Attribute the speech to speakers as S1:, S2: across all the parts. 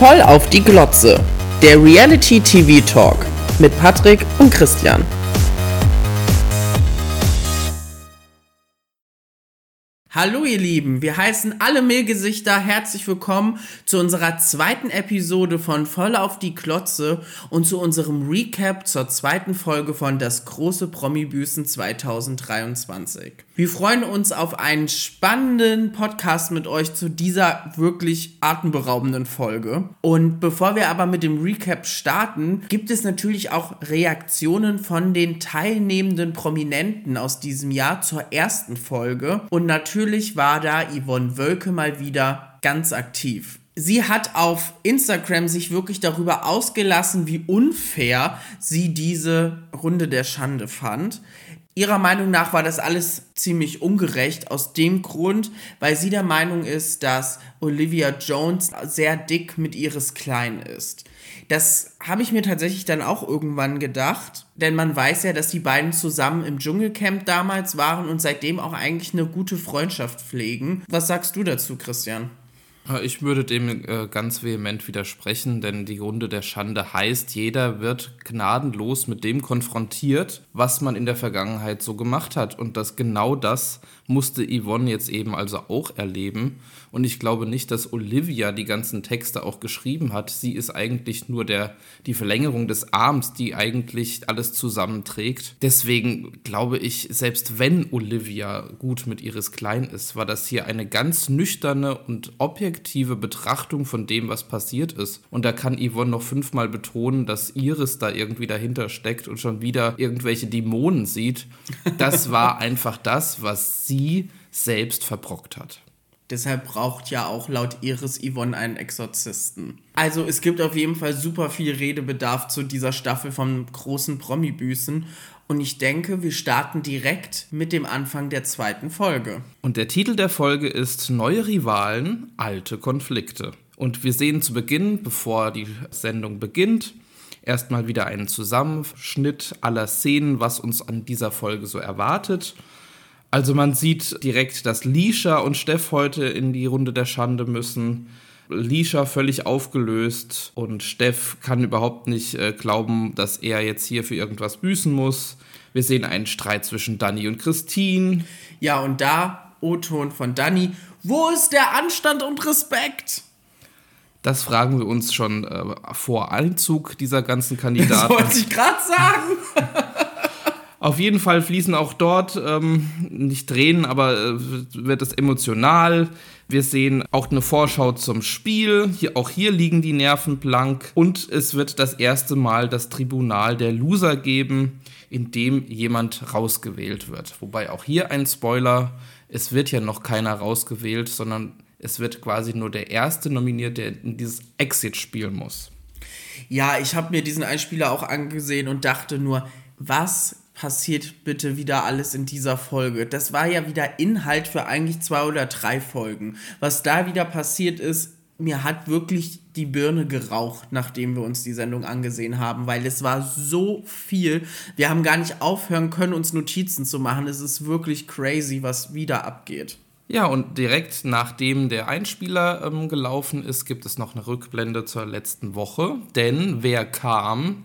S1: Voll auf die Glotze. Der Reality TV Talk mit Patrick und Christian. Hallo ihr Lieben, wir heißen alle Mehlgesichter herzlich willkommen zu unserer zweiten Episode von Voll auf die Klotze und zu unserem Recap zur zweiten Folge von Das große Promi-Büßen 2023. Wir freuen uns auf einen spannenden Podcast mit euch zu dieser wirklich atemberaubenden Folge. Und bevor wir aber mit dem Recap starten, gibt es natürlich auch Reaktionen von den teilnehmenden Prominenten aus diesem Jahr zur ersten Folge. Und natürlich war da Yvonne Wölke mal wieder ganz aktiv. Sie hat auf Instagram sich wirklich darüber ausgelassen, wie unfair sie diese Runde der Schande fand. Ihrer Meinung nach war das alles ziemlich ungerecht aus dem Grund, weil sie der Meinung ist, dass Olivia Jones sehr dick mit ihres Klein ist. Das habe ich mir tatsächlich dann auch irgendwann gedacht, denn man weiß ja, dass die beiden zusammen im Dschungelcamp damals waren und seitdem auch eigentlich eine gute Freundschaft pflegen. Was sagst du dazu, Christian?
S2: Ich würde dem äh, ganz vehement widersprechen, denn die Runde der Schande heißt, jeder wird gnadenlos mit dem konfrontiert, was man in der Vergangenheit so gemacht hat. Und das genau das musste Yvonne jetzt eben also auch erleben. Und ich glaube nicht, dass Olivia die ganzen Texte auch geschrieben hat. Sie ist eigentlich nur der, die Verlängerung des Arms, die eigentlich alles zusammenträgt. Deswegen glaube ich, selbst wenn Olivia gut mit Iris Klein ist, war das hier eine ganz nüchterne und objektive Betrachtung von dem, was passiert ist. Und da kann Yvonne noch fünfmal betonen, dass Iris da irgendwie dahinter steckt und schon wieder irgendwelche Dämonen sieht. Das war einfach das, was sie sie selbst verbrockt hat.
S1: Deshalb braucht ja auch laut Iris Yvonne einen Exorzisten. Also es gibt auf jeden Fall super viel Redebedarf zu dieser Staffel von großen Promi-Büßen. Und ich denke, wir starten direkt mit dem Anfang der zweiten Folge.
S2: Und der Titel der Folge ist Neue Rivalen, alte Konflikte. Und wir sehen zu Beginn, bevor die Sendung beginnt, erstmal wieder einen Zusammenschnitt aller Szenen, was uns an dieser Folge so erwartet. Also man sieht direkt, dass Lisha und Steff heute in die Runde der Schande müssen. Lisha völlig aufgelöst und Steff kann überhaupt nicht äh, glauben, dass er jetzt hier für irgendwas büßen muss. Wir sehen einen Streit zwischen Danny und Christine.
S1: Ja, und da O-Ton von Danny. Wo ist der Anstand und Respekt?
S2: Das fragen wir uns schon äh, vor Einzug dieser ganzen Kandidaten. Das
S1: wollte ich gerade sagen.
S2: Auf jeden Fall fließen auch dort, ähm, nicht Tränen, aber äh, wird es emotional. Wir sehen auch eine Vorschau zum Spiel. Hier, auch hier liegen die Nerven blank. Und es wird das erste Mal das Tribunal der Loser geben, in dem jemand rausgewählt wird. Wobei auch hier ein Spoiler, es wird ja noch keiner rausgewählt, sondern es wird quasi nur der erste nominiert, der in dieses Exit spielen muss.
S1: Ja, ich habe mir diesen Einspieler auch angesehen und dachte nur, was passiert bitte wieder alles in dieser Folge? Das war ja wieder Inhalt für eigentlich zwei oder drei Folgen. Was da wieder passiert ist, mir hat wirklich die Birne geraucht, nachdem wir uns die Sendung angesehen haben, weil es war so viel. Wir haben gar nicht aufhören können, uns Notizen zu machen. Es ist wirklich crazy, was wieder abgeht.
S2: Ja, und direkt nachdem der Einspieler ähm, gelaufen ist, gibt es noch eine Rückblende zur letzten Woche. Denn wer kam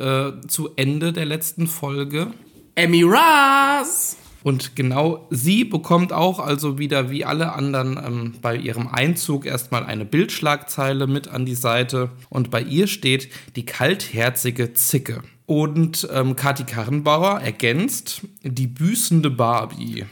S2: äh, zu Ende der letzten Folge.
S1: Emmy Ross!
S2: Und genau sie bekommt auch also wieder wie alle anderen ähm, bei ihrem Einzug erstmal eine Bildschlagzeile mit an die Seite. Und bei ihr steht die kaltherzige Zicke. Und ähm, Kathi Karrenbauer ergänzt die büßende Barbie.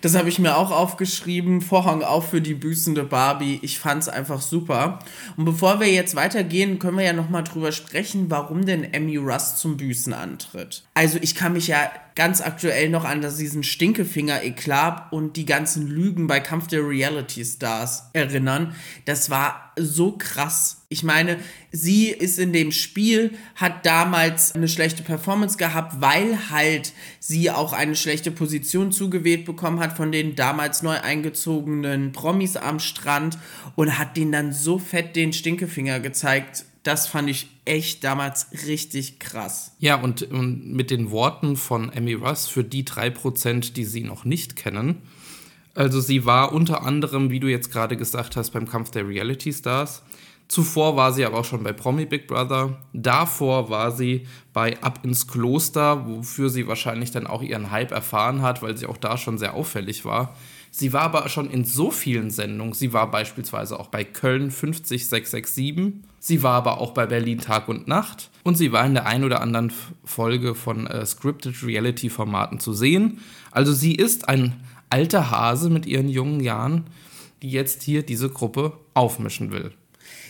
S1: Das habe ich mir auch aufgeschrieben. Vorhang auf für die büßende Barbie. Ich fand es einfach super. Und bevor wir jetzt weitergehen, können wir ja nochmal drüber sprechen, warum denn Emmy Russ zum Büßen antritt. Also ich kann mich ja ganz aktuell noch an diesen Stinkefinger-Eklat und die ganzen Lügen bei Kampf der Reality Stars erinnern. Das war so krass. Ich meine, sie ist in dem Spiel, hat damals eine schlechte Performance gehabt, weil halt sie auch eine schlechte Position zugewählt bekommen hat von den damals neu eingezogenen Promis am Strand und hat denen dann so fett den Stinkefinger gezeigt das fand ich echt damals richtig krass.
S2: Ja, und, und mit den Worten von Emmy Russ für die drei Prozent, die sie noch nicht kennen. Also sie war unter anderem, wie du jetzt gerade gesagt hast, beim Kampf der Reality Stars Zuvor war sie aber auch schon bei Promi Big Brother. Davor war sie bei Ab ins Kloster, wofür sie wahrscheinlich dann auch ihren Hype erfahren hat, weil sie auch da schon sehr auffällig war. Sie war aber schon in so vielen Sendungen. Sie war beispielsweise auch bei Köln 50667. Sie war aber auch bei Berlin Tag und Nacht. Und sie war in der ein oder anderen Folge von äh, Scripted Reality Formaten zu sehen. Also sie ist ein alter Hase mit ihren jungen Jahren, die jetzt hier diese Gruppe aufmischen will.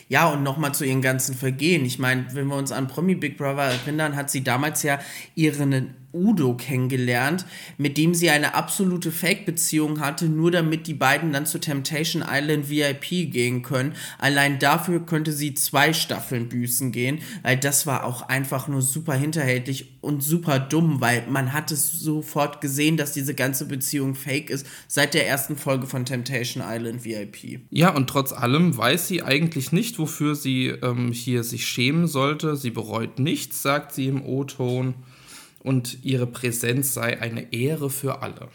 S1: Ja, und nochmal zu ihren ganzen Vergehen. Ich meine, wenn wir uns an Promi Big Brother erinnern, hat sie damals ja ihren Udo kennengelernt, mit dem sie eine absolute Fake-Beziehung hatte, nur damit die beiden dann zu Temptation Island VIP gehen können. Allein dafür könnte sie zwei Staffeln büßen gehen, weil das war auch einfach nur super hinterhältig und super dumm, weil man hat es sofort gesehen, dass diese ganze Beziehung fake ist, seit der ersten Folge von Temptation Island VIP.
S2: Ja, und trotz allem weiß sie eigentlich nicht, wofür sie ähm, hier sich schämen sollte. Sie bereut nichts, sagt sie im O-Ton und ihre Präsenz sei eine Ehre für alle.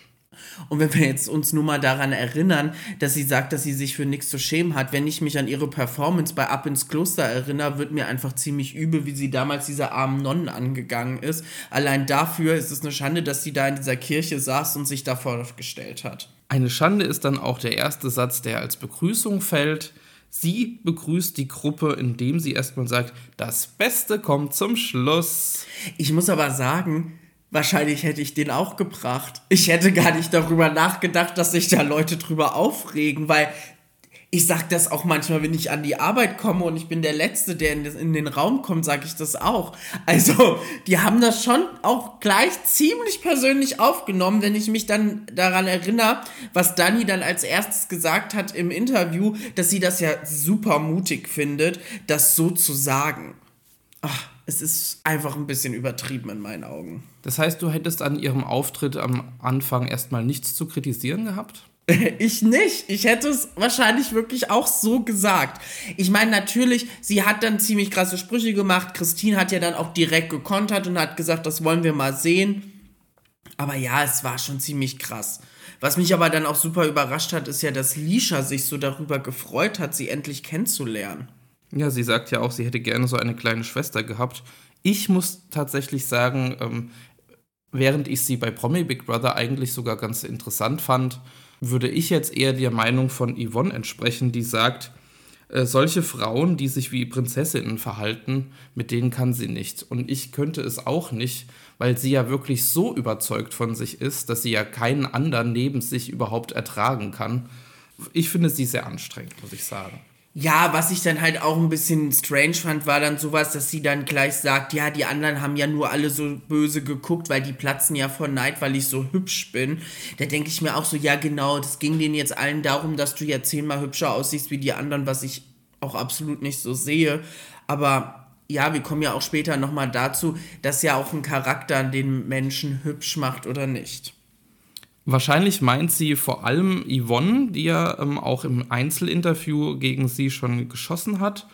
S1: Und wenn wir jetzt uns nur mal daran erinnern, dass sie sagt, dass sie sich für nichts zu schämen hat, wenn ich mich an ihre Performance bei Ab ins Kloster erinnere, wird mir einfach ziemlich übel, wie sie damals diese armen Nonnen angegangen ist. Allein dafür ist es eine Schande, dass sie da in dieser Kirche saß und sich da vorgestellt hat.
S2: Eine Schande ist dann auch der erste Satz, der als Begrüßung fällt. Sie begrüßt die Gruppe, indem sie erstmal sagt, das Beste kommt zum Schluss.
S1: Ich muss aber sagen, wahrscheinlich hätte ich den auch gebracht. Ich hätte gar nicht darüber nachgedacht, dass sich da Leute drüber aufregen, weil ich sag das auch manchmal, wenn ich an die Arbeit komme und ich bin der Letzte, der in, in den Raum kommt, sage ich das auch. Also, die haben das schon auch gleich ziemlich persönlich aufgenommen, wenn ich mich dann daran erinnere, was Dani dann als erstes gesagt hat im Interview, dass sie das ja super mutig findet, das so zu sagen. Ach, es ist einfach ein bisschen übertrieben in meinen Augen.
S2: Das heißt, du hättest an ihrem Auftritt am Anfang erstmal nichts zu kritisieren gehabt?
S1: Ich nicht. Ich hätte es wahrscheinlich wirklich auch so gesagt. Ich meine, natürlich, sie hat dann ziemlich krasse Sprüche gemacht. Christine hat ja dann auch direkt gekontert und hat gesagt, das wollen wir mal sehen. Aber ja, es war schon ziemlich krass. Was mich aber dann auch super überrascht hat, ist ja, dass Lisha sich so darüber gefreut hat, sie endlich kennenzulernen.
S2: Ja, sie sagt ja auch, sie hätte gerne so eine kleine Schwester gehabt. Ich muss tatsächlich sagen, ähm, während ich sie bei Promi Big Brother eigentlich sogar ganz interessant fand, würde ich jetzt eher der Meinung von Yvonne entsprechen, die sagt, äh, solche Frauen, die sich wie Prinzessinnen verhalten, mit denen kann sie nicht. Und ich könnte es auch nicht, weil sie ja wirklich so überzeugt von sich ist, dass sie ja keinen anderen neben sich überhaupt ertragen kann. Ich finde sie sehr anstrengend, muss ich sagen.
S1: Ja, was ich dann halt auch ein bisschen strange fand, war dann sowas, dass sie dann gleich sagt, ja, die anderen haben ja nur alle so böse geguckt, weil die platzen ja vor Neid, weil ich so hübsch bin. Da denke ich mir auch so, ja genau, das ging denen jetzt allen darum, dass du ja zehnmal hübscher aussiehst wie die anderen, was ich auch absolut nicht so sehe. Aber ja, wir kommen ja auch später nochmal dazu, dass ja auch ein Charakter den Menschen hübsch macht oder nicht.
S2: Wahrscheinlich meint sie vor allem Yvonne, die ja ähm, auch im Einzelinterview gegen sie schon geschossen hat.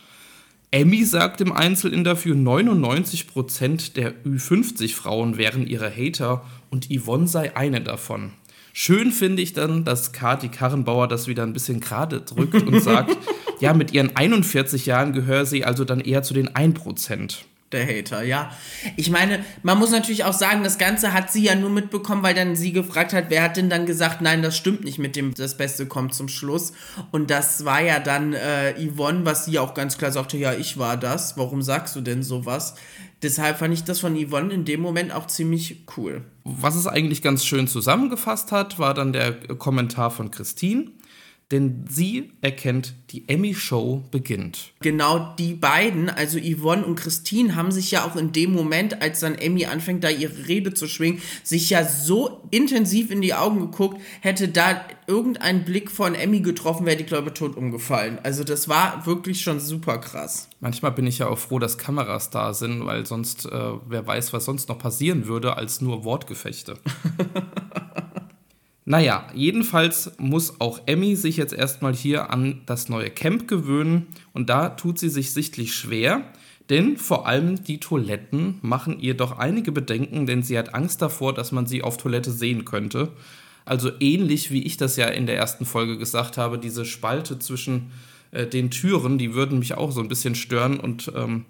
S2: Emmy sagt im Einzelinterview, 99% der Ü50-Frauen wären ihre Hater und Yvonne sei eine davon. Schön finde ich dann, dass Kati Karrenbauer das wieder ein bisschen gerade drückt und sagt, ja, mit ihren 41 Jahren gehöre sie also dann eher zu den 1%
S1: der Hater, ja. Ich meine, man muss natürlich auch sagen, das Ganze hat sie ja nur mitbekommen, weil dann sie gefragt hat, wer hat denn dann gesagt, nein, das stimmt nicht mit dem, das Beste kommt zum Schluss. Und das war ja dann äh, Yvonne, was sie auch ganz klar sagte, ja, ich war das, warum sagst du denn sowas? Deshalb fand ich das von Yvonne in dem Moment auch ziemlich cool.
S2: Was es eigentlich ganz schön zusammengefasst hat, war dann der Kommentar von Christine denn sie erkennt, die Emmy-Show beginnt.
S1: Genau die beiden, also Yvonne und Christine, haben sich ja auch in dem Moment, als dann Emmy anfängt, da ihre Rede zu schwingen, sich ja so intensiv in die Augen geguckt, hätte da irgendein Blick von Emmy getroffen, wäre die, glaube ich, tot umgefallen. Also das war wirklich schon super krass.
S2: Manchmal bin ich ja auch froh, dass Kameras da sind, weil sonst, äh, wer weiß, was sonst noch passieren würde, als nur Wortgefechte. Naja, jedenfalls muss auch Emmy sich jetzt erstmal hier an das neue Camp gewöhnen und da tut sie sich sichtlich schwer, denn vor allem die Toiletten machen ihr doch einige Bedenken, denn sie hat Angst davor, dass man sie auf Toilette sehen könnte. Also ähnlich wie ich das ja in der ersten Folge gesagt habe, diese Spalte zwischen äh, den Türen, die würden mich auch so ein bisschen stören und ähm,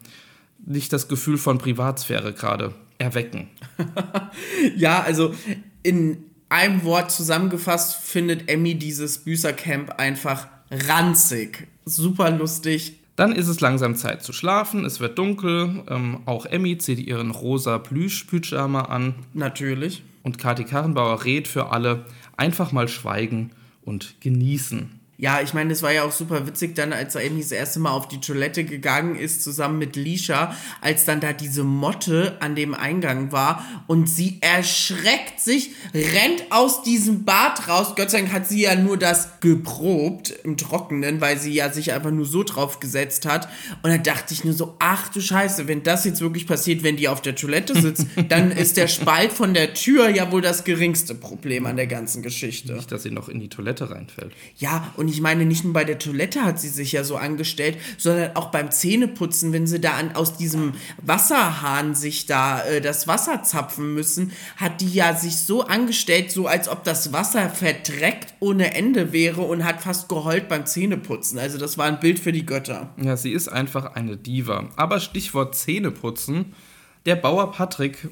S2: nicht das Gefühl von Privatsphäre gerade erwecken.
S1: ja, also in einem Wort zusammengefasst findet Emmy dieses Büßercamp einfach ranzig. Super lustig.
S2: Dann ist es langsam Zeit zu schlafen, es wird dunkel, ähm, auch Emmy zieht ihren rosa Plüsch-Pyjama an.
S1: Natürlich.
S2: Und Kati Karrenbauer rät für alle, einfach mal schweigen und genießen.
S1: Ja, ich meine, es war ja auch super witzig dann, als er eben das erste Mal auf die Toilette gegangen ist, zusammen mit Lisha, als dann da diese Motte an dem Eingang war und sie erschreckt sich, rennt aus diesem Bad raus. Gott sei Dank hat sie ja nur das geprobt im Trockenen, weil sie ja sich einfach nur so drauf gesetzt hat. Und da dachte ich nur so, ach du Scheiße, wenn das jetzt wirklich passiert, wenn die auf der Toilette sitzt, dann ist der Spalt von der Tür ja wohl das geringste Problem an der ganzen Geschichte.
S2: Nicht, dass sie noch in die Toilette reinfällt.
S1: Ja, und und ich meine, nicht nur bei der Toilette hat sie sich ja so angestellt, sondern auch beim Zähneputzen, wenn sie da an, aus diesem Wasserhahn sich da äh, das Wasser zapfen müssen, hat die ja sich so angestellt, so als ob das Wasser verdreckt ohne Ende wäre und hat fast geheult beim Zähneputzen. Also das war ein Bild für die Götter.
S2: Ja, sie ist einfach eine Diva. Aber Stichwort Zähneputzen. Der Bauer Patrick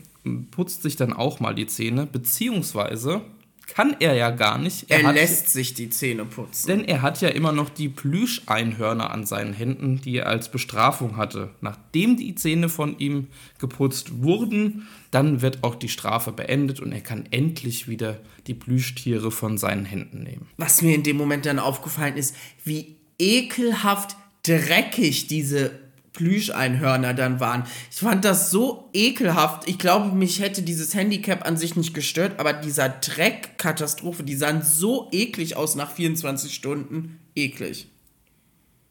S2: putzt sich dann auch mal die Zähne, beziehungsweise kann er ja gar nicht.
S1: Er,
S2: er hat,
S1: lässt sich die Zähne putzen.
S2: Denn er hat ja immer noch die Plüscheinhörner an seinen Händen, die er als Bestrafung hatte. Nachdem die Zähne von ihm geputzt wurden, dann wird auch die Strafe beendet und er kann endlich wieder die Plüschtiere von seinen Händen nehmen.
S1: Was mir in dem Moment dann aufgefallen ist, wie ekelhaft dreckig diese Plüscheinhörner dann waren. Ich fand das so ekelhaft. Ich glaube, mich hätte dieses Handicap an sich nicht gestört, aber dieser Dreck-Katastrophe, die sahen so eklig aus nach 24 Stunden. Eklig.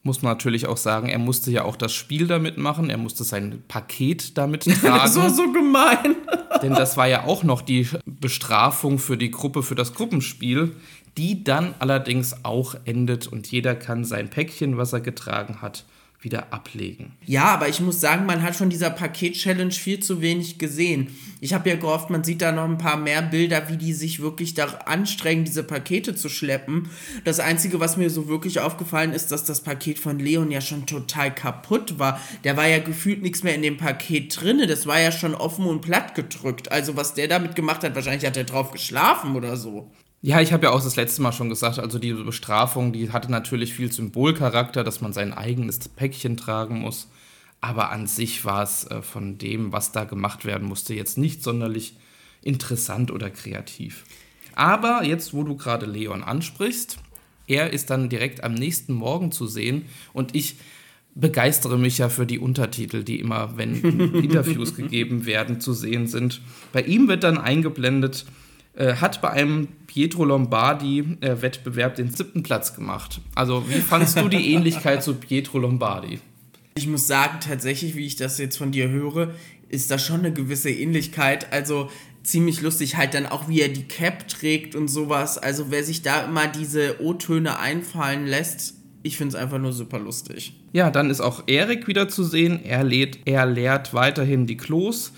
S2: Muss man natürlich auch sagen, er musste ja auch das Spiel damit machen, er musste sein Paket damit tragen.
S1: das war so gemein.
S2: Denn das war ja auch noch die Bestrafung für die Gruppe, für das Gruppenspiel, die dann allerdings auch endet und jeder kann sein Päckchen, was er getragen hat, wieder ablegen.
S1: Ja, aber ich muss sagen, man hat von dieser Paket-Challenge viel zu wenig gesehen. Ich habe ja gehofft, man sieht da noch ein paar mehr Bilder, wie die sich wirklich da anstrengen, diese Pakete zu schleppen. Das Einzige, was mir so wirklich aufgefallen ist, dass das Paket von Leon ja schon total kaputt war. Der war ja gefühlt nichts mehr in dem Paket drinne. Das war ja schon offen und platt gedrückt. Also was der damit gemacht hat, wahrscheinlich hat er drauf geschlafen oder so.
S2: Ja, ich habe ja auch das letzte Mal schon gesagt, also diese Bestrafung, die hatte natürlich viel Symbolcharakter, dass man sein eigenes Päckchen tragen muss. Aber an sich war es äh, von dem, was da gemacht werden musste, jetzt nicht sonderlich interessant oder kreativ. Aber jetzt, wo du gerade Leon ansprichst, er ist dann direkt am nächsten Morgen zu sehen und ich begeistere mich ja für die Untertitel, die immer, wenn Interviews gegeben werden, zu sehen sind. Bei ihm wird dann eingeblendet, äh, hat bei einem Pietro Lombardi-Wettbewerb den siebten Platz gemacht. Also, wie fandest du die Ähnlichkeit zu Pietro Lombardi?
S1: Ich muss sagen, tatsächlich, wie ich das jetzt von dir höre, ist da schon eine gewisse Ähnlichkeit. Also ziemlich lustig halt dann auch, wie er die Cap trägt und sowas. Also wer sich da immer diese O-Töne einfallen lässt, ich finde es einfach nur super lustig.
S2: Ja, dann ist auch Erik wieder zu sehen. Er, lädt, er leert weiterhin die Klos.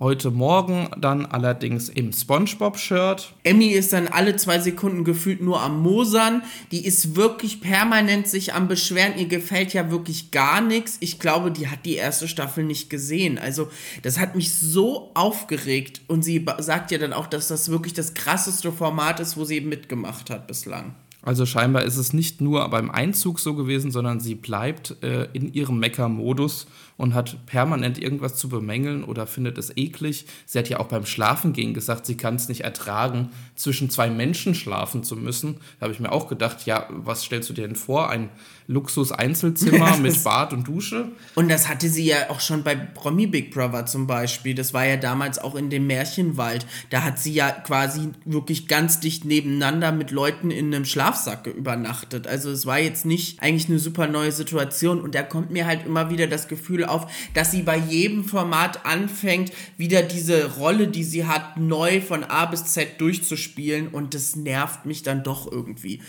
S2: Heute Morgen dann allerdings im SpongeBob-Shirt.
S1: Emmy ist dann alle zwei Sekunden gefühlt nur am Mosern. Die ist wirklich permanent sich am Beschweren. Ihr gefällt ja wirklich gar nichts. Ich glaube, die hat die erste Staffel nicht gesehen. Also, das hat mich so aufgeregt. Und sie sagt ja dann auch, dass das wirklich das krasseste Format ist, wo sie eben mitgemacht hat bislang.
S2: Also scheinbar ist es nicht nur beim Einzug so gewesen, sondern sie bleibt äh, in ihrem Mecker-Modus und hat permanent irgendwas zu bemängeln oder findet es eklig. Sie hat ja auch beim Schlafengehen gesagt, sie kann es nicht ertragen, zwischen zwei Menschen schlafen zu müssen. Da habe ich mir auch gedacht, ja, was stellst du dir denn vor? Ein Luxus-Einzelzimmer mit Bad und Dusche?
S1: Und das hatte sie ja auch schon bei Promi Big Brother zum Beispiel. Das war ja damals auch in dem Märchenwald. Da hat sie ja quasi wirklich ganz dicht nebeneinander mit Leuten in einem Schlafsack übernachtet. Also es war jetzt nicht eigentlich eine super neue Situation. Und da kommt mir halt immer wieder das Gefühl auf, dass sie bei jedem Format anfängt, wieder diese Rolle, die sie hat, neu von A bis Z durchzuspielen und das nervt mich dann doch irgendwie.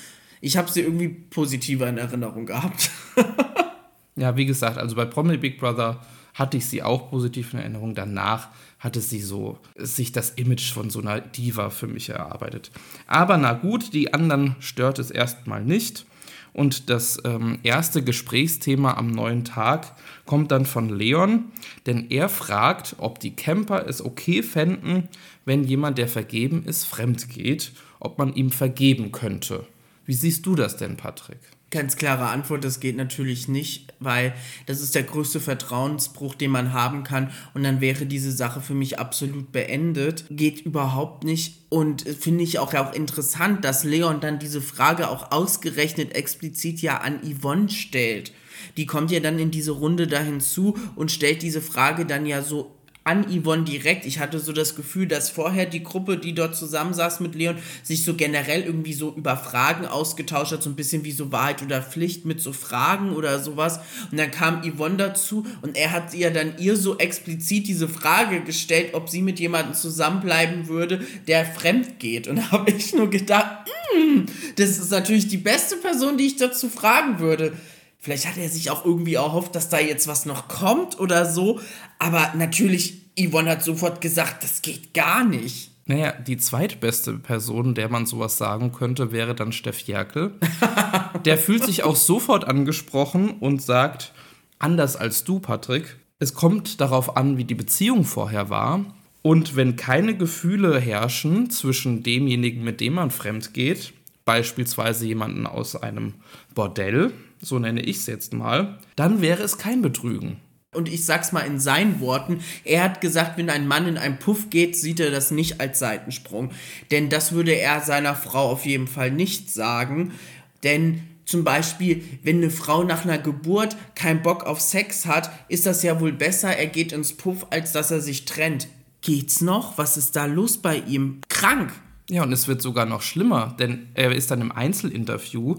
S1: Ich habe sie irgendwie positiver in Erinnerung gehabt.
S2: ja, wie gesagt, also bei Promi Big Brother hatte ich sie auch positiv in Erinnerung. Danach hatte sie so sich das Image von so einer Diva für mich erarbeitet. Aber na gut, die anderen stört es erstmal nicht. Und das ähm, erste Gesprächsthema am neuen Tag kommt dann von Leon, denn er fragt, ob die Camper es okay fänden, wenn jemand, der vergeben ist, fremd geht, ob man ihm vergeben könnte. Wie siehst du das denn, Patrick?
S1: Ganz klare Antwort, das geht natürlich nicht, weil das ist der größte Vertrauensbruch, den man haben kann und dann wäre diese Sache für mich absolut beendet. Geht überhaupt nicht und finde ich auch, auch interessant, dass Leon dann diese Frage auch ausgerechnet explizit ja an Yvonne stellt. Die kommt ja dann in diese Runde da hinzu und stellt diese Frage dann ja so an Yvonne direkt. Ich hatte so das Gefühl, dass vorher die Gruppe, die dort zusammensaß mit Leon, sich so generell irgendwie so über Fragen ausgetauscht hat, so ein bisschen wie so Wahrheit oder Pflicht mit so Fragen oder sowas. Und dann kam Yvonne dazu und er hat ihr dann ihr so explizit diese Frage gestellt, ob sie mit jemandem zusammenbleiben würde, der fremd geht. Und da habe ich nur gedacht, mm, das ist natürlich die beste Person, die ich dazu fragen würde. Vielleicht hat er sich auch irgendwie erhofft, dass da jetzt was noch kommt oder so. Aber natürlich, Yvonne hat sofort gesagt, das geht gar nicht.
S2: Naja, die zweitbeste Person, der man sowas sagen könnte, wäre dann Steff Jerkel. der fühlt sich auch sofort angesprochen und sagt, anders als du, Patrick, es kommt darauf an, wie die Beziehung vorher war. Und wenn keine Gefühle herrschen zwischen demjenigen, mit dem man fremd geht, beispielsweise jemanden aus einem Bordell, so nenne ich es jetzt mal, dann wäre es kein Betrügen.
S1: Und ich sag's mal in seinen Worten, er hat gesagt, wenn ein Mann in einen Puff geht, sieht er das nicht als Seitensprung. Denn das würde er seiner Frau auf jeden Fall nicht sagen. Denn zum Beispiel, wenn eine Frau nach einer Geburt keinen Bock auf Sex hat, ist das ja wohl besser, er geht ins Puff, als dass er sich trennt. Geht's noch? Was ist da los bei ihm? Krank.
S2: Ja, und es wird sogar noch schlimmer, denn er ist dann im Einzelinterview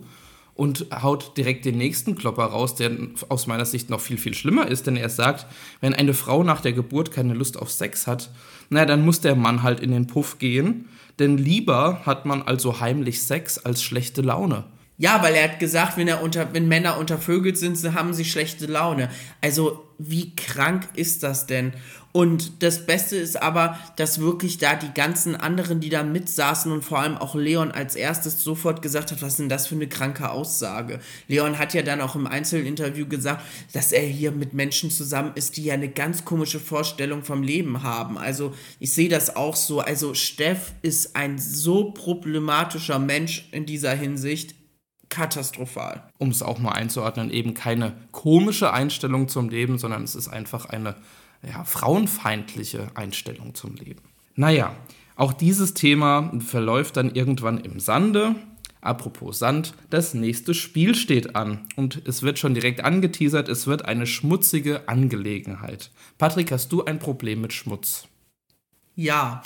S2: und haut direkt den nächsten Klopper raus, der aus meiner Sicht noch viel, viel schlimmer ist, denn er sagt, wenn eine Frau nach der Geburt keine Lust auf Sex hat, na, dann muss der Mann halt in den Puff gehen, denn lieber hat man also heimlich Sex als schlechte Laune.
S1: Ja, weil er hat gesagt, wenn, er unter, wenn Männer untervögelt sind, haben sie schlechte Laune. Also, wie krank ist das denn? Und das Beste ist aber, dass wirklich da die ganzen anderen, die da mitsaßen und vor allem auch Leon als erstes sofort gesagt hat, was ist denn das für eine kranke Aussage? Leon hat ja dann auch im Einzelinterview gesagt, dass er hier mit Menschen zusammen ist, die ja eine ganz komische Vorstellung vom Leben haben. Also ich sehe das auch so. Also Steff ist ein so problematischer Mensch in dieser Hinsicht katastrophal.
S2: Um es auch mal einzuordnen, eben keine komische Einstellung zum Leben, sondern es ist einfach eine ja, frauenfeindliche Einstellung zum Leben. Naja, auch dieses Thema verläuft dann irgendwann im Sande. Apropos Sand, das nächste Spiel steht an und es wird schon direkt angeteasert, es wird eine schmutzige Angelegenheit. Patrick, hast du ein Problem mit Schmutz?
S1: Ja.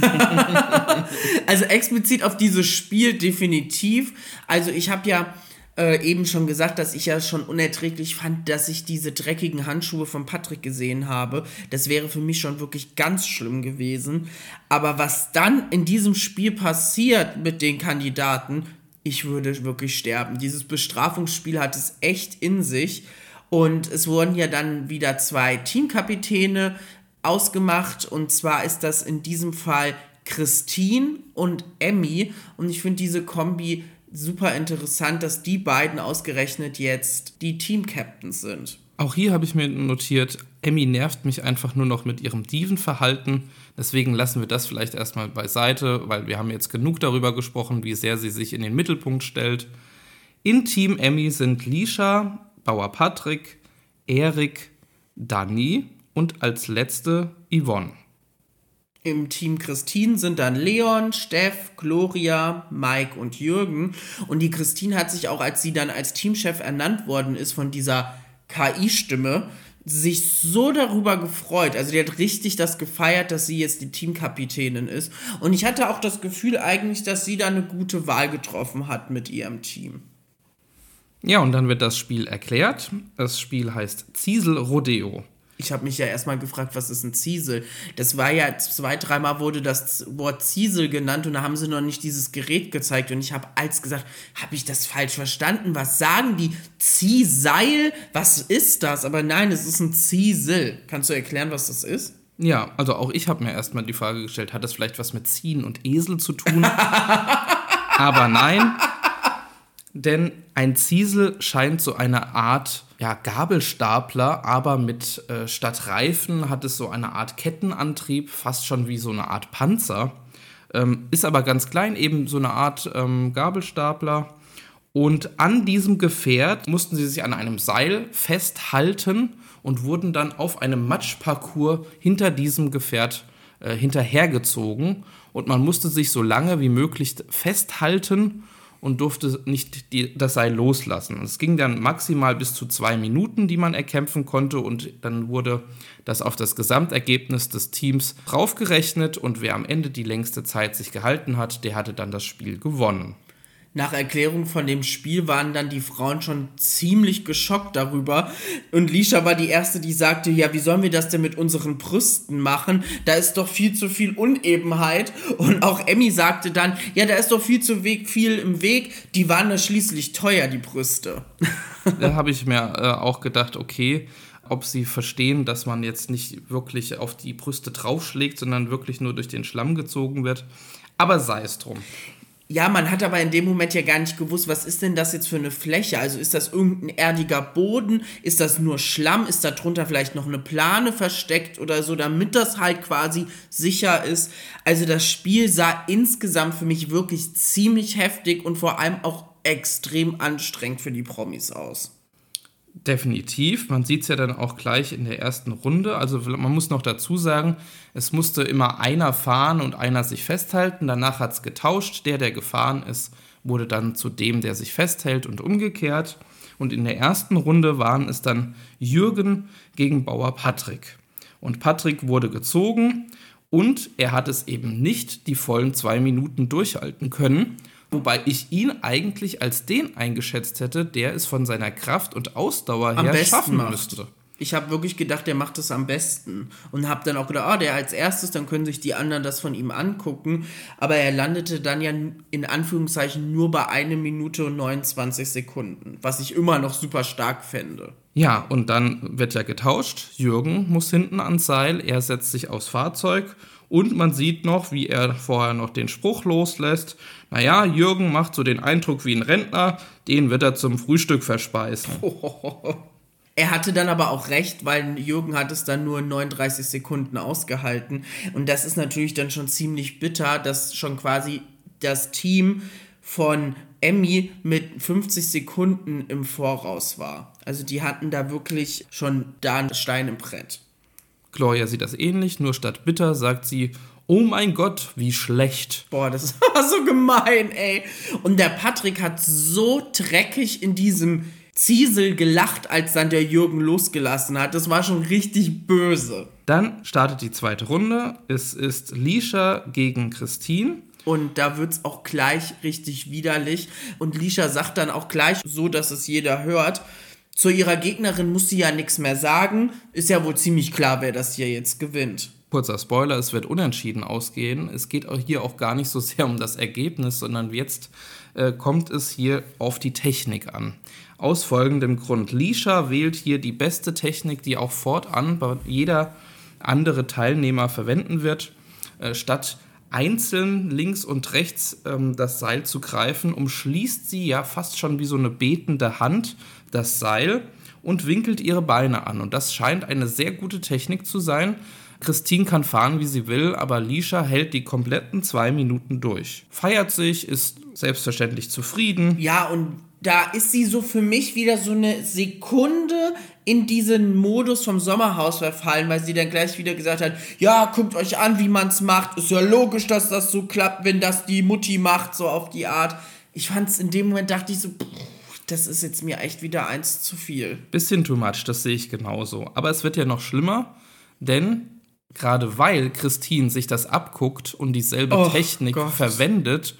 S1: also explizit auf dieses Spiel definitiv. Also ich habe ja äh, eben schon gesagt, dass ich ja schon unerträglich fand, dass ich diese dreckigen Handschuhe von Patrick gesehen habe. Das wäre für mich schon wirklich ganz schlimm gewesen. Aber was dann in diesem Spiel passiert mit den Kandidaten, ich würde wirklich sterben. Dieses Bestrafungsspiel hat es echt in sich. Und es wurden ja dann wieder zwei Teamkapitäne ausgemacht. Und zwar ist das in diesem Fall Christine und Emmy. Und ich finde diese Kombi super interessant, dass die beiden ausgerechnet jetzt die Team-Captains sind.
S2: Auch hier habe ich mir notiert, Emmy nervt mich einfach nur noch mit ihrem Dievenverhalten. Deswegen lassen wir das vielleicht erstmal beiseite, weil wir haben jetzt genug darüber gesprochen, wie sehr sie sich in den Mittelpunkt stellt. In Team Emmy sind Lisha, Bauer Patrick, Erik, Dani und als letzte Yvonne.
S1: Im Team Christine sind dann Leon, Steff, Gloria, Mike und Jürgen. Und die Christine hat sich auch, als sie dann als Teamchef ernannt worden ist von dieser KI-Stimme, sich so darüber gefreut. Also die hat richtig das gefeiert, dass sie jetzt die Teamkapitänin ist. Und ich hatte auch das Gefühl eigentlich, dass sie da eine gute Wahl getroffen hat mit ihrem Team.
S2: Ja, und dann wird das Spiel erklärt. Das Spiel heißt Ziesel Rodeo
S1: ich habe mich ja erstmal gefragt, was ist ein Ziesel? Das war ja zwei, dreimal wurde das Wort Ziesel genannt und da haben sie noch nicht dieses Gerät gezeigt und ich habe als gesagt, habe ich das falsch verstanden? Was sagen die? Ziehseil? Was ist das? Aber nein, es ist ein Ziesel. Kannst du erklären, was das ist?
S2: Ja, also auch ich habe mir erstmal die Frage gestellt, hat das vielleicht was mit Ziehen und Esel zu tun? Aber nein. denn ein Ziesel scheint so eine Art ja, Gabelstapler, aber mit äh, statt Reifen hat es so eine Art Kettenantrieb, fast schon wie so eine Art Panzer. Ähm, ist aber ganz klein, eben so eine Art ähm, Gabelstapler. Und an diesem Gefährt mussten sie sich an einem Seil festhalten und wurden dann auf einem Matschparcours hinter diesem Gefährt äh, hinterhergezogen. Und man musste sich so lange wie möglich festhalten und durfte nicht die, das Seil loslassen. Es ging dann maximal bis zu zwei Minuten, die man erkämpfen konnte und dann wurde das auf das Gesamtergebnis des Teams draufgerechnet und wer am Ende die längste Zeit sich gehalten hat, der hatte dann das Spiel gewonnen
S1: nach Erklärung von dem Spiel waren dann die Frauen schon ziemlich geschockt darüber. Und Lisha war die Erste, die sagte, ja, wie sollen wir das denn mit unseren Brüsten machen? Da ist doch viel zu viel Unebenheit. Und auch Emmy sagte dann, ja, da ist doch viel zu viel im Weg. Die waren ja schließlich teuer, die Brüste.
S2: da habe ich mir äh, auch gedacht, okay, ob sie verstehen, dass man jetzt nicht wirklich auf die Brüste draufschlägt, sondern wirklich nur durch den Schlamm gezogen wird. Aber sei es drum.
S1: Ja, man hat aber in dem Moment ja gar nicht gewusst, was ist denn das jetzt für eine Fläche? Also ist das irgendein erdiger Boden? Ist das nur Schlamm? Ist da drunter vielleicht noch eine Plane versteckt oder so, damit das halt quasi sicher ist? Also das Spiel sah insgesamt für mich wirklich ziemlich heftig und vor allem auch extrem anstrengend für die Promis aus.
S2: Definitiv. Man sieht es ja dann auch gleich in der ersten Runde. Also man muss noch dazu sagen, es musste immer einer fahren und einer sich festhalten. Danach hat es getauscht. Der, der gefahren ist, wurde dann zu dem, der sich festhält und umgekehrt. Und in der ersten Runde waren es dann Jürgen gegen Bauer Patrick. Und Patrick wurde gezogen und er hat es eben nicht die vollen zwei Minuten durchhalten können Wobei ich ihn eigentlich als den eingeschätzt hätte, der es von seiner Kraft und Ausdauer
S1: am
S2: her
S1: schaffen macht. müsste. Ich habe wirklich gedacht, der macht es am besten. Und habe dann auch gedacht, ah, oh, der als erstes, dann können sich die anderen das von ihm angucken. Aber er landete dann ja in Anführungszeichen nur bei 1 Minute und 29 Sekunden, was ich immer noch super stark fände.
S2: Ja, und dann wird ja getauscht. Jürgen muss hinten ans Seil, er setzt sich aufs Fahrzeug und man sieht noch, wie er vorher noch den Spruch loslässt. Naja, Jürgen macht so den Eindruck wie ein Rentner, den wird er zum Frühstück verspeisen.
S1: Er hatte dann aber auch recht, weil Jürgen hat es dann nur 39 Sekunden ausgehalten. Und das ist natürlich dann schon ziemlich bitter, dass schon quasi das Team von Emmy mit 50 Sekunden im Voraus war. Also die hatten da wirklich schon da einen Stein im Brett.
S2: Gloria sieht das ähnlich, nur statt bitter sagt sie, oh mein Gott, wie schlecht.
S1: Boah, das war so gemein, ey. Und der Patrick hat so dreckig in diesem Ziesel gelacht, als dann der Jürgen losgelassen hat. Das war schon richtig böse.
S2: Dann startet die zweite Runde. Es ist Lisha gegen Christine.
S1: Und da wird es auch gleich richtig widerlich. Und Lisha sagt dann auch gleich so, dass es jeder hört. Zu ihrer Gegnerin muss sie ja nichts mehr sagen. Ist ja wohl ziemlich klar, wer das hier jetzt gewinnt.
S2: Kurzer Spoiler, es wird unentschieden ausgehen. Es geht auch hier auch gar nicht so sehr um das Ergebnis, sondern jetzt äh, kommt es hier auf die Technik an. Aus folgendem Grund. Lisha wählt hier die beste Technik, die auch fortan jeder andere Teilnehmer verwenden wird. Äh, statt einzeln links und rechts ähm, das Seil zu greifen, umschließt sie ja fast schon wie so eine betende Hand das Seil und winkelt ihre Beine an. Und das scheint eine sehr gute Technik zu sein. Christine kann fahren, wie sie will, aber Lisha hält die kompletten zwei Minuten durch. Feiert sich, ist selbstverständlich zufrieden.
S1: Ja, und da ist sie so für mich wieder so eine Sekunde in diesen Modus vom Sommerhaus verfallen, weil sie dann gleich wieder gesagt hat, ja, guckt euch an, wie man es macht. Ist ja logisch, dass das so klappt, wenn das die Mutti macht, so auf die Art. Ich fand es in dem Moment, dachte ich so, das ist jetzt mir echt wieder eins zu viel.
S2: Bisschen too much, das sehe ich genauso. Aber es wird ja noch schlimmer, denn gerade weil Christine sich das abguckt und dieselbe oh, Technik Gott. verwendet,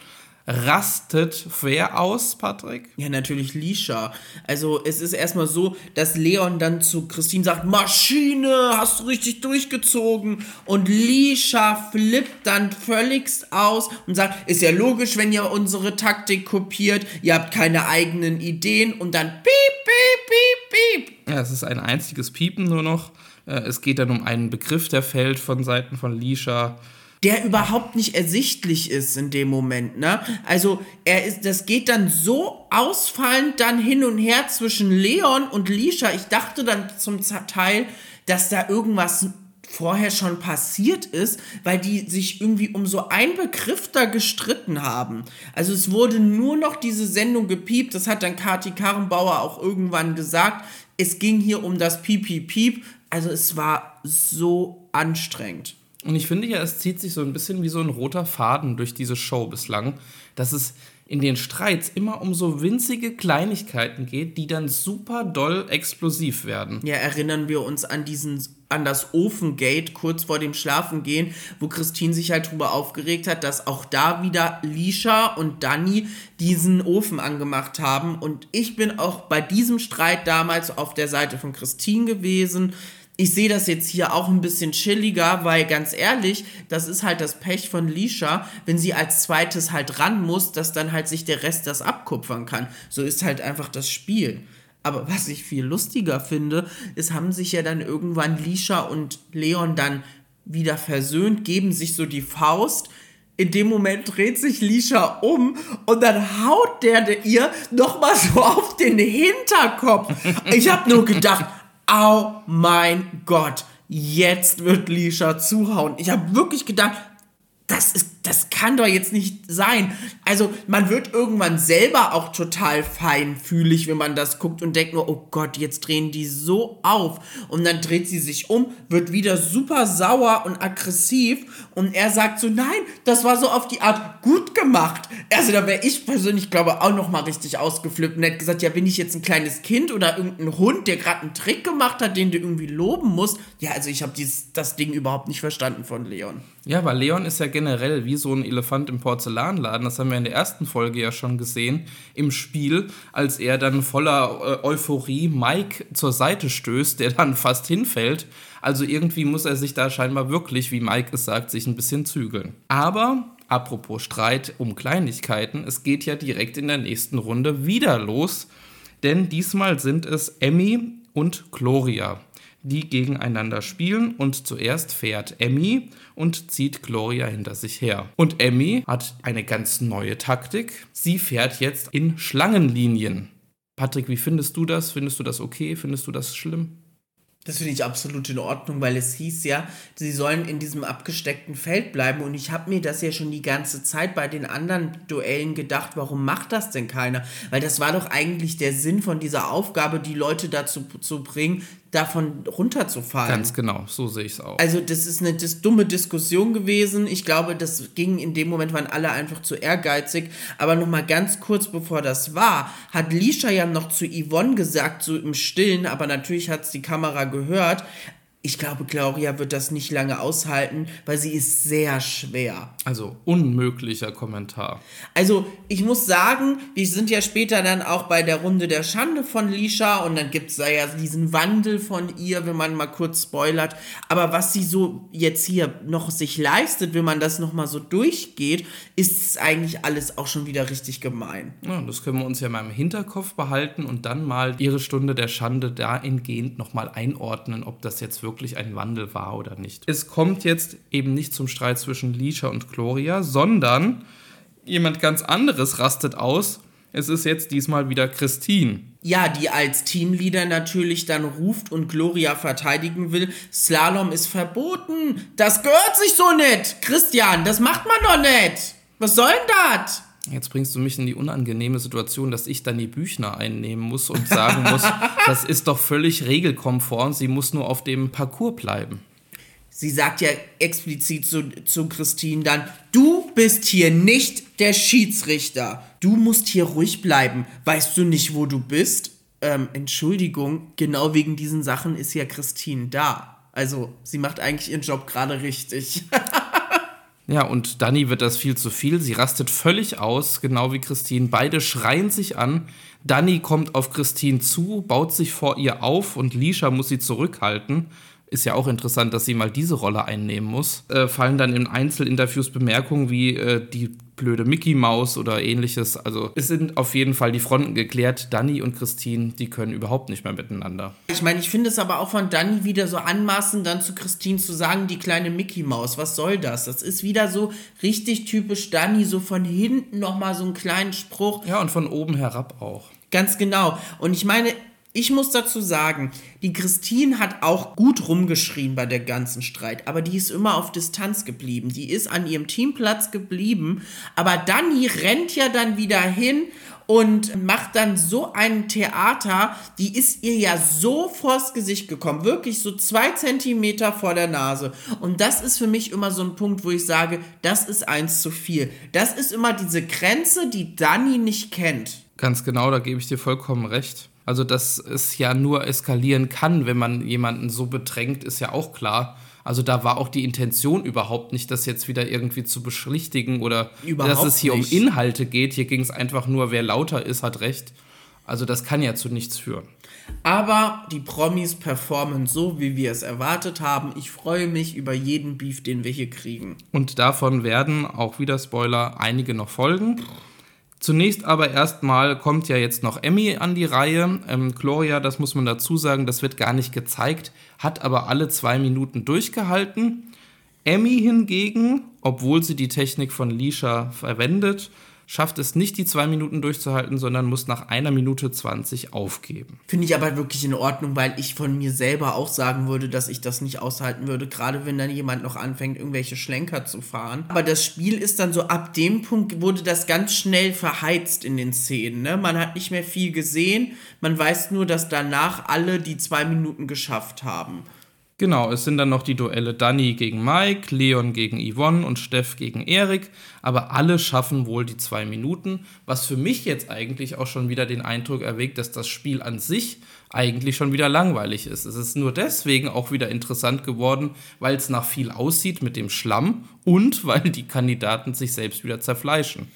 S2: rastet wer aus, Patrick?
S1: Ja, natürlich Lisha. Also es ist erstmal so, dass Leon dann zu Christine sagt, Maschine, hast du richtig durchgezogen. Und Lisha flippt dann völligst aus und sagt, ist ja logisch, wenn ihr unsere Taktik kopiert, ihr habt keine eigenen Ideen und dann piep, piep, piep, piep.
S2: Ja, es ist ein einziges Piepen nur noch. Äh, es geht dann um einen Begriff, der fällt von Seiten von Lisha.
S1: der überhaupt nicht ersichtlich ist in dem Moment, ne? Also, er ist, das geht dann so ausfallend dann hin und her zwischen Leon und Lisha. Ich dachte dann zum Teil, dass da irgendwas vorher schon passiert ist, weil die sich irgendwie um so einen Begriff da gestritten haben. Also es wurde nur noch diese Sendung gepiept, das hat dann Kati Karrenbauer auch irgendwann gesagt. Es ging hier um das Piep, Piep, Piep. Also es war so anstrengend.
S2: Und ich finde ja, es zieht sich so ein bisschen wie so ein roter Faden durch diese Show bislang, dass es in den Streits immer um so winzige Kleinigkeiten geht, die dann super doll explosiv werden.
S1: Ja, erinnern wir uns an diesen an das Ofengate kurz vor dem Schlafengehen, wo Christine sich halt drüber aufgeregt hat, dass auch da wieder Lisha und Danny diesen Ofen angemacht haben und ich bin auch bei diesem Streit damals auf der Seite von Christine gewesen ich sehe das jetzt hier auch ein bisschen chilliger, weil ganz ehrlich, das ist halt das Pech von Lisha, wenn sie als zweites halt ran muss, dass dann halt sich der Rest das abkupfern kann. So ist halt einfach das Spiel. Aber was ich viel lustiger finde, ist, haben sich ja dann irgendwann Lisha und Leon dann wieder versöhnt, geben sich so die Faust. In dem Moment dreht sich Lisha um und dann haut der ihr nochmal so auf den Hinterkopf. Ich habe nur gedacht, oh mein Gott, jetzt wird Lisha zuhauen. Ich habe wirklich gedacht, das ist, das kann doch jetzt nicht sein. Also, man wird irgendwann selber auch total feinfühlig, wenn man das guckt und denkt nur, oh Gott, jetzt drehen die so auf. Und dann dreht sie sich um, wird wieder super sauer und aggressiv. Und er sagt so, nein, das war so auf die Art gut gemacht. Also, da wäre ich persönlich, glaube auch noch mal richtig ausgeflippt und hätte gesagt, ja, bin ich jetzt ein kleines Kind oder irgendein Hund, der gerade einen Trick gemacht hat, den du irgendwie loben musst? Ja, also ich habe das Ding überhaupt nicht verstanden von Leon.
S2: Ja, weil Leon ist ja generell wie so ein Elefant im Porzellanladen. Das haben wir in der ersten Folge ja schon gesehen im Spiel, als er dann voller äh, Euphorie Mike zur Seite stößt, der dann fast hinfällt. Also irgendwie muss er sich da scheinbar wirklich, wie Mike es sagt, sich ein bisschen zügeln. Aber apropos Streit um Kleinigkeiten, es geht ja direkt in der nächsten Runde wieder los, denn diesmal sind es Emmy und Gloria die gegeneinander spielen und zuerst fährt Emmy und zieht Gloria hinter sich her. Und Emmy hat eine ganz neue Taktik. Sie fährt jetzt in Schlangenlinien. Patrick, wie findest du das? Findest du das okay? Findest du das schlimm?
S1: Das finde ich absolut in Ordnung, weil es hieß ja, sie sollen in diesem abgesteckten Feld bleiben. Und ich habe mir das ja schon die ganze Zeit bei den anderen Duellen gedacht, warum macht das denn keiner? Weil das war doch eigentlich der Sinn von dieser Aufgabe, die Leute dazu zu bringen, davon runterzufallen.
S2: Ganz genau, so sehe ich es auch.
S1: Also das ist eine das dumme Diskussion gewesen. Ich glaube, das ging in dem Moment, waren alle einfach zu ehrgeizig. Aber noch mal ganz kurz bevor das war, hat Lisha ja noch zu Yvonne gesagt, so im Stillen, aber natürlich hat es die Kamera gehört, ich glaube, Gloria wird das nicht lange aushalten, weil sie ist sehr schwer.
S2: Also unmöglicher Kommentar.
S1: Also ich muss sagen, wir sind ja später dann auch bei der Runde der Schande von Lisha und dann gibt es da ja diesen Wandel von ihr, wenn man mal kurz spoilert. Aber was sie so jetzt hier noch sich leistet, wenn man das nochmal so durchgeht, ist eigentlich alles auch schon wieder richtig gemein.
S2: Ja, das können wir uns ja mal im Hinterkopf behalten und dann mal ihre Stunde der Schande dahingehend nochmal einordnen, ob das jetzt wirklich wirklich ein Wandel war oder nicht. Es kommt jetzt eben nicht zum Streit zwischen Lisha und Gloria, sondern jemand ganz anderes rastet aus. Es ist jetzt diesmal wieder Christine.
S1: Ja, die als Teamleader natürlich dann ruft und Gloria verteidigen will. Slalom ist verboten. Das gehört sich so nicht. Christian, das macht man doch nicht. Was soll denn das?
S2: Jetzt bringst du mich in die unangenehme Situation, dass ich dann die Büchner einnehmen muss und sagen muss, das ist doch völlig regelkonform, sie muss nur auf dem Parcours bleiben.
S1: Sie sagt ja explizit zu, zu Christine dann, du bist hier nicht der Schiedsrichter. Du musst hier ruhig bleiben. Weißt du nicht, wo du bist? Ähm, Entschuldigung, genau wegen diesen Sachen ist ja Christine da. Also, sie macht eigentlich ihren Job gerade richtig.
S2: Ja, und Dani wird das viel zu viel. Sie rastet völlig aus, genau wie Christine. Beide schreien sich an. Dani kommt auf Christine zu, baut sich vor ihr auf und Lisha muss sie zurückhalten. Ist ja auch interessant, dass sie mal diese Rolle einnehmen muss. Äh, fallen dann in Einzelinterviews Bemerkungen wie, äh, die blöde Mickey Maus oder ähnliches. Also es sind auf jeden Fall die Fronten geklärt. Danny und Christine, die können überhaupt nicht mehr miteinander.
S1: Ich meine, ich finde es aber auch von Danny wieder so anmaßend, dann zu Christine zu sagen, die kleine Mickey Maus, was soll das? Das ist wieder so richtig typisch Danny, so von hinten nochmal so einen kleinen Spruch.
S2: Ja, und von oben herab auch.
S1: Ganz genau. Und ich meine, ich muss dazu sagen, die Christine hat auch gut rumgeschrien bei der ganzen Streit, aber die ist immer auf Distanz geblieben. Die ist an ihrem Teamplatz geblieben, aber Dani rennt ja dann wieder hin und macht dann so ein Theater, die ist ihr ja so vors Gesicht gekommen, wirklich so zwei Zentimeter vor der Nase. Und das ist für mich immer so ein Punkt, wo ich sage, das ist eins zu viel. Das ist immer diese Grenze, die Dani nicht kennt.
S2: Ganz genau, da gebe ich dir vollkommen recht. Also, dass es ja nur eskalieren kann, wenn man jemanden so bedrängt, ist ja auch klar. Also da war auch die Intention überhaupt nicht, das jetzt wieder irgendwie zu beschlichtigen oder überhaupt dass es hier nicht. um Inhalte geht. Hier ging es einfach nur, wer lauter ist, hat recht. Also das kann ja zu nichts führen.
S1: Aber die Promis performen so, wie wir es erwartet haben. Ich freue mich über jeden Beef, den wir hier kriegen.
S2: Und davon werden, auch wieder Spoiler, einige noch folgen. Zunächst aber erstmal kommt ja jetzt noch Emmy an die Reihe. Ähm, Gloria, das muss man dazu sagen, das wird gar nicht gezeigt, hat aber alle zwei Minuten durchgehalten. Emmy hingegen, obwohl sie die Technik von Lisha verwendet, schafft es nicht, die zwei Minuten durchzuhalten, sondern muss nach einer Minute 20 aufgeben.
S1: Finde ich aber wirklich in Ordnung, weil ich von mir selber auch sagen würde, dass ich das nicht aushalten würde, gerade wenn dann jemand noch anfängt, irgendwelche Schlenker zu fahren. Aber das Spiel ist dann so, ab dem Punkt wurde das ganz schnell verheizt in den Szenen. Ne? Man hat nicht mehr viel gesehen, man weiß nur, dass danach alle die zwei Minuten geschafft haben.
S2: Genau, es sind dann noch die Duelle Danny gegen Mike, Leon gegen Yvonne und Steff gegen Erik, aber alle schaffen wohl die zwei Minuten, was für mich jetzt eigentlich auch schon wieder den Eindruck erweckt, dass das Spiel an sich eigentlich schon wieder langweilig ist. Es ist nur deswegen auch wieder interessant geworden, weil es nach viel aussieht mit dem Schlamm und weil die Kandidaten sich selbst wieder zerfleischen.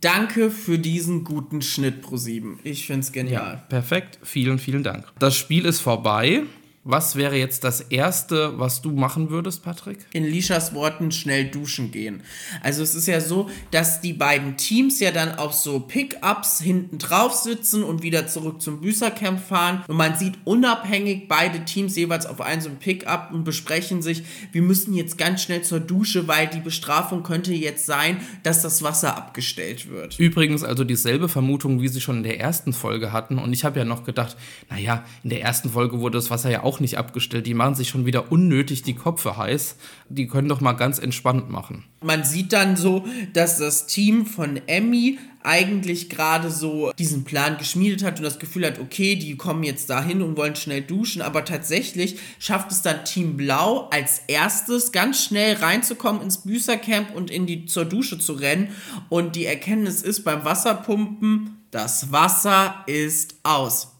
S1: Danke für diesen guten Schnitt, Pro7. Ich finde es genial.
S2: Ja, perfekt. Vielen, vielen Dank. Das Spiel ist vorbei. Was wäre jetzt das Erste, was du machen würdest, Patrick?
S1: In Lishas Worten schnell duschen gehen. Also es ist ja so, dass die beiden Teams ja dann auf so Pickups hinten drauf sitzen und wieder zurück zum Büßercamp fahren. Und man sieht unabhängig beide Teams jeweils auf einem so Pickup und besprechen sich, wir müssen jetzt ganz schnell zur Dusche, weil die Bestrafung könnte jetzt sein, dass das Wasser abgestellt wird.
S2: Übrigens also dieselbe Vermutung, wie sie schon in der ersten Folge hatten. Und ich habe ja noch gedacht, naja, in der ersten Folge wurde das Wasser ja auch auch nicht abgestellt. Die machen sich schon wieder unnötig die Köpfe heiß. Die können doch mal ganz entspannt machen.
S1: Man sieht dann so, dass das Team von Emmy eigentlich gerade so diesen Plan geschmiedet hat und das Gefühl hat, okay, die kommen jetzt dahin und wollen schnell duschen, aber tatsächlich schafft es dann Team Blau als erstes ganz schnell reinzukommen ins Büßercamp und in die zur Dusche zu rennen und die Erkenntnis ist beim Wasserpumpen, das Wasser ist aus.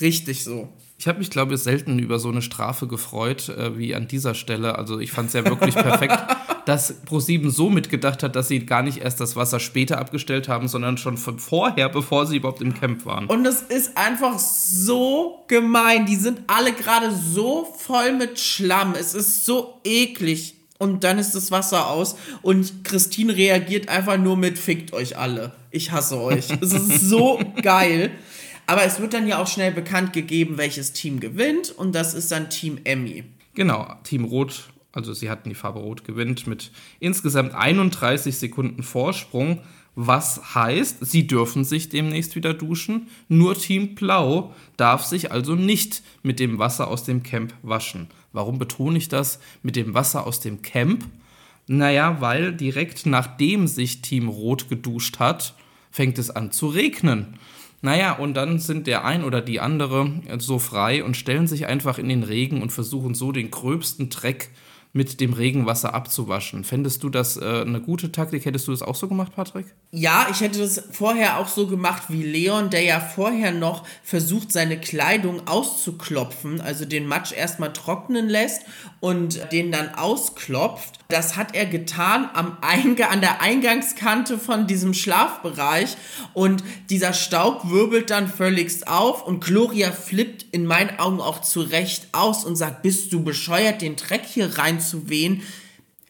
S1: Richtig so.
S2: Ich habe mich, glaube ich, selten über so eine Strafe gefreut äh, wie an dieser Stelle. Also ich fand es ja wirklich perfekt, dass ProSieben so mitgedacht hat, dass sie gar nicht erst das Wasser später abgestellt haben, sondern schon von vorher, bevor sie überhaupt im Camp waren.
S1: Und es ist einfach so gemein. Die sind alle gerade so voll mit Schlamm. Es ist so eklig. Und dann ist das Wasser aus und Christine reagiert einfach nur mit Fickt euch alle. Ich hasse euch. es ist so geil. Aber es wird dann ja auch schnell bekannt gegeben, welches Team gewinnt und das ist dann Team Emmy.
S2: Genau, Team Rot, also sie hatten die Farbe Rot gewinnt mit insgesamt 31 Sekunden Vorsprung, was heißt, sie dürfen sich demnächst wieder duschen. Nur Team Blau darf sich also nicht mit dem Wasser aus dem Camp waschen. Warum betone ich das mit dem Wasser aus dem Camp? Naja, weil direkt nachdem sich Team Rot geduscht hat, fängt es an zu regnen. Naja, und dann sind der ein oder die andere so frei und stellen sich einfach in den Regen und versuchen so den gröbsten Dreck mit dem Regenwasser abzuwaschen. Fändest du das äh, eine gute Taktik? Hättest du das auch so gemacht, Patrick?
S1: Ja, ich hätte das vorher auch so gemacht wie Leon, der ja vorher noch versucht, seine Kleidung auszuklopfen, also den Matsch erstmal trocknen lässt und den dann ausklopft. Das hat er getan am Einge an der Eingangskante von diesem Schlafbereich und dieser Staub wirbelt dann völligst auf und Gloria flippt in meinen Augen auch zurecht aus und sagt, bist du bescheuert, den Dreck hier reinzuwehen?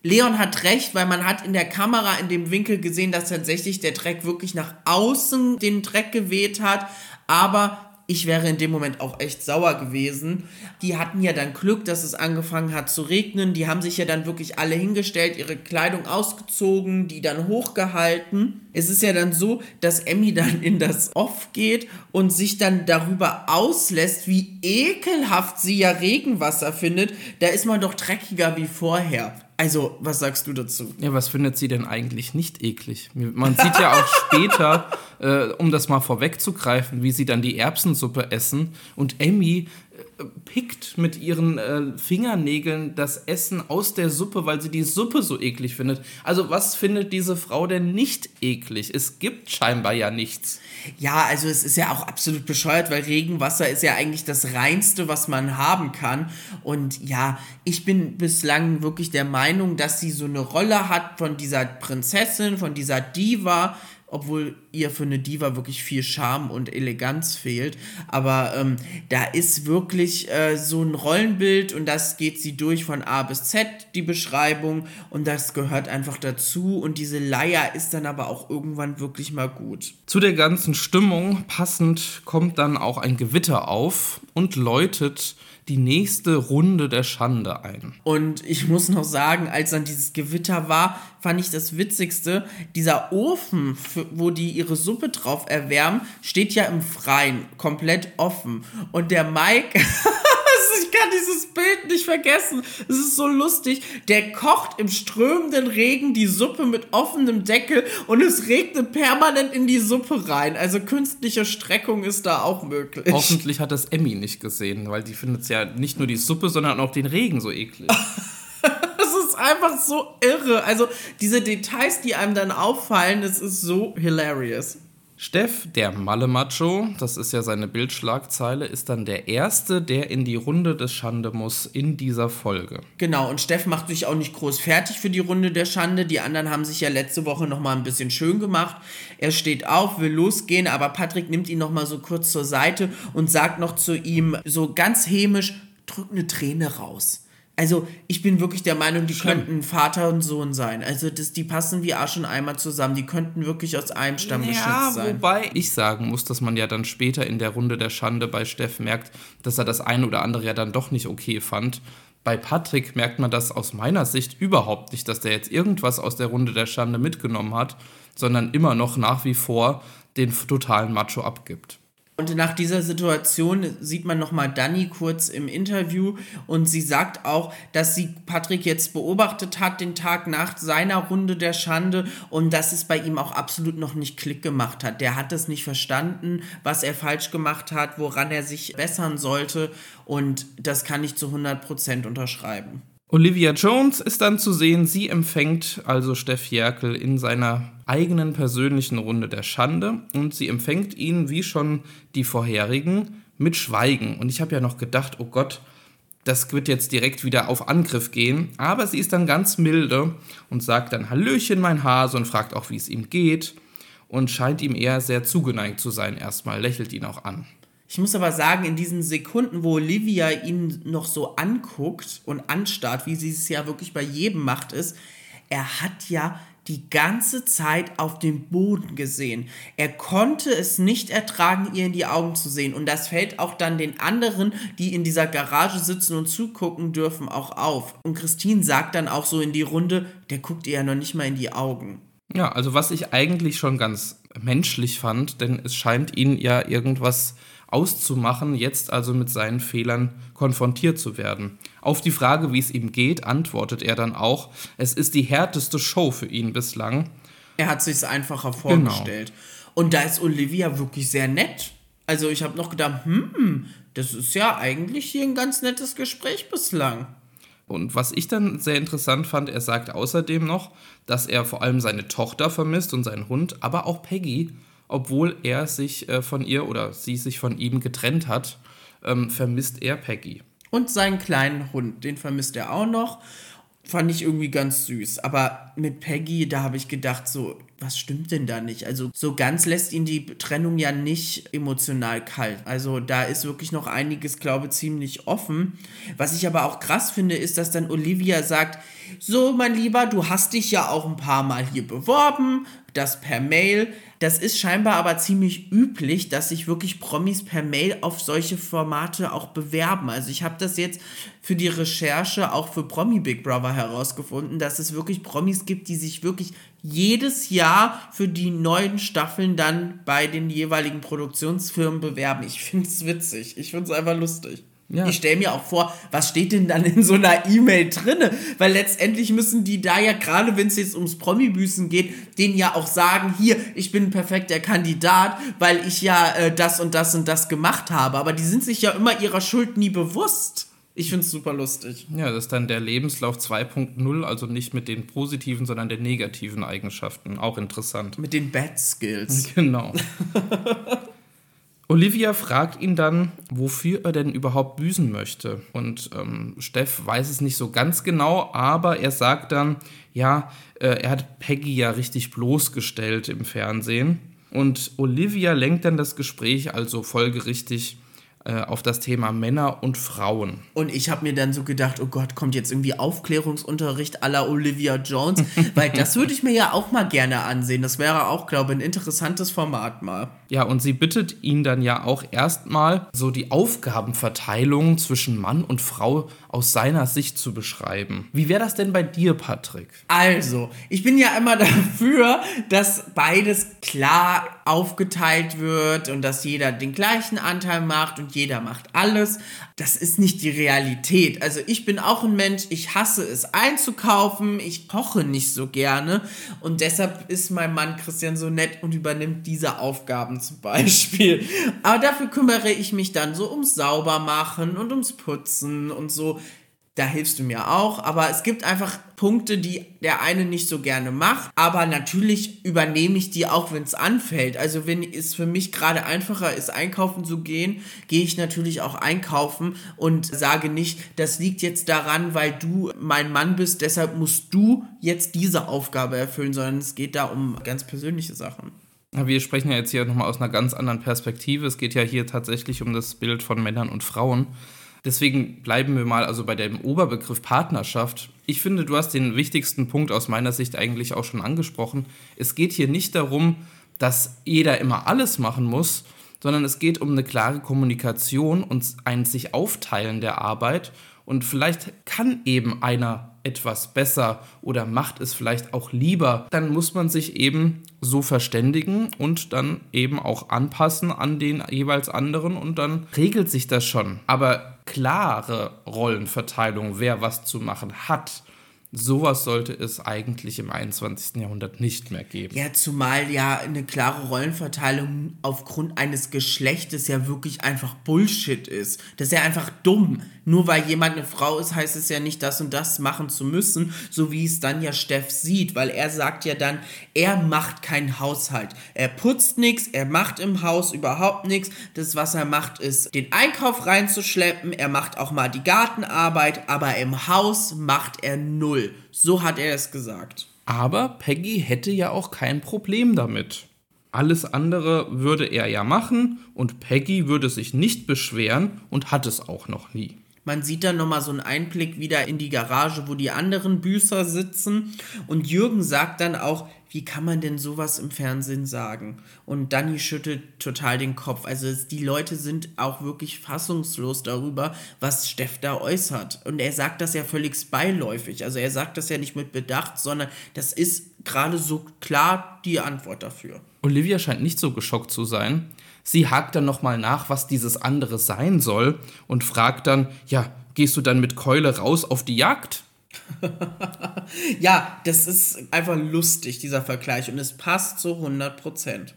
S1: Leon hat recht, weil man hat in der Kamera in dem Winkel gesehen, dass tatsächlich der Dreck wirklich nach außen den Dreck geweht hat. Aber ich wäre in dem Moment auch echt sauer gewesen. Die hatten ja dann Glück, dass es angefangen hat zu regnen. Die haben sich ja dann wirklich alle hingestellt, ihre Kleidung ausgezogen, die dann hochgehalten. Es ist ja dann so, dass Emmy dann in das Off geht und sich dann darüber auslässt, wie ekelhaft sie ja Regenwasser findet. Da ist man doch dreckiger wie vorher. Also, was sagst du dazu?
S2: Ja, was findet sie denn eigentlich nicht eklig? Man sieht ja auch später, äh, um das mal vorwegzugreifen, wie sie dann die Erbsensuppe essen und Emmy pickt mit ihren äh, Fingernägeln das Essen aus der Suppe, weil sie die Suppe so eklig findet. Also was findet diese Frau denn nicht eklig? Es gibt scheinbar ja nichts.
S1: Ja, also es ist ja auch absolut bescheuert, weil Regenwasser ist ja eigentlich das reinste, was man haben kann. Und ja, ich bin bislang wirklich der Meinung, dass sie so eine Rolle hat von dieser Prinzessin, von dieser Diva, obwohl ihr für eine Diva wirklich viel Charme und Eleganz fehlt. Aber ähm, da ist wirklich äh, so ein Rollenbild und das geht sie durch von A bis Z, die Beschreibung, und das gehört einfach dazu. Und diese Leier ist dann aber auch irgendwann wirklich mal gut.
S2: Zu der ganzen Stimmung passend kommt dann auch ein Gewitter auf und läutet die nächste Runde der Schande ein.
S1: Und ich muss noch sagen, als dann dieses Gewitter war, fand ich das Witzigste, dieser Ofen, wo die ihre Suppe drauf erwärmen, steht ja im Freien, komplett offen. Und der Mike ich kann dieses Bild nicht vergessen. Es ist so lustig. Der kocht im strömenden Regen die Suppe mit offenem Deckel und es regnet permanent in die Suppe rein. Also künstliche Streckung ist da auch möglich.
S2: Hoffentlich hat das Emmy nicht gesehen, weil die findet ja nicht nur die Suppe, sondern auch den Regen so eklig.
S1: Das ist einfach so irre. Also diese Details, die einem dann auffallen, das ist so hilarious.
S2: Steff, der Malle-Macho, das ist ja seine Bildschlagzeile, ist dann der Erste, der in die Runde des Schande muss in dieser Folge.
S1: Genau, und Steff macht sich auch nicht groß fertig für die Runde der Schande. Die anderen haben sich ja letzte Woche nochmal ein bisschen schön gemacht. Er steht auf, will losgehen, aber Patrick nimmt ihn nochmal so kurz zur Seite und sagt noch zu ihm so ganz hämisch, drück eine Träne raus. Also ich bin wirklich der Meinung, die Schlimm. könnten Vater und Sohn sein. Also das, die passen wie Arsch und Eimer zusammen. Die könnten wirklich aus einem Stamm ja, geschnitzt sein.
S2: Wobei ich sagen muss, dass man ja dann später in der Runde der Schande bei Steff merkt, dass er das eine oder andere ja dann doch nicht okay fand. Bei Patrick merkt man das aus meiner Sicht überhaupt nicht, dass der jetzt irgendwas aus der Runde der Schande mitgenommen hat, sondern immer noch nach wie vor den totalen Macho abgibt.
S1: Und nach dieser Situation sieht man nochmal Dani kurz im Interview und sie sagt auch, dass sie Patrick jetzt beobachtet hat, den Tag nach seiner Runde der Schande und dass es bei ihm auch absolut noch nicht Klick gemacht hat. Der hat es nicht verstanden, was er falsch gemacht hat, woran er sich bessern sollte und das kann ich zu 100% unterschreiben.
S2: Olivia Jones ist dann zu sehen, sie empfängt also Steff Jerkel in seiner eigenen persönlichen Runde der Schande und sie empfängt ihn, wie schon die vorherigen, mit Schweigen. Und ich habe ja noch gedacht, oh Gott, das wird jetzt direkt wieder auf Angriff gehen. Aber sie ist dann ganz milde und sagt dann Hallöchen, mein Hase und fragt auch, wie es ihm geht und scheint ihm eher sehr zugeneigt zu sein erstmal, lächelt ihn auch an.
S1: Ich muss aber sagen, in diesen Sekunden, wo Olivia ihn noch so anguckt und anstarrt, wie sie es ja wirklich bei jedem macht, ist, er hat ja die ganze Zeit auf dem Boden gesehen. Er konnte es nicht ertragen, ihr in die Augen zu sehen. Und das fällt auch dann den anderen, die in dieser Garage sitzen und zugucken dürfen, auch auf. Und Christine sagt dann auch so in die Runde, der guckt ihr ja noch nicht mal in die Augen.
S2: Ja, also was ich eigentlich schon ganz menschlich fand, denn es scheint ihn ja irgendwas auszumachen, jetzt also mit seinen Fehlern konfrontiert zu werden. Auf die Frage, wie es ihm geht, antwortet er dann auch, es ist die härteste Show für ihn bislang.
S1: Er hat sich einfacher vorgestellt. Genau. Und da ist Olivia wirklich sehr nett. Also ich habe noch gedacht, hm, das ist ja eigentlich hier ein ganz nettes Gespräch bislang.
S2: Und was ich dann sehr interessant fand, er sagt außerdem noch, dass er vor allem seine Tochter vermisst und seinen Hund, aber auch Peggy obwohl er sich äh, von ihr oder sie sich von ihm getrennt hat, ähm, vermisst er Peggy.
S1: Und seinen kleinen Hund, den vermisst er auch noch. Fand ich irgendwie ganz süß. Aber mit Peggy, da habe ich gedacht, so, was stimmt denn da nicht? Also so ganz lässt ihn die Trennung ja nicht emotional kalt. Also da ist wirklich noch einiges, glaube ich, ziemlich offen. Was ich aber auch krass finde, ist, dass dann Olivia sagt, so mein Lieber, du hast dich ja auch ein paar Mal hier beworben, das per Mail. Das ist scheinbar aber ziemlich üblich, dass sich wirklich Promis per Mail auf solche Formate auch bewerben. Also ich habe das jetzt für die Recherche auch für Promi Big Brother herausgefunden, dass es wirklich Promis gibt, die sich wirklich jedes Jahr für die neuen Staffeln dann bei den jeweiligen Produktionsfirmen bewerben. Ich finde es witzig. Ich finde es einfach lustig. Ja. Ich stelle mir auch vor, was steht denn dann in so einer E-Mail drinne? Weil letztendlich müssen die da ja, gerade wenn es jetzt ums Promi-Büßen geht, denen ja auch sagen, hier, ich bin ein perfekter Kandidat, weil ich ja äh, das und das und das gemacht habe. Aber die sind sich ja immer ihrer Schuld nie bewusst. Ich finde es super lustig.
S2: Ja, das ist dann der Lebenslauf 2.0, also nicht mit den positiven, sondern den negativen Eigenschaften. Auch interessant.
S1: Mit den Bad Skills.
S2: Genau. Olivia fragt ihn dann, wofür er denn überhaupt büßen möchte. Und ähm, Steff weiß es nicht so ganz genau, aber er sagt dann, ja, äh, er hat Peggy ja richtig bloßgestellt im Fernsehen. Und Olivia lenkt dann das Gespräch also folgerichtig äh, auf das Thema Männer und Frauen.
S1: Und ich habe mir dann so gedacht, oh Gott, kommt jetzt irgendwie Aufklärungsunterricht la Olivia Jones, weil das würde ich mir ja auch mal gerne ansehen. Das wäre auch, glaube ich, ein interessantes Format mal.
S2: Ja, und sie bittet ihn dann ja auch erstmal, so die Aufgabenverteilung zwischen Mann und Frau aus seiner Sicht zu beschreiben. Wie wäre das denn bei dir, Patrick?
S1: Also, ich bin ja immer dafür, dass beides klar aufgeteilt wird und dass jeder den gleichen Anteil macht und jeder macht alles. Das ist nicht die Realität. Also ich bin auch ein Mensch, ich hasse es einzukaufen, ich koche nicht so gerne und deshalb ist mein Mann Christian so nett und übernimmt diese Aufgaben zum Beispiel. Aber dafür kümmere ich mich dann so ums Saubermachen und ums Putzen und so da hilfst du mir auch. Aber es gibt einfach Punkte, die der eine nicht so gerne macht. Aber natürlich übernehme ich die auch, wenn es anfällt. Also wenn es für mich gerade einfacher ist, einkaufen zu gehen, gehe ich natürlich auch einkaufen und sage nicht, das liegt jetzt daran, weil du mein Mann bist, deshalb musst du jetzt diese Aufgabe erfüllen, sondern es geht da um ganz persönliche Sachen.
S2: Wir sprechen ja jetzt hier nochmal aus einer ganz anderen Perspektive. Es geht ja hier tatsächlich um das Bild von Männern und Frauen. Deswegen bleiben wir mal also bei dem Oberbegriff Partnerschaft. Ich finde, du hast den wichtigsten Punkt aus meiner Sicht eigentlich auch schon angesprochen. Es geht hier nicht darum, dass jeder immer alles machen muss, sondern es geht um eine klare Kommunikation und ein sich aufteilen der Arbeit. Und vielleicht kann eben einer etwas besser oder macht es vielleicht auch lieber, dann muss man sich eben so verständigen und dann eben auch anpassen an den jeweils anderen und dann regelt sich das schon. Aber klare Rollenverteilung, wer was zu machen hat, Sowas sollte es eigentlich im 21. Jahrhundert nicht mehr geben.
S1: Ja, zumal ja eine klare Rollenverteilung aufgrund eines Geschlechtes ja wirklich einfach Bullshit ist. Das ist ja einfach dumm. Nur weil jemand eine Frau ist, heißt es ja nicht, das und das machen zu müssen, so wie es dann ja Steff sieht, weil er sagt ja dann, er macht keinen Haushalt. Er putzt nichts, er macht im Haus überhaupt nichts. Das, was er macht, ist, den Einkauf reinzuschleppen. Er macht auch mal die Gartenarbeit, aber im Haus macht er null. So hat er es gesagt.
S2: Aber Peggy hätte ja auch kein Problem damit. Alles andere würde er ja machen und Peggy würde sich nicht beschweren und hat es auch noch nie.
S1: Man sieht dann nochmal so einen Einblick wieder in die Garage, wo die anderen Büßer sitzen. Und Jürgen sagt dann auch, wie kann man denn sowas im Fernsehen sagen? Und Danny schüttelt total den Kopf. Also die Leute sind auch wirklich fassungslos darüber, was Steff da äußert. Und er sagt das ja völlig beiläufig. Also er sagt das ja nicht mit Bedacht, sondern das ist gerade so klar die Antwort dafür.
S2: Olivia scheint nicht so geschockt zu sein. Sie hakt dann nochmal nach, was dieses andere sein soll und fragt dann, ja, gehst du dann mit Keule raus auf die Jagd?
S1: ja, das ist einfach lustig, dieser Vergleich, und es passt zu 100 Prozent.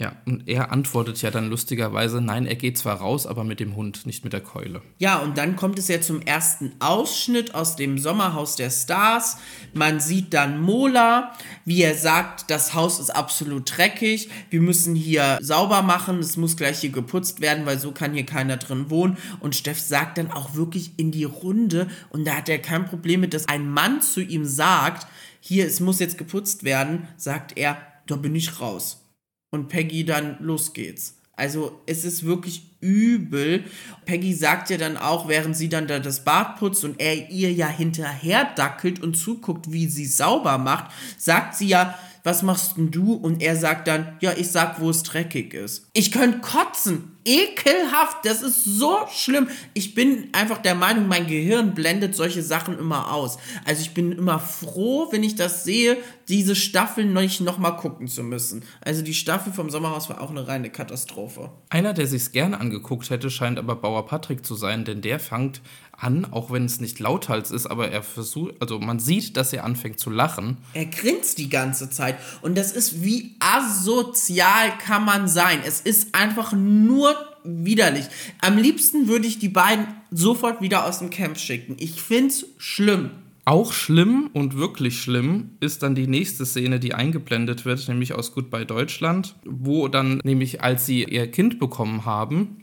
S2: Ja, und er antwortet ja dann lustigerweise, nein, er geht zwar raus, aber mit dem Hund, nicht mit der Keule.
S1: Ja, und dann kommt es ja zum ersten Ausschnitt aus dem Sommerhaus der Stars. Man sieht dann Mola, wie er sagt, das Haus ist absolut dreckig, wir müssen hier sauber machen, es muss gleich hier geputzt werden, weil so kann hier keiner drin wohnen. Und Steff sagt dann auch wirklich in die Runde, und da hat er kein Problem mit, dass ein Mann zu ihm sagt, hier, es muss jetzt geputzt werden, sagt er, da bin ich raus und Peggy dann, los geht's. Also es ist wirklich übel. Peggy sagt ja dann auch, während sie dann da das Bad putzt und er ihr ja hinterher dackelt und zuguckt, wie sie sauber macht, sagt sie ja, was machst denn du? Und er sagt dann, ja, ich sag, wo es dreckig ist. Ich könnte kotzen. Ekelhaft. Das ist so schlimm. Ich bin einfach der Meinung, mein Gehirn blendet solche Sachen immer aus. Also ich bin immer froh, wenn ich das sehe, diese Staffel nicht nochmal gucken zu müssen. Also die Staffel vom Sommerhaus war auch eine reine Katastrophe.
S2: Einer, der sich's gerne angeguckt hätte, scheint aber Bauer Patrick zu sein, denn der fängt an, auch wenn es nicht lauthals ist, aber er versucht, also man sieht, dass er anfängt zu lachen.
S1: Er grinst die ganze Zeit und das ist wie asozial kann man sein. Es ist einfach nur widerlich. Am liebsten würde ich die beiden sofort wieder aus dem Camp schicken. Ich find's schlimm.
S2: Auch schlimm und wirklich schlimm ist dann die nächste Szene, die eingeblendet wird, nämlich aus Goodbye Deutschland, wo dann nämlich als sie ihr Kind bekommen haben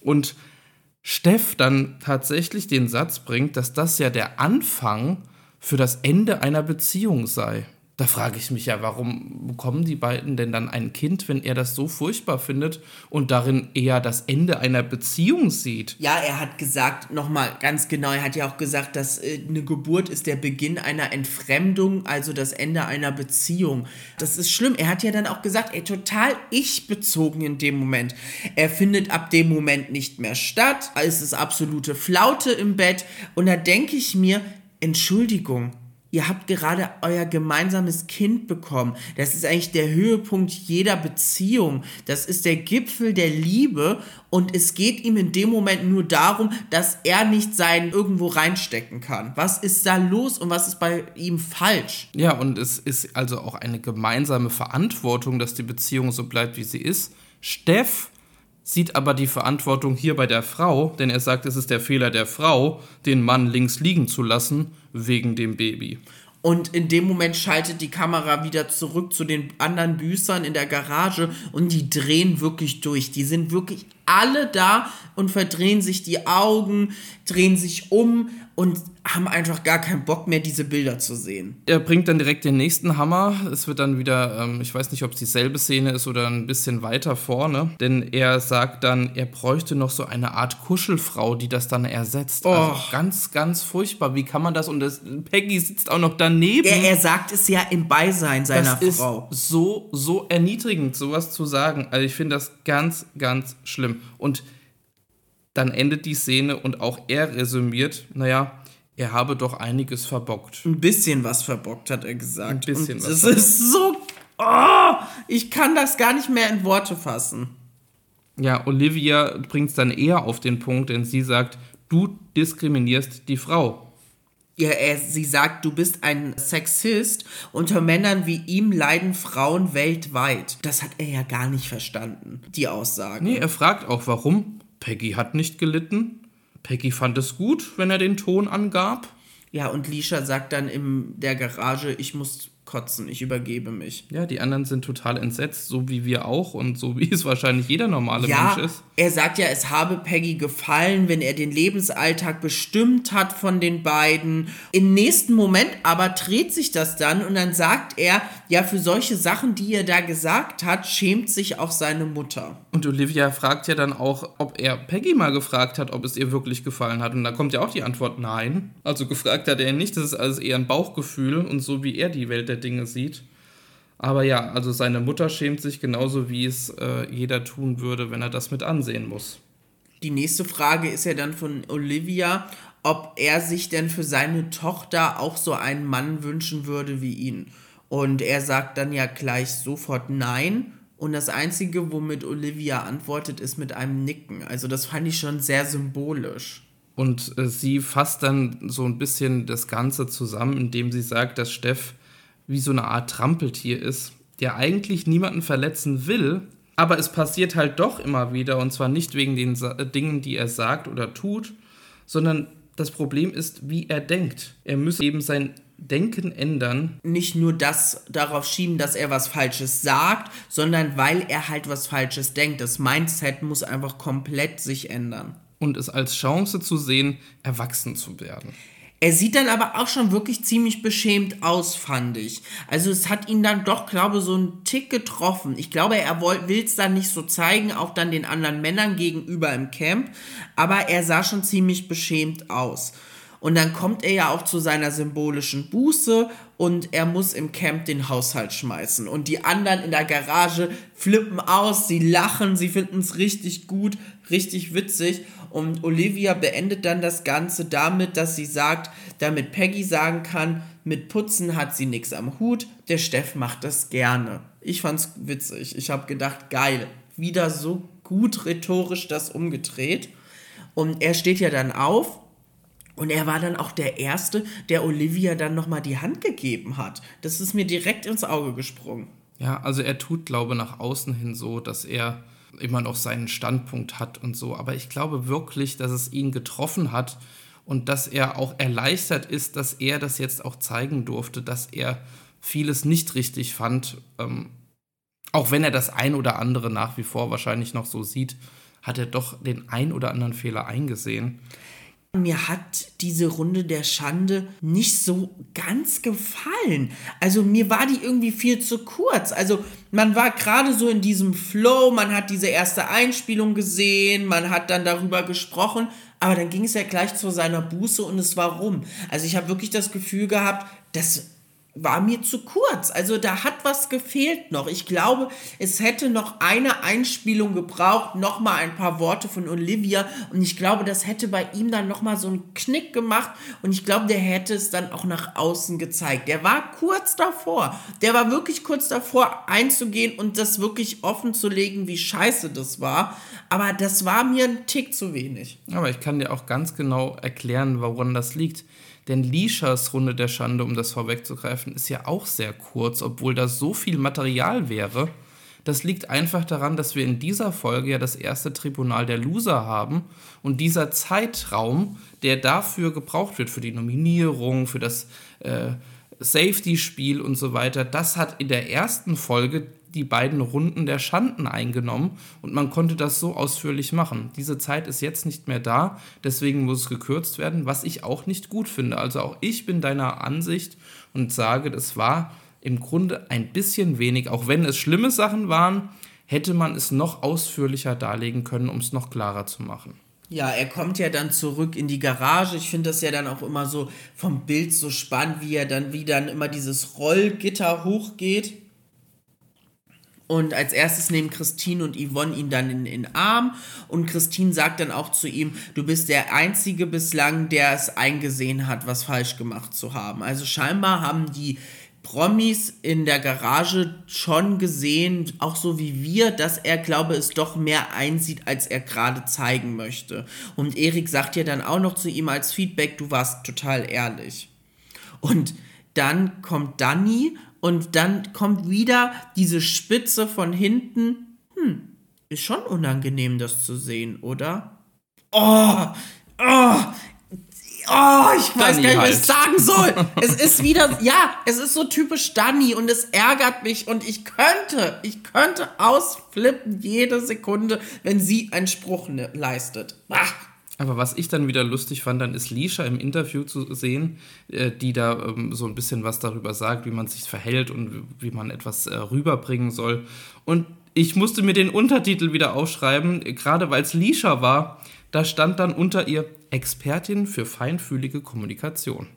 S2: und Steff dann tatsächlich den Satz bringt, dass das ja der Anfang für das Ende einer Beziehung sei. Da frage ich mich ja, warum bekommen die beiden denn dann ein Kind, wenn er das so furchtbar findet und darin eher das Ende einer Beziehung sieht?
S1: Ja, er hat gesagt, nochmal ganz genau, er hat ja auch gesagt, dass äh, eine Geburt ist der Beginn einer Entfremdung, also das Ende einer Beziehung. Das ist schlimm. Er hat ja dann auch gesagt, ey, total ich-bezogen in dem Moment. Er findet ab dem Moment nicht mehr statt. Es ist absolute Flaute im Bett. Und da denke ich mir, Entschuldigung, Ihr habt gerade euer gemeinsames Kind bekommen. Das ist eigentlich der Höhepunkt jeder Beziehung. Das ist der Gipfel der Liebe. Und es geht ihm in dem Moment nur darum, dass er nicht sein irgendwo reinstecken kann. Was ist da los und was ist bei ihm falsch?
S2: Ja, und es ist also auch eine gemeinsame Verantwortung, dass die Beziehung so bleibt, wie sie ist. Steff sieht aber die Verantwortung hier bei der Frau, denn er sagt, es ist der Fehler der Frau, den Mann links liegen zu lassen, wegen dem Baby.
S1: Und in dem Moment schaltet die Kamera wieder zurück zu den anderen Büßern in der Garage und die drehen wirklich durch. Die sind wirklich alle da und verdrehen sich die Augen, drehen sich um und haben einfach gar keinen Bock mehr, diese Bilder zu sehen.
S2: Er bringt dann direkt den nächsten Hammer. Es wird dann wieder, ähm, ich weiß nicht, ob es dieselbe Szene ist oder ein bisschen weiter vorne, denn er sagt dann, er bräuchte noch so eine Art Kuschelfrau, die das dann ersetzt. Oh. Also ganz, ganz furchtbar. Wie kann man das? Und das, Peggy sitzt auch noch daneben.
S1: Er, er sagt es ja im Beisein seiner
S2: das
S1: Frau.
S2: Ist so, so erniedrigend, sowas zu sagen. Also ich finde das ganz, ganz schlimm. Und dann endet die Szene und auch er resümiert, naja, er habe doch einiges verbockt.
S1: Ein bisschen was verbockt, hat er gesagt.
S2: Ein bisschen
S1: und
S2: was.
S1: Das ist so. Oh, ich kann das gar nicht mehr in Worte fassen.
S2: Ja, Olivia bringt es dann eher auf den Punkt, denn sie sagt, du diskriminierst die Frau.
S1: Ja, er, sie sagt, du bist ein Sexist. Unter Männern wie ihm leiden Frauen weltweit. Das hat er ja gar nicht verstanden, die Aussage.
S2: Nee, er fragt auch, warum. Peggy hat nicht gelitten. Peggy fand es gut, wenn er den Ton angab.
S1: Ja, und Lisha sagt dann in der Garage, ich muss kotzen, ich übergebe mich.
S2: Ja, die anderen sind total entsetzt, so wie wir auch und so wie es wahrscheinlich jeder normale
S1: ja,
S2: Mensch ist.
S1: Er sagt ja, es habe Peggy gefallen, wenn er den Lebensalltag bestimmt hat von den beiden. Im nächsten Moment aber dreht sich das dann und dann sagt er, ja, für solche Sachen, die er da gesagt hat, schämt sich auch seine Mutter.
S2: Und Olivia fragt ja dann auch, ob er Peggy mal gefragt hat, ob es ihr wirklich gefallen hat. Und da kommt ja auch die Antwort nein. Also gefragt hat er nicht, das ist alles eher ein Bauchgefühl und so wie er die Welt der Dinge sieht. Aber ja, also seine Mutter schämt sich genauso, wie es äh, jeder tun würde, wenn er das mit ansehen muss.
S1: Die nächste Frage ist ja dann von Olivia, ob er sich denn für seine Tochter auch so einen Mann wünschen würde wie ihn. Und er sagt dann ja gleich sofort nein. Und das Einzige, womit Olivia antwortet, ist mit einem Nicken. Also das fand ich schon sehr symbolisch.
S2: Und äh, sie fasst dann so ein bisschen das Ganze zusammen, indem sie sagt, dass Steff wie so eine Art Trampeltier ist, der eigentlich niemanden verletzen will, Aber es passiert halt doch immer wieder und zwar nicht wegen den Sa Dingen, die er sagt oder tut, sondern das Problem ist, wie er denkt. Er müsse eben sein Denken ändern.
S1: Nicht nur das darauf schieben, dass er was Falsches sagt, sondern weil er halt was Falsches denkt. Das Mindset muss einfach komplett sich ändern.
S2: Und es als Chance zu sehen, erwachsen zu werden.
S1: Er sieht dann aber auch schon wirklich ziemlich beschämt aus, fand ich. Also es hat ihn dann doch, glaube so einen Tick getroffen. Ich glaube, er will es dann nicht so zeigen, auch dann den anderen Männern gegenüber im Camp. Aber er sah schon ziemlich beschämt aus. Und dann kommt er ja auch zu seiner symbolischen Buße und er muss im Camp den Haushalt schmeißen. Und die anderen in der Garage flippen aus, sie lachen, sie finden es richtig gut, richtig witzig. Und Olivia beendet dann das Ganze damit, dass sie sagt, damit Peggy sagen kann, mit Putzen hat sie nichts am Hut, der Steff macht das gerne. Ich fand's witzig. Ich habe gedacht, geil, wieder so gut rhetorisch das umgedreht. Und er steht ja dann auf und er war dann auch der Erste, der Olivia dann nochmal die Hand gegeben hat. Das ist mir direkt ins Auge gesprungen.
S2: Ja, also er tut, glaube ich, nach außen hin so, dass er immer noch seinen Standpunkt hat und so. Aber ich glaube wirklich, dass es ihn getroffen hat und dass er auch erleichtert ist, dass er das jetzt auch zeigen durfte, dass er vieles nicht richtig fand. Ähm, auch wenn er das ein oder andere nach wie vor wahrscheinlich noch so sieht, hat er doch den ein oder anderen Fehler eingesehen.
S1: Mir hat diese Runde der Schande nicht so ganz gefallen. Also mir war die irgendwie viel zu kurz. Also man war gerade so in diesem Flow, man hat diese erste Einspielung gesehen, man hat dann darüber gesprochen, aber dann ging es ja gleich zu seiner Buße und es war rum. Also ich habe wirklich das Gefühl gehabt, dass war mir zu kurz. Also da hat was gefehlt noch. Ich glaube, es hätte noch eine Einspielung gebraucht, noch mal ein paar Worte von Olivia und ich glaube, das hätte bei ihm dann noch mal so einen Knick gemacht und ich glaube, der hätte es dann auch nach außen gezeigt. Der war kurz davor. Der war wirklich kurz davor einzugehen und das wirklich offen zu legen, wie scheiße das war, aber das war mir ein Tick zu wenig.
S2: Aber ich kann dir auch ganz genau erklären, woran das liegt. Denn Lishas Runde der Schande, um das vorwegzugreifen, ist ja auch sehr kurz, obwohl da so viel Material wäre. Das liegt einfach daran, dass wir in dieser Folge ja das erste Tribunal der Loser haben und dieser Zeitraum, der dafür gebraucht wird, für die Nominierung, für das äh, Safety-Spiel und so weiter, das hat in der ersten Folge die beiden Runden der Schanden eingenommen und man konnte das so ausführlich machen. Diese Zeit ist jetzt nicht mehr da, deswegen muss es gekürzt werden, was ich auch nicht gut finde. Also auch ich bin deiner Ansicht und sage, das war im Grunde ein bisschen wenig, auch wenn es schlimme Sachen waren, hätte man es noch ausführlicher darlegen können, um es noch klarer zu machen.
S1: Ja, er kommt ja dann zurück in die Garage. Ich finde das ja dann auch immer so vom Bild so spannend, wie er dann, wie dann immer dieses Rollgitter hochgeht und als erstes nehmen Christine und Yvonne ihn dann in den Arm und Christine sagt dann auch zu ihm, du bist der Einzige bislang, der es eingesehen hat, was falsch gemacht zu haben. Also scheinbar haben die Promis in der Garage schon gesehen, auch so wie wir, dass er, glaube es doch mehr einsieht, als er gerade zeigen möchte. Und Erik sagt ja dann auch noch zu ihm als Feedback, du warst total ehrlich. Und dann kommt Danny und dann kommt wieder diese Spitze von hinten. Hm, ist schon unangenehm, das zu sehen, oder? Oh, oh, Oh, ich weiß Danny gar nicht, was ich sagen soll. es ist wieder, ja, es ist so typisch Danny und es ärgert mich und ich könnte, ich könnte ausflippen jede Sekunde, wenn sie einen Spruch ne, leistet. Ach.
S2: Aber was ich dann wieder lustig fand, dann ist Lisha im Interview zu sehen, äh, die da ähm, so ein bisschen was darüber sagt, wie man sich verhält und wie man etwas äh, rüberbringen soll. Und ich musste mir den Untertitel wieder aufschreiben, gerade weil es Lisha war. Da stand dann unter ihr Expertin für feinfühlige Kommunikation.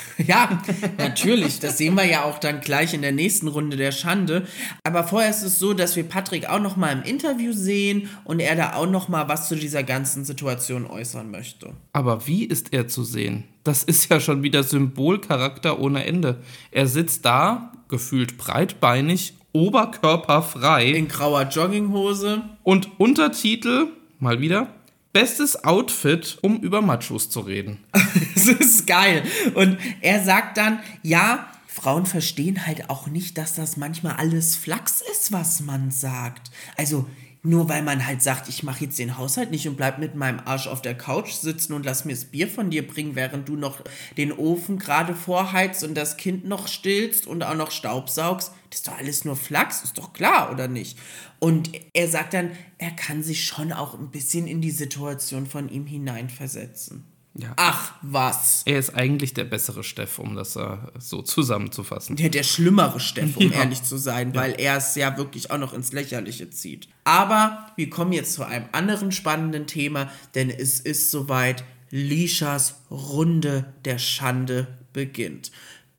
S1: Ja, natürlich. Das sehen wir ja auch dann gleich in der nächsten Runde der Schande. Aber vorher ist es so, dass wir Patrick auch noch mal im Interview sehen und er da auch noch mal was zu dieser ganzen Situation äußern möchte.
S2: Aber wie ist er zu sehen? Das ist ja schon wieder Symbolcharakter ohne Ende. Er sitzt da, gefühlt breitbeinig, oberkörperfrei.
S1: In grauer Jogginghose.
S2: Und Untertitel, mal wieder, Bestes Outfit, um über Machos zu reden.
S1: das ist geil. Und er sagt dann, ja, Frauen verstehen halt auch nicht, dass das manchmal alles Flachs ist, was man sagt. Also nur weil man halt sagt, ich mache jetzt den Haushalt nicht und bleib mit meinem Arsch auf der Couch sitzen und lass mir das Bier von dir bringen, während du noch den Ofen gerade vorheizt und das Kind noch stillst und auch noch Staubsaugst. Das ist doch alles nur Flachs, ist doch klar, oder nicht? Und er sagt dann, er kann sich schon auch ein bisschen in die Situation von ihm hineinversetzen.
S2: Ja.
S1: Ach, was.
S2: Er ist eigentlich der bessere Steff, um das äh, so zusammenzufassen.
S1: Der, der schlimmere Steff, um
S2: Ja.
S1: ehrlich zu sein, weil er es ja wirklich auch noch ins Lächerliche zieht. Aber wir kommen jetzt zu einem anderen spannenden Thema, denn es ist soweit, Lishas Runde der Schande beginnt.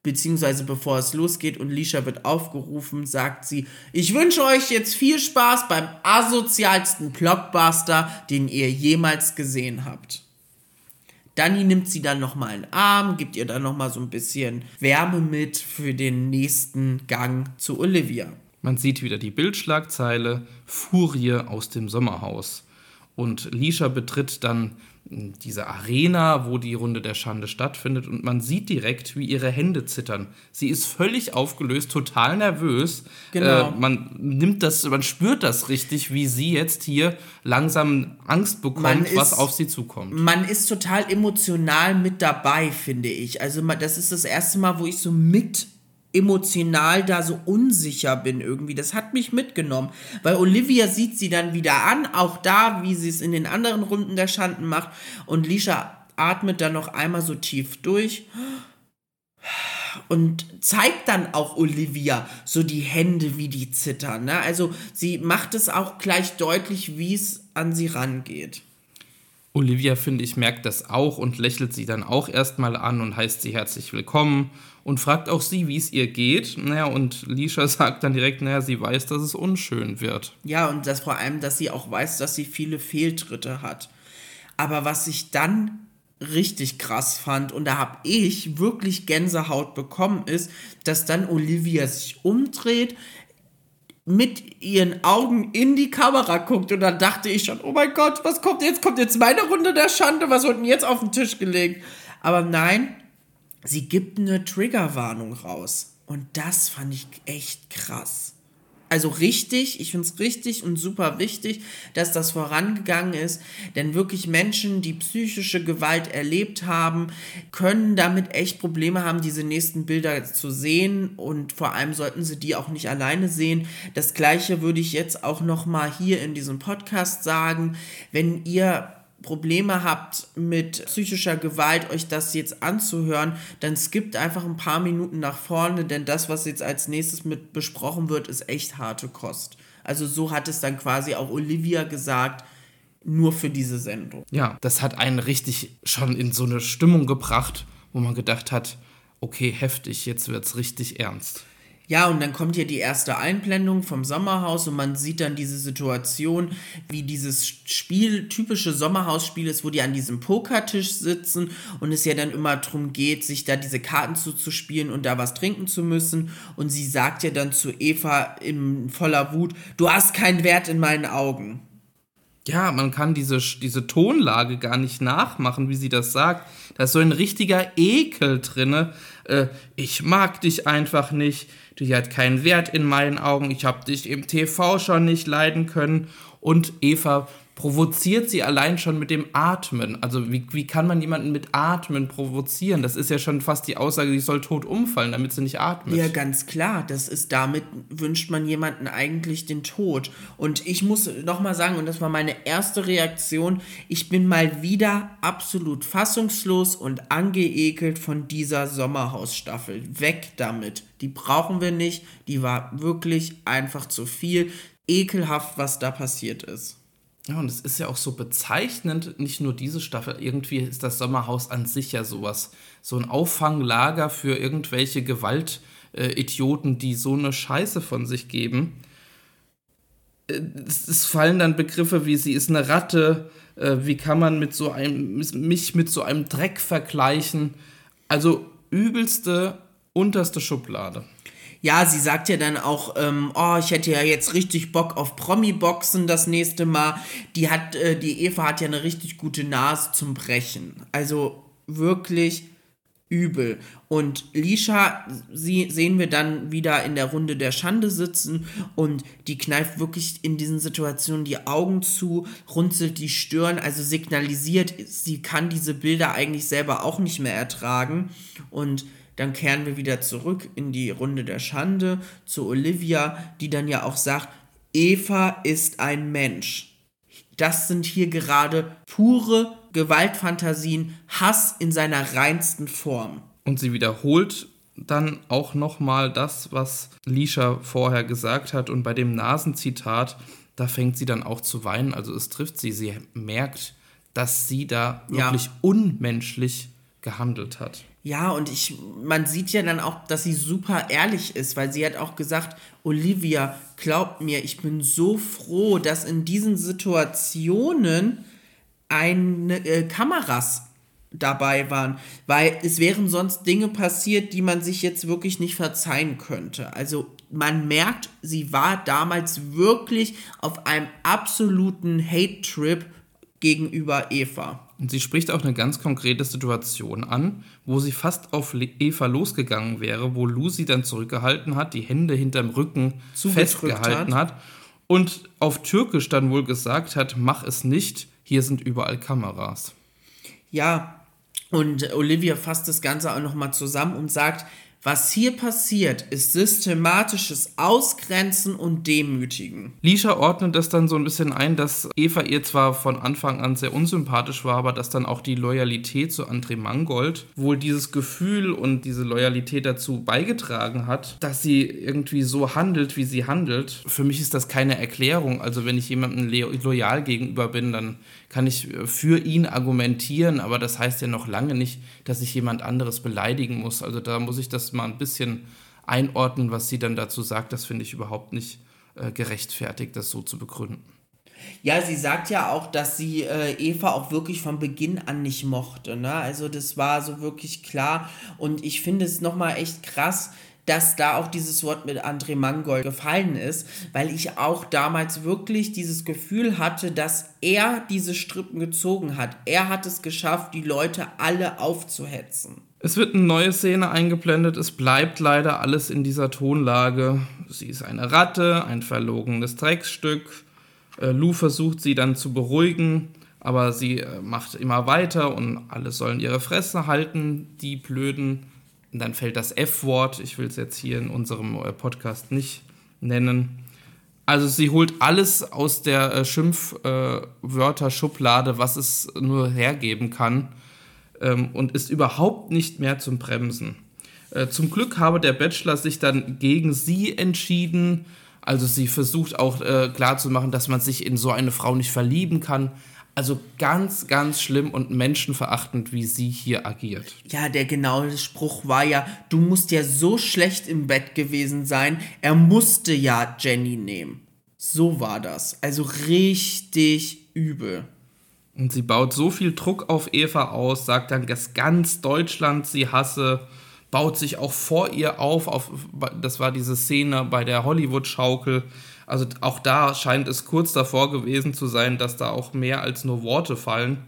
S1: Beziehungsweise bevor es losgeht und Lisha wird aufgerufen, sagt sie, ich wünsche euch jetzt viel Spaß beim asozialsten Blockbuster, den ihr jemals gesehen habt. Danny nimmt sie dann nochmal in den Arm, gibt ihr dann nochmal so ein bisschen Wärme mit für den nächsten Gang zu Olivia.
S2: Man sieht wieder die Bildschlagzeile Furie aus dem Sommerhaus. Und Lisha betritt dann diese Arena, wo die Runde der Schande stattfindet. Und man sieht direkt, wie ihre Hände zittern. Sie ist völlig aufgelöst, total nervös.
S1: Genau.
S2: Äh, man nimmt das, man spürt das richtig, wie sie jetzt hier langsam Angst bekommt,
S1: ist-
S2: was auf sie zukommt.
S1: Man ist total emotional mit dabei, finde ich. Also das ist das erste Mal, wo ich so mit emotional da so unsicher bin irgendwie. Das hat mich mitgenommen, weil Olivia sieht sie dann wieder an, auch da, wie sie es in den anderen Runden der Schanden macht. Und Lisha atmet dann noch einmal so tief durch und zeigt dann auch Olivia so die Hände, wie die zittern. Ne? Also sie macht es auch gleich deutlich, wie es an sie rangeht.
S2: Olivia, finde ich, merkt das auch und lächelt sie dann auch erstmal an und heißt sie herzlich willkommen und fragt auch sie, wie es ihr geht. Naja, und Lisha sagt dann direkt, naja, sie weiß, dass es unschön wird.
S1: Ja, und das vor allem, dass sie auch weiß, dass sie viele Fehltritte hat. Aber was ich dann richtig krass fand, und da habe ich wirklich Gänsehaut bekommen, ist, dass dann Olivia sich umdreht, mit ihren Augen in die Kamera guckt und dann dachte ich schon, oh mein Gott, was kommt jetzt? Kommt jetzt meine Runde der Schande? Was wird denn jetzt auf den Tisch gelegt? Aber nein, sie gibt eine Triggerwarnung raus. Und das fand ich echt krass. Also richtig, ich finde es richtig und super wichtig, dass das vorangegangen ist, denn wirklich Menschen, die psychische Gewalt erlebt haben, können damit echt Probleme haben, diese nächsten Bilder zu sehen. Und vor allem sollten sie die auch nicht alleine sehen. Das gleiche würde ich jetzt auch noch mal hier in diesem Podcast sagen, wenn ihr Probleme habt mit psychischer Gewalt, euch das jetzt anzuhören, dann skippt einfach ein paar Minuten nach vorne, denn das, was jetzt als nächstes mit besprochen wird, ist echt harte Kost. Also so hat es dann quasi auch Olivia gesagt, nur für diese Sendung.
S2: Ja, das hat einen richtig schon in so eine Stimmung gebracht, wo man gedacht hat, okay, heftig, jetzt wird's richtig ernst.
S1: Ja, und dann kommt hier die erste Einblendung vom Sommerhaus und man sieht dann diese Situation, wie dieses Spiel, typische Sommerhausspiel ist, wo die an diesem Pokertisch sitzen und es ja dann immer darum geht, sich da diese Karten zuzuspielen und da was trinken zu müssen. Und sie sagt ja dann zu Eva in voller Wut, du hast keinen Wert in meinen Augen.
S2: Ja, man kann diese, diese Tonlage gar nicht nachmachen, wie sie das sagt. Da ist so ein richtiger Ekel drinne. Äh, ich mag dich einfach nicht. Die hat keinen Wert in meinen Augen. Ich habe dich im TV schon nicht leiden können. Und Eva provoziert sie allein schon mit dem Atmen. Also wie, wie kann man jemanden mit Atmen provozieren? Das ist ja schon fast die Aussage, sie soll tot umfallen, damit sie nicht atmet.
S1: Ja, ganz klar. Das ist damit wünscht man jemanden eigentlich den Tod. Und ich muss noch mal sagen, und das war meine erste Reaktion, ich bin mal wieder absolut fassungslos und angeekelt von dieser Sommerhausstaffel. Weg damit. Die brauchen wir nicht. Die war wirklich einfach zu viel. Ekelhaft, was da passiert ist.
S2: Ja, und es ist ja auch so bezeichnend, nicht nur diese Staffel, irgendwie ist das Sommerhaus an sich ja sowas, so ein Auffanglager für irgendwelche Gewaltidioten, die so eine Scheiße von sich geben. Äh, Es, es fallen dann Begriffe wie sie ist eine Ratte, äh, wie kann man mit so einem, mich mit so einem Dreck vergleichen. Also übelste, unterste Schublade.
S1: Ja, sie sagt ja dann auch, ähm, oh, ich hätte ja jetzt richtig Bock auf Promi-Boxen das nächste Mal. Die hat, äh, die Eva hat ja eine richtig gute Nase zum Brechen. Also wirklich übel. Und Lisha sie, sehen wir dann wieder in der Runde der Schande sitzen und die kneift wirklich in diesen Situationen die Augen zu, runzelt die Stirn, also signalisiert, sie kann diese Bilder eigentlich selber auch nicht mehr ertragen. Und dann kehren wir wieder zurück in die Runde der Schande zu Olivia, die dann ja auch sagt, Eva ist ein Mensch. Das sind hier gerade pure Gewaltfantasien, Hass in seiner reinsten Form.
S2: Und sie wiederholt dann auch nochmal das, was Lisha vorher gesagt hat. Und bei dem Nasenzitat, da fängt sie dann auch zu weinen. Also es trifft sie. Sie merkt, dass sie da wirklich ja. unmenschlich gehandelt hat.
S1: Ja, und ich, man sieht ja dann auch, dass sie super ehrlich ist, weil sie hat auch gesagt, Olivia, glaubt mir, ich bin so froh, dass in diesen Situationen eine äh, Kameras dabei waren, weil es wären sonst Dinge passiert, die man sich jetzt wirklich nicht verzeihen könnte. Also man merkt, sie war damals wirklich auf einem absoluten Hate-Trip gegenüber Eva.
S2: Und sie spricht auch eine ganz konkrete Situation an, wo sie fast auf Eva losgegangen wäre, wo Lucy dann zurückgehalten hat, die Hände hinterm Rücken festgehalten hat. hat und auf Türkisch dann wohl gesagt hat, mach es nicht, hier sind überall Kameras.
S1: Ja, und Olivia fasst das Ganze auch nochmal zusammen und sagt, was hier passiert, ist systematisches Ausgrenzen und Demütigen.
S2: Lisha ordnet das dann so ein bisschen ein, dass Eva ihr zwar von Anfang an sehr unsympathisch war, aber dass dann auch die Loyalität zu André Mangold wohl dieses Gefühl und diese Loyalität dazu beigetragen hat, dass sie irgendwie so handelt, wie sie handelt. Für mich ist das keine Erklärung. Also wenn ich jemandem loyal gegenüber bin, dann kann ich für ihn argumentieren, aber das heißt ja noch lange nicht, dass ich jemand anderes beleidigen muss. Also da muss ich das mal ein bisschen einordnen, was sie dann dazu sagt. Das finde ich überhaupt nicht äh, gerechtfertigt, das so zu begründen.
S1: Ja, sie sagt ja auch, dass sie äh, Eva auch wirklich von Beginn an nicht mochte. Ne? Also das war so wirklich klar. Und ich finde es nochmal echt krass, dass da auch dieses Wort mit André Mangold gefallen ist, weil ich auch damals wirklich dieses Gefühl hatte, dass er diese Strippen gezogen hat. Er hat es geschafft, die Leute alle aufzuhetzen.
S2: Es wird eine neue Szene eingeblendet. Es bleibt leider alles in dieser Tonlage. Sie ist eine Ratte, ein verlogenes Drecksstück. Äh, Lou versucht sie dann zu beruhigen, aber sie äh, macht immer weiter und alle sollen ihre Fresse halten, die blöden. Und dann fällt das F-Wort. Ich will es jetzt hier in unserem äh, Podcast nicht nennen. Also sie holt alles aus der äh, Schimpfwörter-Schublade, was es nur hergeben kann ähm, und ist überhaupt nicht mehr zum Bremsen. Äh, zum Glück habe der Bachelor sich dann gegen sie entschieden. Also sie versucht auch äh, klarzumachen, dass man sich in so eine Frau nicht verlieben kann. Also ganz, ganz schlimm und menschenverachtend, wie sie hier agiert.
S1: Ja, der genaue Spruch war ja, du musst ja so schlecht im Bett gewesen sein, er musste ja Jenny nehmen. So war das. Also richtig übel.
S2: Und sie baut so viel Druck auf Eva aus, sagt dann, dass ganz Deutschland sie hasse, baut sich auch vor ihr auf, auf das war diese Szene bei der Hollywood-Schaukel. Also auch da scheint es kurz davor gewesen zu sein, dass da auch mehr als nur Worte fallen.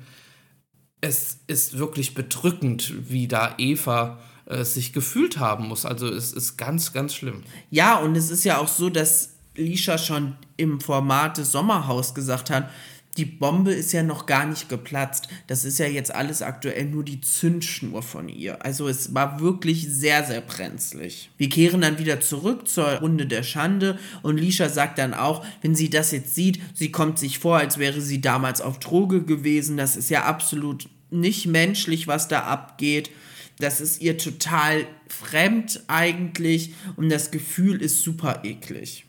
S2: Es ist wirklich bedrückend, wie da Eva äh, sich gefühlt haben muss. Also es ist ganz, ganz schlimm.
S1: Ja, und es ist ja auch so, dass Lisha schon im Format des Sommerhaus gesagt hat, die Bombe ist ja noch gar nicht geplatzt. Das ist ja jetzt alles aktuell nur die Zündschnur von ihr. Also es war wirklich sehr, sehr brenzlig. Wir kehren dann wieder zurück zur Runde der Schande und Lisha sagt dann auch, wenn sie das jetzt sieht, sie kommt sich vor, als wäre sie damals auf Droge gewesen. Das ist ja absolut nicht menschlich, was da abgeht. Das ist ihr total fremd eigentlich und das Gefühl ist super eklig.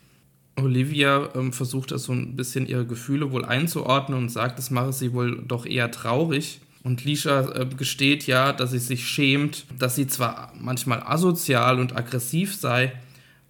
S2: Olivia ähm, versucht das so ein bisschen ihre Gefühle wohl einzuordnen und sagt, das mache sie wohl doch eher traurig. Und Lisha äh, gesteht ja, dass sie sich schämt, dass sie zwar manchmal asozial und aggressiv sei,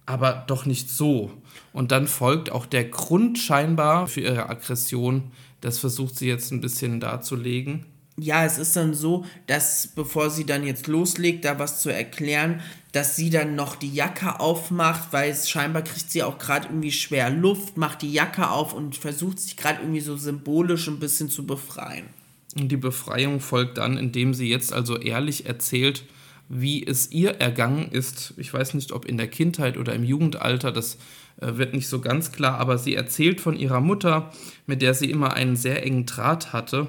S2: aber doch nicht so. Und dann folgt auch der Grund scheinbar für ihre Aggression. Das versucht sie jetzt ein bisschen darzulegen
S1: ja, es ist dann so, dass bevor sie dann jetzt loslegt, da was zu erklären, dass sie dann noch die Jacke aufmacht, weil es scheinbar kriegt sie auch gerade irgendwie schwer Luft, macht die Jacke auf und versucht sich gerade irgendwie so symbolisch ein bisschen zu befreien.
S2: Und die Befreiung folgt dann, indem sie jetzt also ehrlich erzählt, wie es ihr ergangen ist. Ich weiß nicht, ob in der Kindheit oder im Jugendalter, das äh, wird nicht so ganz klar, aber sie erzählt von ihrer Mutter, mit der sie immer einen sehr engen Draht hatte,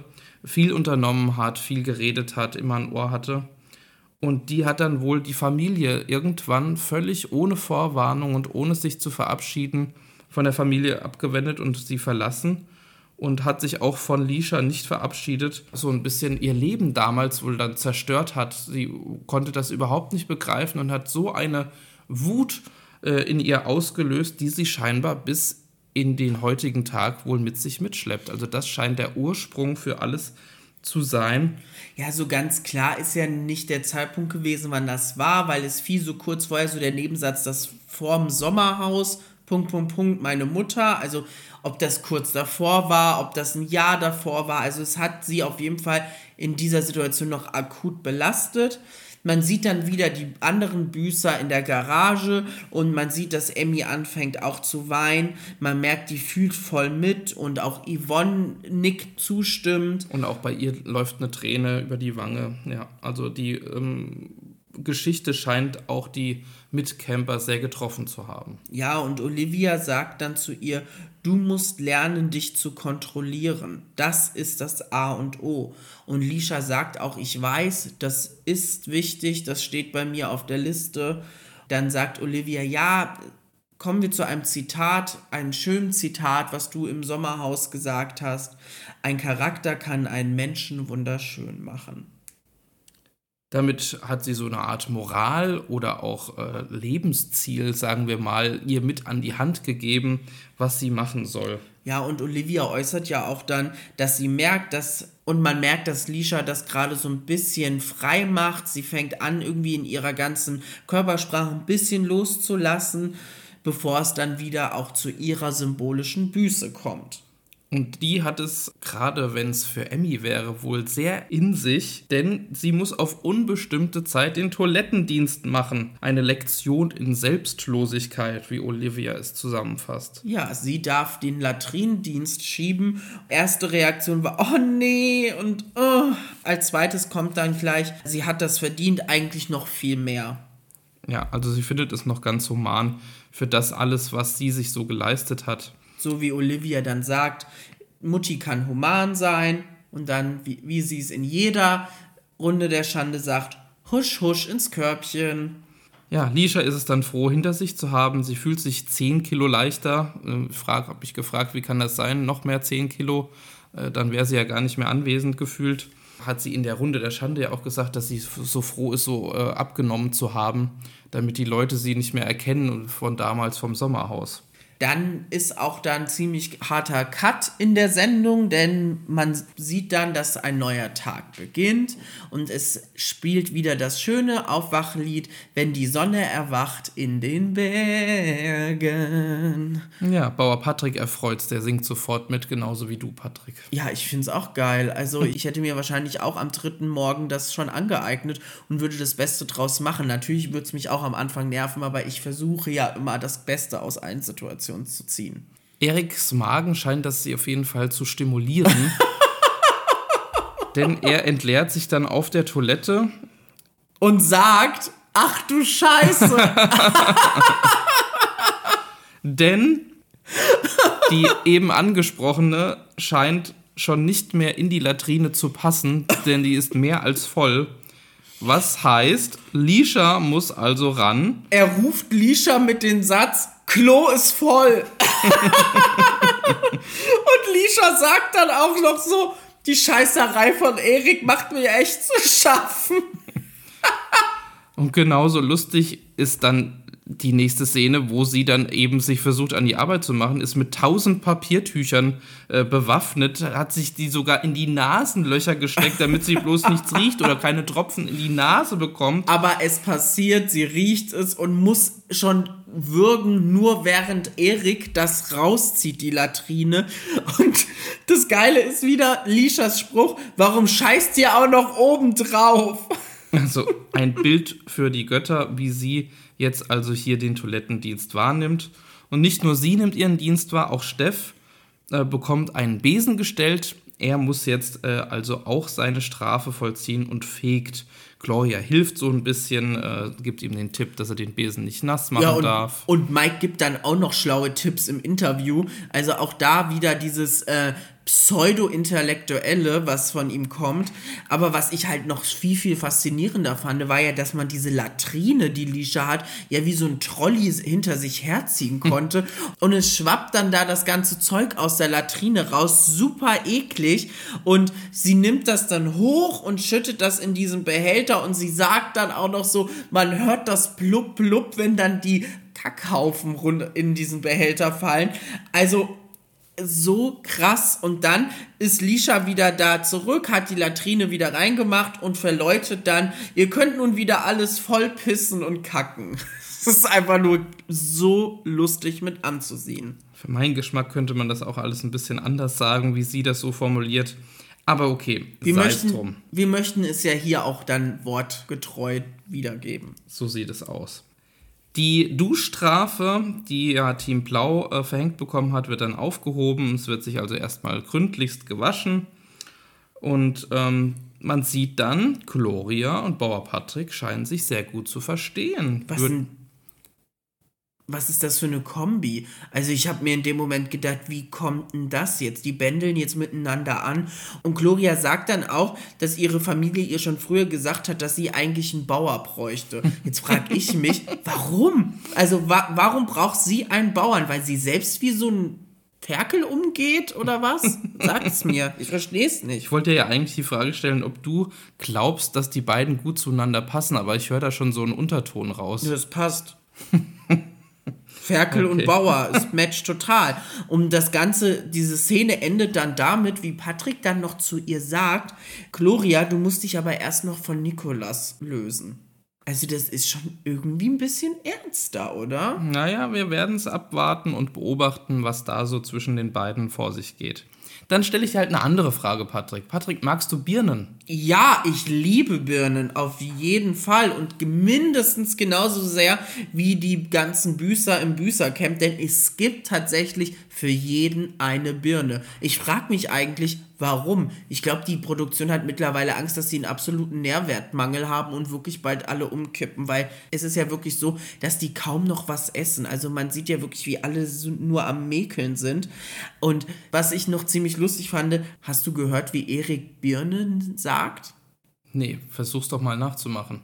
S2: viel unternommen hat, viel geredet hat, immer ein Ohr hatte. Und die hat dann wohl die Familie irgendwann völlig ohne Vorwarnung und ohne sich zu verabschieden von der Familie abgewendet und sie verlassen und hat sich auch von Lisha nicht verabschiedet, so ein bisschen ihr Leben damals wohl dann zerstört hat. Sie konnte das überhaupt nicht begreifen und hat so eine Wut äh, in ihr ausgelöst, die sie scheinbar bis in den heutigen Tag wohl mit sich mitschleppt. Also das scheint der Ursprung für alles zu sein.
S1: Ja, so ganz klar ist ja nicht der Zeitpunkt gewesen, wann das war, weil es fiel so kurz vorher so der Nebensatz, das vorm Sommerhaus, Punkt, Punkt, Punkt, meine Mutter. Also ob das kurz davor war, ob das ein Jahr davor war. Also es hat sie auf jeden Fall in dieser Situation noch akut belastet. Man sieht dann wieder die anderen Büßer in der Garage und man sieht, dass Emmy anfängt auch zu weinen. Man merkt, die fühlt voll mit und auch Yvonne nickt zustimmend.
S2: Und auch bei ihr läuft eine Träne über die Wange. Ja, also die ähm, Geschichte scheint auch die Mitcamper sehr getroffen zu haben.
S1: Ja, und Olivia sagt dann zu ihr, du musst lernen, dich zu kontrollieren. Das ist das A und O. Und Lisha sagt auch, ich weiß, das ist wichtig, das steht bei mir auf der Liste. Dann sagt Olivia, ja, kommen wir zu einem Zitat, einem schönen Zitat, was du im Sommerhaus gesagt hast. Ein Charakter kann einen Menschen wunderschön machen.
S2: Damit hat sie so eine Art Moral oder auch äh, Lebensziel, sagen wir mal, ihr mit an die Hand gegeben, was sie machen soll.
S1: Ja, und Olivia äußert ja auch dann, dass sie merkt, dass, und man merkt, dass Lisha das gerade so ein bisschen frei macht. Sie fängt an, irgendwie in ihrer ganzen Körpersprache ein bisschen loszulassen, bevor es dann wieder auch zu ihrer symbolischen Büße kommt.
S2: Und die hat es, gerade wenn es für Emmy wäre, wohl sehr in sich, denn sie muss auf unbestimmte Zeit den Toilettendienst machen. Eine Lektion in Selbstlosigkeit, wie Olivia es zusammenfasst.
S1: Ja, sie darf den Latrinendienst schieben. Erste Reaktion war, oh nee, und oh. als zweites kommt dann gleich, sie hat das verdient, eigentlich noch viel mehr.
S2: Ja, also sie findet es noch ganz human für das alles, was sie sich so geleistet hat
S1: so wie Olivia dann sagt, Mutti kann human sein und dann, wie, wie sie es in jeder Runde der Schande sagt, husch, husch ins Körbchen.
S2: Ja, Lisha ist es dann froh, hinter sich zu haben. Sie fühlt sich 10 Kilo leichter. Äh, frag, habe ich gefragt, wie kann das sein? Noch mehr 10 Kilo? Äh, dann wäre sie ja gar nicht mehr anwesend gefühlt. Hat sie in der Runde der Schande ja auch gesagt, dass sie so froh ist, so äh, abgenommen zu haben, damit die Leute sie nicht mehr erkennen von damals vom Sommerhaus.
S1: Dann ist auch dann ziemlich harter Cut in der Sendung, denn man sieht dann, dass ein neuer Tag beginnt und es spielt wieder das schöne Aufwachlied, wenn die Sonne erwacht in den Bergen.
S2: Ja, Bauer Patrick erfreut der singt sofort mit, genauso wie du, Patrick.
S1: Ja, ich finde es auch geil. Also ich hätte mir wahrscheinlich auch am dritten Morgen das schon angeeignet und würde das Beste draus machen. Natürlich würde es mich auch am Anfang nerven, aber ich versuche ja immer das Beste aus allen Situationen Informationen zu ziehen.
S2: Eriks Magen scheint das sie auf jeden Fall zu stimulieren. denn er entleert sich dann auf der Toilette
S1: und sagt: Ach du Scheiße!
S2: denn die eben angesprochene scheint schon nicht mehr in die Latrine zu passen, denn die ist mehr als voll. Was heißt, Lisha muss also ran.
S1: Er ruft Lisha mit dem Satz: Klo ist voll. Und Lisha sagt dann auch noch so, die Scheißerei von Erik macht mir echt zu schaffen.
S2: Und genauso lustig ist dann die nächste Szene, wo sie dann eben sich versucht an die Arbeit zu machen, ist mit tausend Papiertüchern äh, bewaffnet, hat sich die sogar in die Nasenlöcher gesteckt, damit sie bloß nichts riecht oder keine Tropfen in die Nase bekommt.
S1: Aber es passiert, sie riecht es und muss schon würgen, nur während Erik das rauszieht, die Latrine. Und das Geile ist wieder Lishas Spruch, warum scheißt ihr auch noch oben drauf?
S2: Also ein Bild für die Götter, wie sie jetzt also hier den Toilettendienst wahrnimmt. Und nicht nur sie nimmt ihren Dienst wahr, auch Steff äh, bekommt einen Besen gestellt. Er muss jetzt äh, also auch seine Strafe vollziehen und fegt Gloria hilft so ein bisschen, äh, gibt ihm den Tipp, dass er den Besen nicht nass machen
S1: Ja, und,
S2: darf.
S1: und Mike gibt dann auch noch schlaue Tipps im Interview. Also auch da wieder dieses äh, Pseudo-Intellektuelle, was von ihm kommt. Aber was ich halt noch viel, viel faszinierender fand, war ja, dass man diese Latrine, die Lisha hat, ja wie so ein Trolley hinter sich herziehen konnte. Und es schwappt dann da das ganze Zeug aus der Latrine raus. Super eklig. Und sie nimmt das dann hoch und schüttet das in diesen Behälter. Und sie sagt dann auch noch so, man hört das plupp, plupp, wenn dann die Kackhaufen in diesen Behälter fallen. Also so krass. Und dann ist Lisha wieder da zurück, hat die Latrine wieder reingemacht und verläutet dann, ihr könnt nun wieder alles voll pissen und kacken. Es ist einfach nur so lustig mit anzusehen.
S2: Für meinen Geschmack könnte man das auch alles ein bisschen anders sagen, wie sie das so formuliert. Aber okay,
S1: Wir
S2: sei es
S1: möchten,
S2: drum.
S1: wir möchten es ja hier auch dann wortgetreu wiedergeben.
S2: So sieht es aus. Die Duschstrafe, die ja Team Blau äh, verhängt bekommen hat, wird dann aufgehoben. Es wird sich also erstmal gründlichst gewaschen. Und ähm, man sieht dann, Gloria und Bauer Patrick scheinen sich sehr gut zu verstehen.
S1: Was,
S2: Würd-
S1: ein, was ist das für eine Kombi? Also ich habe mir in dem Moment gedacht, wie kommt denn das jetzt? Die bändeln jetzt miteinander an. Und Gloria sagt dann auch, dass ihre Familie ihr schon früher gesagt hat, dass sie eigentlich einen Bauer bräuchte. Jetzt frage ich mich, warum? Also wa warum braucht sie einen Bauern? Weil sie selbst wie so ein Ferkel umgeht oder was? Sag es mir. Ich verstehe es nicht.
S2: Ich wollte dir ja eigentlich die Frage stellen, ob du glaubst, dass die beiden gut zueinander passen, aber ich höre da schon so einen Unterton raus.
S1: Das passt. Ferkel
S2: Okay.
S1: und Bauer, es matcht total. Und das Ganze, diese Szene endet dann damit, wie Patrick dann noch zu ihr sagt, Gloria, du musst dich aber erst noch von Nikolas lösen. Also das ist schon irgendwie ein bisschen ernster, oder?
S2: Naja, wir werden es abwarten und beobachten, was da so zwischen den beiden vor sich geht. Dann stelle ich dir halt eine andere Frage, Patrick. Patrick, magst du Birnen?
S1: Ja, ich liebe Birnen, auf jeden Fall. Und mindestens genauso sehr wie die ganzen Büßer im Büßercamp, denn es gibt tatsächlich für jeden eine Birne. Ich frage mich eigentlich, warum. Ich glaube, die Produktion hat mittlerweile Angst, dass sie einen absoluten Nährwertmangel haben und wirklich bald alle umkippen, weil es ist ja wirklich so, dass die kaum noch was essen. Also man sieht ja wirklich, wie alle nur am Mäkeln sind. Und was ich noch ziemlich lustig fand, hast du gehört, wie Erik Birnen sagt?
S2: Nee, versuch's doch mal nachzumachen.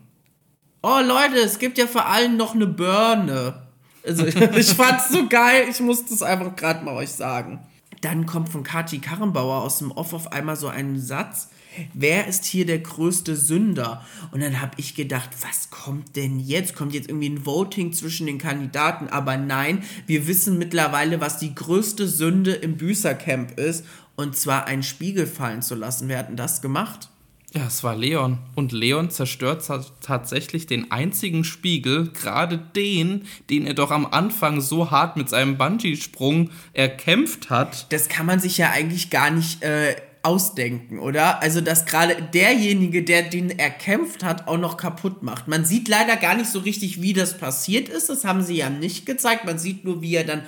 S1: Oh Leute, es gibt ja vor allem noch eine Birne. Also ich fand's so geil, ich musste es einfach gerade mal euch sagen. Dann kommt von Kati Karrenbauer aus dem Off auf einmal so ein Satz. Wer ist hier der größte Sünder? Und dann habe ich gedacht, was kommt denn jetzt? Kommt jetzt irgendwie ein Voting zwischen den Kandidaten? Aber nein, wir wissen mittlerweile, was die größte Sünde im Büßercamp ist. Und zwar einen Spiegel fallen zu lassen. Wer hat denn das gemacht?
S2: Ja, es war Leon. Und Leon zerstört ta- tatsächlich den einzigen Spiegel, gerade den, den er doch am Anfang so hart mit seinem Bungee-Sprung erkämpft hat.
S1: das kann man sich ja eigentlich gar nicht äh, ausdenken, oder? Also, dass gerade derjenige, der den erkämpft hat, auch noch kaputt macht. Man sieht leider gar nicht so richtig, wie das passiert ist. Das haben sie ja nicht gezeigt. Man sieht nur, wie er dann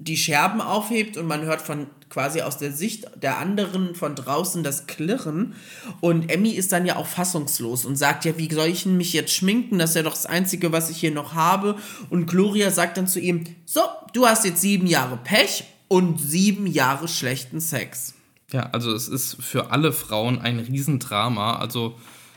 S1: die Scherben aufhebt und man hört von quasi aus der Sicht der anderen von draußen das Klirren. Und Emmy ist dann ja auch fassungslos und sagt ja, wie soll ich mich jetzt schminken? Das ist ja doch das Einzige, was ich hier noch habe. Und Gloria sagt dann zu ihm, so, du hast jetzt sieben Jahre Pech und sieben Jahre schlechten Sex.
S2: Ja, also es ist für alle Frauen ein Riesendrama. Also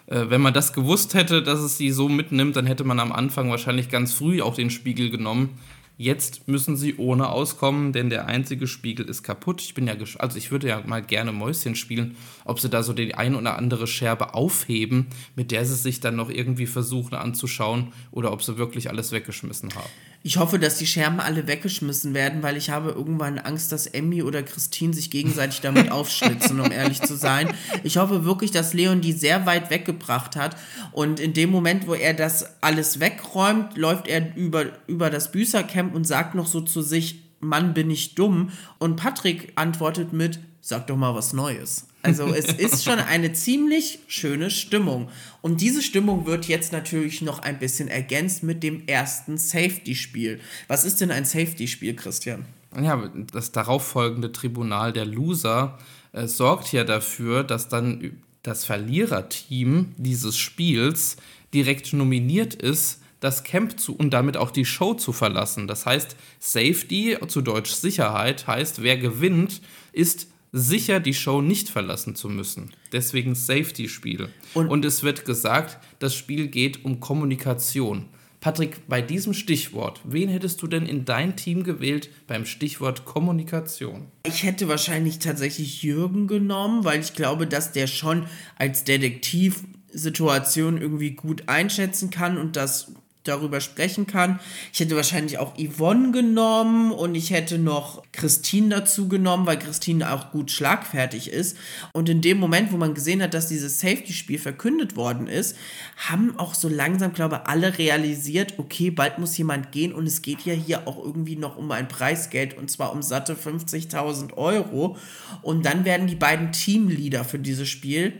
S2: äh, wenn man das gewusst hätte, dass es sie so mitnimmt, dann hätte man am Anfang wahrscheinlich ganz früh auch den Spiegel genommen. Jetzt müssen sie ohne auskommen, denn der einzige Spiegel ist kaputt. Ich bin ja, also ich würde ja mal gerne Mäuschen spielen, ob sie da so die ein oder andere Scherbe aufheben, mit der sie sich dann noch irgendwie versuchen anzuschauen, oder ob sie wirklich alles weggeschmissen haben.
S1: Ich hoffe, dass die Scherben alle weggeschmissen werden, weil ich habe irgendwann Angst, dass Emmy oder Christine sich gegenseitig damit aufschlitzen, um ehrlich zu sein. Ich hoffe wirklich, dass Leon die sehr weit weggebracht hat. Und in dem Moment, wo er das alles wegräumt, läuft er über, über das Büßercamp und sagt noch so zu sich, Mann, bin ich dumm. Und Patrick antwortet mit, sag doch mal was Neues. Also es ist schon eine ziemlich schöne Stimmung. Und diese Stimmung wird jetzt natürlich noch ein bisschen ergänzt mit dem ersten Safety-Spiel. Was ist denn ein Safety-Spiel, Christian?
S2: Ja, das darauffolgende Tribunal der Loser äh, sorgt ja dafür, dass dann das Verliererteam dieses Spiels direkt nominiert ist, das Camp zu und damit auch die Show zu verlassen. Das heißt, Safety, zu Deutsch Sicherheit, heißt, wer gewinnt, ist sicher, die Show nicht verlassen zu müssen. Deswegen Safety-Spiel. Und, und es wird gesagt, das Spiel geht um Kommunikation. Patrick, bei diesem Stichwort, wen hättest du denn in dein Team gewählt beim Stichwort Kommunikation?
S1: Ich hätte wahrscheinlich tatsächlich Jürgen genommen, weil ich glaube, dass der schon als Detektiv Situation irgendwie gut einschätzen kann und das darüber sprechen kann. Ich hätte wahrscheinlich auch Yvonne genommen und ich hätte noch Christine dazu genommen, weil Christine auch gut schlagfertig ist. Und in dem Moment, wo man gesehen hat, dass dieses Safety-Spiel verkündet worden ist, haben auch so langsam, glaube ich, alle realisiert, okay, bald muss jemand gehen und es geht ja hier auch irgendwie noch um ein Preisgeld und zwar um satte 50.000 Euro. Und dann werden die beiden Teamleader für dieses Spiel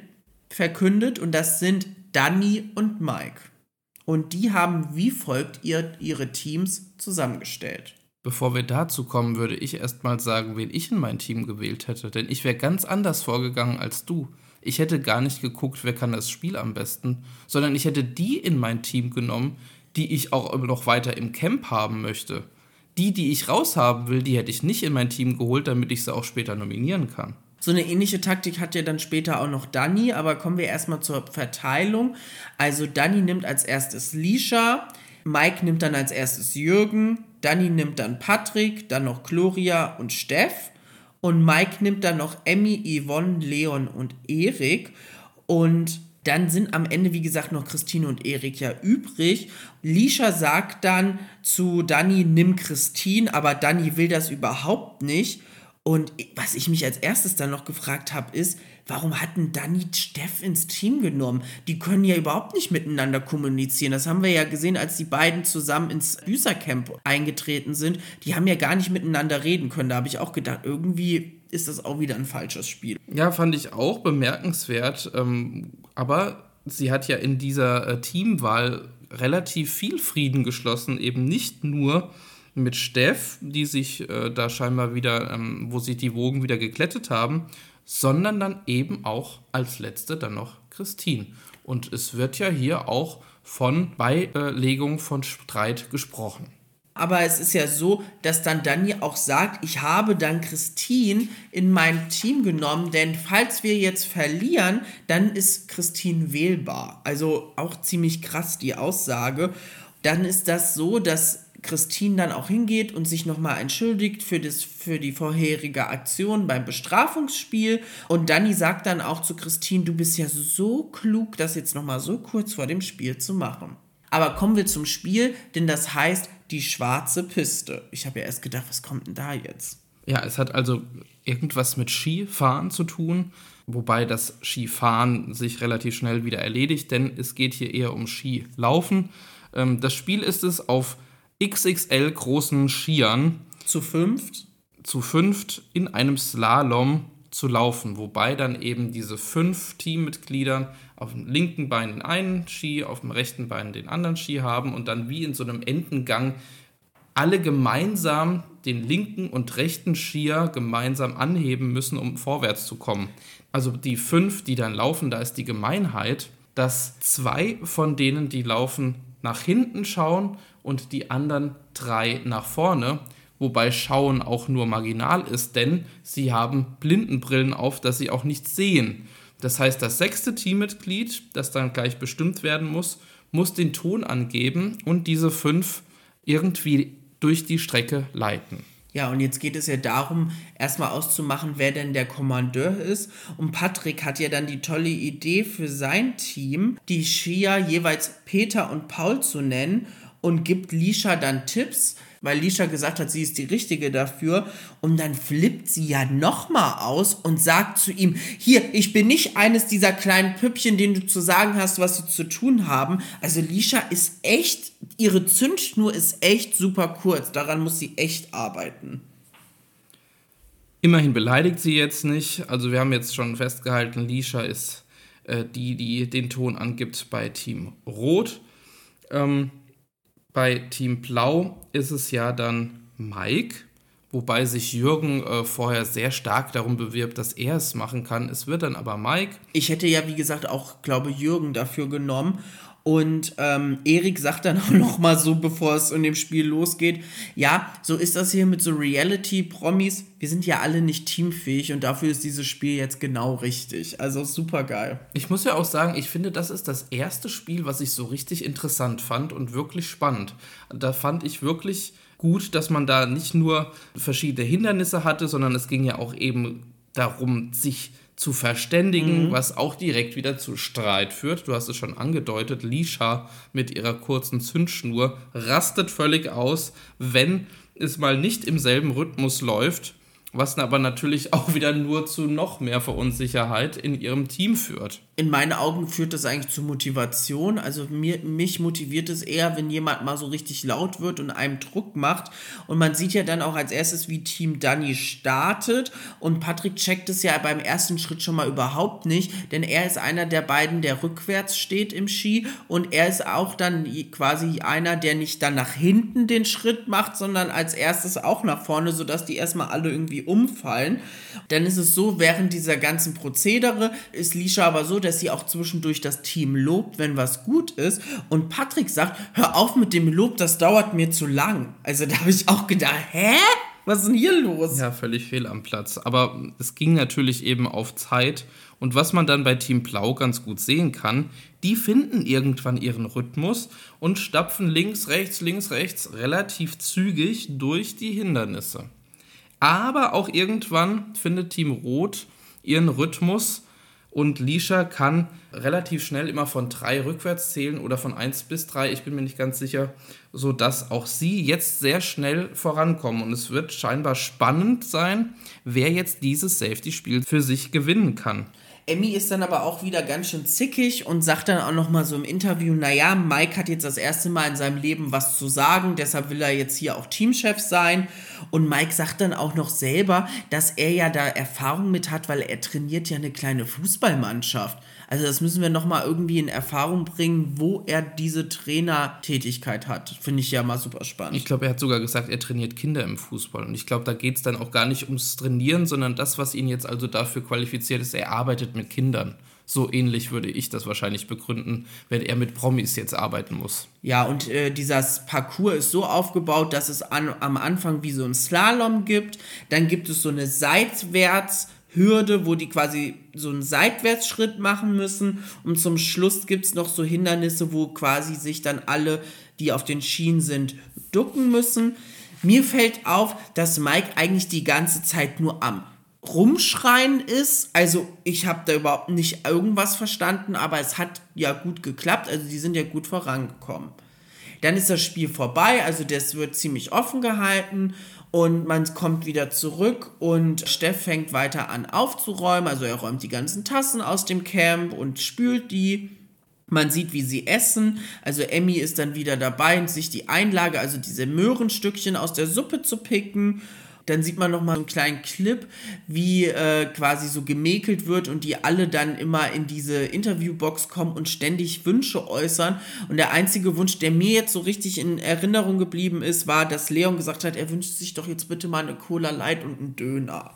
S1: verkündet und das sind Danny und Mike. Und die haben wie folgt ihr, ihre Teams zusammengestellt.
S2: Bevor wir dazu kommen, würde ich erstmal sagen, wen ich in mein Team gewählt hätte. Denn ich wäre ganz anders vorgegangen als du. Ich hätte gar nicht geguckt, wer kann das Spiel am besten, sondern ich hätte die in mein Team genommen, die ich auch noch weiter im Camp haben möchte. Die, die ich raushaben will, die hätte ich nicht in mein Team geholt, damit ich sie auch später nominieren kann.
S1: So eine ähnliche Taktik hat ja dann später auch noch Danny, aber kommen wir erstmal zur Verteilung. Also Danny nimmt als erstes Lisha, Mike nimmt dann als erstes Jürgen, Danny nimmt dann Patrick, dann noch Gloria und Steff und Mike nimmt dann noch Emmy, Yvonne, Leon und Erik und dann sind am Ende, wie gesagt, noch Christine und Erik ja übrig. Lisha sagt dann zu Danny, nimm Christine, aber Danny will das überhaupt nicht. Und was ich mich als erstes dann noch gefragt habe, ist, warum hatten Danny Steff ins Team genommen? Die können ja überhaupt nicht miteinander kommunizieren. Das haben wir ja gesehen, als die beiden zusammen ins Büßercamp eingetreten sind. Die haben ja gar nicht miteinander reden können. Da habe ich auch gedacht, irgendwie ist das auch wieder ein falsches Spiel.
S2: Ja, fand ich auch bemerkenswert. Ähm, aber sie hat ja in dieser äh, Teamwahl relativ viel Frieden geschlossen, eben nicht nur mit Steff, die sich äh, da scheinbar wieder, ähm, wo sich die Wogen wieder geklettet haben, sondern dann eben auch als letzte dann noch Christine. Und es wird ja hier auch von Beilegung von Streit gesprochen.
S1: Aber es ist ja so, dass dann Dani auch sagt, ich habe dann Christine in mein Team genommen, denn falls wir jetzt verlieren, dann ist Christine wählbar. Also auch ziemlich krass die Aussage. Dann ist das so, dass Christine dann auch hingeht und sich nochmal entschuldigt für, das, für die vorherige Aktion beim Bestrafungsspiel. Und Danny sagt dann auch zu Christine, du bist ja so klug, das jetzt nochmal so kurz vor dem Spiel zu machen. Aber kommen wir zum Spiel, denn das heißt die schwarze Piste. Ich habe ja erst gedacht, was kommt denn da jetzt?
S2: Ja, es hat also irgendwas mit Skifahren zu tun, wobei das Skifahren sich relativ schnell wieder erledigt, denn es geht hier eher um Skilaufen. Ähm, das Spiel ist es auf XXL großen Skiern
S1: zu fünft
S2: zu fünft in einem Slalom zu laufen, wobei dann eben diese fünf Teammitglieder auf dem linken Bein den einen Ski, auf dem rechten Bein den anderen Ski haben und dann wie in so einem Endengang alle gemeinsam den linken und rechten Skier gemeinsam anheben müssen, um vorwärts zu kommen. Also die fünf, die dann laufen, da ist die Gemeinheit, dass zwei von denen, die laufen, nach hinten schauen und die anderen drei nach vorne, wobei Schauen auch nur marginal ist, denn sie haben Blindenbrillen auf, dass sie auch nichts sehen. Das heißt, das sechste Teammitglied, das dann gleich bestimmt werden muss, muss den Ton angeben und diese fünf irgendwie durch die Strecke leiten.
S1: Ja, und jetzt geht es ja darum, erstmal auszumachen, wer denn der Kommandeur ist. Und Patrick hat ja dann die tolle Idee für sein Team, die Skier jeweils Peter und Paul zu nennen und gibt Lisha dann Tipps, weil Lisha gesagt hat, sie ist die Richtige dafür. Und dann flippt sie ja nochmal aus und sagt zu ihm, hier, ich bin nicht eines dieser kleinen Püppchen, denen du zu sagen hast, was sie zu tun haben. Also Lisha ist echt, ihre Zündschnur ist echt super kurz. Daran muss sie echt arbeiten.
S2: Immerhin beleidigt sie jetzt nicht. Also wir haben jetzt schon festgehalten, Lisha ist äh, die, die den Ton angibt bei Team Rot. Ähm, bei Team Blau ist es ja dann Mike, wobei sich Jürgen äh, vorher sehr stark darum bewirbt, dass er es machen kann. Es wird dann aber Mike.
S1: Ich hätte ja, wie gesagt, auch, glaube Jürgen dafür genommen. Und ähm, Erik sagt dann auch noch mal so, bevor es in dem Spiel losgeht, ja, so ist das hier mit so Reality-Promis. Wir sind ja alle nicht teamfähig und dafür ist dieses Spiel jetzt genau richtig. Also super geil.
S2: Ich muss ja auch sagen, ich finde, das ist das erste Spiel, was ich so richtig interessant fand und wirklich spannend. Da fand ich wirklich gut, dass man da nicht nur verschiedene Hindernisse hatte, sondern es ging ja auch eben darum, sich zu verständigen, mhm. was auch direkt wieder zu Streit führt. Du hast es schon angedeutet, Lisha mit ihrer kurzen Zündschnur rastet völlig aus, wenn es mal nicht im selben Rhythmus läuft was aber natürlich auch wieder nur zu noch mehr Verunsicherheit in ihrem Team führt.
S1: In meinen Augen führt das eigentlich zu Motivation. Also mir, mich motiviert es eher, wenn jemand mal so richtig laut wird und einem Druck macht. Und man sieht ja dann auch als erstes, wie Team Danny startet. Und Patrick checkt es ja beim ersten Schritt schon mal überhaupt nicht, denn er ist einer der beiden, der rückwärts steht im Ski. Und er ist auch dann quasi einer, der nicht dann nach hinten den Schritt macht, sondern als erstes auch nach vorne, sodass die erstmal alle irgendwie umfallen. Dann ist es so, während dieser ganzen Prozedere ist Lisha aber so, dass sie auch zwischendurch das Team lobt, wenn was gut ist. Und Patrick sagt, hör auf mit dem Lob, das dauert mir zu lang. Also da habe ich auch gedacht, hä? Was ist denn hier los?
S2: Ja, völlig fehl am Platz. Aber es ging natürlich eben auf Zeit. Und was man dann bei Team Blau ganz gut sehen kann, die finden irgendwann ihren Rhythmus und stapfen links, rechts, links, rechts relativ zügig durch die Hindernisse. Aber auch irgendwann findet Team Rot ihren Rhythmus und Lisha kann relativ schnell immer von drei rückwärts zählen oder von eins bis drei, ich bin mir nicht ganz sicher, sodass auch sie jetzt sehr schnell vorankommen. Und es wird scheinbar spannend sein, wer jetzt dieses Safety-Spiel für sich gewinnen kann.
S1: Emmy ist dann aber auch wieder ganz schön zickig und sagt dann auch noch mal so im Interview, naja, Mike hat jetzt das erste Mal in seinem Leben was zu sagen, deshalb will er jetzt hier auch Teamchef sein. Und Mike sagt dann auch noch selber, dass er ja da Erfahrung mit hat, weil er trainiert ja eine kleine Fußballmannschaft. Also das müssen wir nochmal irgendwie in Erfahrung bringen, wo er diese Trainertätigkeit hat. Finde ich ja mal super spannend.
S2: Ich glaube, er hat sogar gesagt, er trainiert Kinder im Fußball. Und ich glaube, da geht es dann auch gar nicht ums Trainieren, sondern das, was ihn jetzt also dafür qualifiziert ist, er arbeitet mit Kindern. So ähnlich würde ich das wahrscheinlich begründen, wenn er mit Promis jetzt arbeiten muss.
S1: Ja, und äh, dieses Parcours ist so aufgebaut, dass es an, am Anfang wie so ein Slalom gibt. Dann gibt es so eine seitwärts Hürde, wo die quasi so einen Seitwärtsschritt machen müssen. Und zum Schluss gibt es noch so Hindernisse, wo quasi sich dann alle, die auf den Schienen sind, ducken müssen. Mir fällt auf, dass Mike eigentlich die ganze Zeit nur am Rumschreien ist. Also ich habe da überhaupt nicht irgendwas verstanden, aber es hat ja gut geklappt. Also die sind ja gut vorangekommen. Dann ist das Spiel vorbei, also das wird ziemlich offen gehalten und man kommt wieder zurück und Steff fängt weiter an aufzuräumen. Also er räumt die ganzen Tassen aus dem Camp und spült die. Man sieht, wie sie essen. Also Emmy ist dann wieder dabei, sich die Einlage, also diese Möhrenstückchen aus der Suppe zu picken. Dann sieht man nochmal einen kleinen Clip, wie äh, quasi so gemäkelt wird und die alle dann immer in diese Interviewbox kommen und ständig Wünsche äußern. Und der einzige Wunsch, der mir jetzt so richtig in Erinnerung geblieben ist, war, dass Leon gesagt hat, er wünscht sich doch jetzt bitte mal eine Cola Light und einen Döner.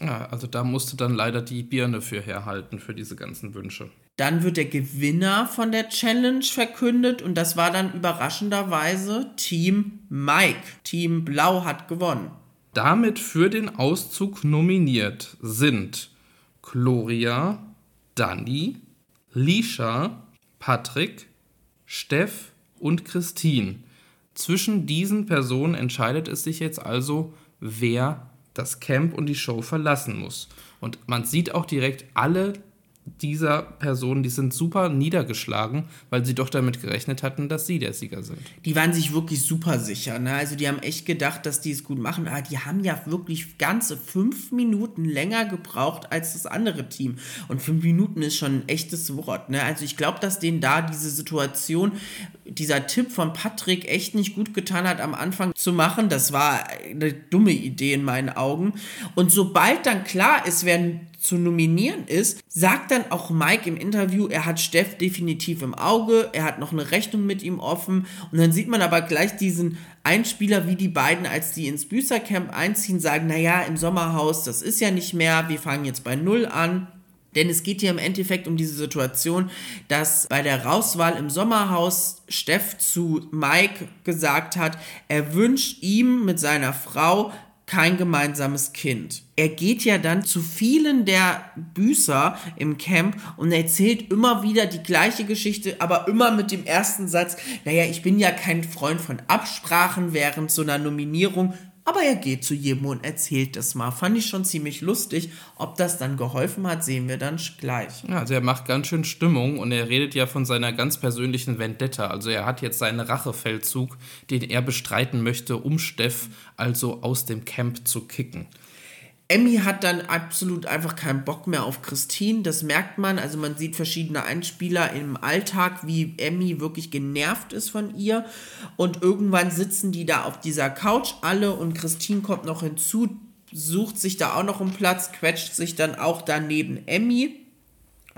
S2: Ja, also da musste dann leider die Birne für herhalten, für diese ganzen Wünsche.
S1: Dann wird der Gewinner von der Challenge verkündet und das war dann überraschenderweise Team Mike. Team Blau hat gewonnen.
S2: Damit für den Auszug nominiert sind Gloria, Dani, Lisha, Patrick, Steff und Christine. Zwischen diesen Personen entscheidet es sich jetzt also, wer das Camp und die Show verlassen muss. Und man sieht auch direkt, alle dieser Personen, die sind super niedergeschlagen, weil sie doch damit gerechnet hatten, dass sie der Sieger sind.
S1: Die waren sich wirklich super sicher. Ne? Also die haben echt gedacht, dass die es gut machen. Aber die haben ja wirklich ganze fünf Minuten länger gebraucht als das andere Team. Und fünf Minuten ist schon ein echtes Wort. Ne? Also ich glaube, dass denen da diese Situation, dieser Tipp von Patrick echt nicht gut getan hat, am Anfang zu machen. Das war eine dumme Idee in meinen Augen. Und sobald dann klar ist, wer zu nominieren ist, sagt dann auch Mike im Interview, er hat Steff definitiv im Auge, er hat noch eine Rechnung mit ihm offen und dann sieht man aber gleich diesen Einspieler, wie die beiden, als die ins Büßercamp einziehen, sagen, naja, im Sommerhaus, das ist ja nicht mehr, wir fangen jetzt bei Null an. Denn es geht hier im Endeffekt um diese Situation, dass bei der Rauswahl im Sommerhaus Steff zu Mike gesagt hat, er wünscht ihm mit seiner Frau kein gemeinsames Kind. Er geht ja dann zu vielen der Büßer im Camp und erzählt immer wieder die gleiche Geschichte, aber immer mit dem ersten Satz, naja, ich bin ja kein Freund von Absprachen während so einer Nominierung, aber er geht zu jedem und erzählt das mal. Fand ich schon ziemlich lustig. Ob das dann geholfen hat, sehen wir dann gleich.
S2: Ja, also er macht ganz schön Stimmung und er redet ja von seiner ganz persönlichen Vendetta. Also er hat jetzt seinen Rachefeldzug, den er bestreiten möchte, um Steff also aus dem Camp zu kicken.
S1: Emmy hat dann absolut einfach keinen Bock mehr auf Christine. Das merkt man. Also man sieht verschiedene Einspieler im Alltag, wie Emmy wirklich genervt ist von ihr. Und irgendwann sitzen die da auf dieser Couch alle und Christine kommt noch hinzu, sucht sich da auch noch einen Platz, quetscht sich dann auch daneben Emmy.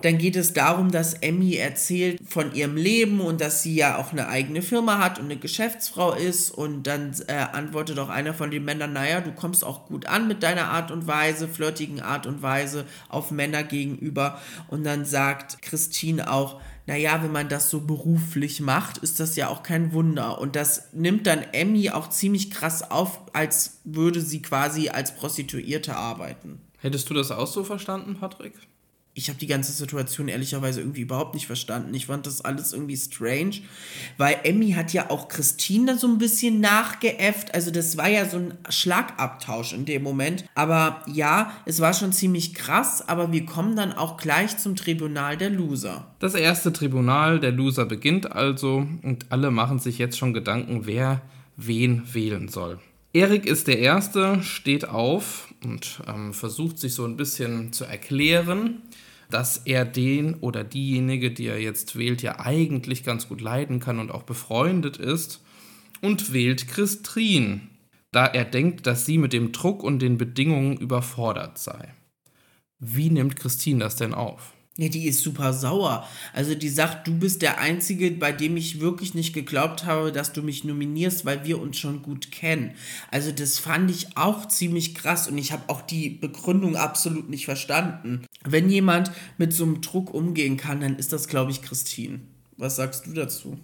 S1: Dann geht es darum, dass Emmy erzählt von ihrem Leben und dass sie ja auch eine eigene Firma hat und eine Geschäftsfrau ist. Und dann äh, antwortet auch einer von den Männern, naja, du kommst auch gut an mit deiner Art und Weise, flirtigen Art und Weise auf Männer gegenüber. Und dann sagt Christine auch, naja, wenn man das so beruflich macht, ist das ja auch kein Wunder. Und das nimmt dann Emmy auch ziemlich krass auf, als würde sie quasi als Prostituierte arbeiten.
S2: Hättest du das auch so verstanden, Patrick?
S1: Ich habe die ganze Situation ehrlicherweise irgendwie überhaupt nicht verstanden. Ich fand das alles irgendwie strange, weil Emmy hat ja auch Christine so ein bisschen nachgeäfft. Also das war ja so ein Schlagabtausch in dem Moment. Aber ja, es war schon ziemlich krass, aber wir kommen dann auch gleich zum Tribunal der Loser.
S2: Das erste Tribunal der Loser beginnt also und alle machen sich jetzt schon Gedanken, wer wen wählen soll. Erik ist der Erste, steht auf und ähm, versucht sich so ein bisschen zu erklären dass er den oder diejenige, die er jetzt wählt, ja eigentlich ganz gut leiden kann und auch befreundet ist und wählt Christine, da er denkt, dass sie mit dem Druck und den Bedingungen überfordert sei. Wie nimmt Christine das denn auf?
S1: Ja, die ist super sauer. Also die sagt, du bist der Einzige, bei dem ich wirklich nicht geglaubt habe, dass du mich nominierst, weil wir uns schon gut kennen. Also das fand ich auch ziemlich krass und ich habe auch die Begründung absolut nicht verstanden. Wenn jemand mit so einem Druck umgehen kann, dann ist das, glaube ich, Christine. Was sagst du dazu?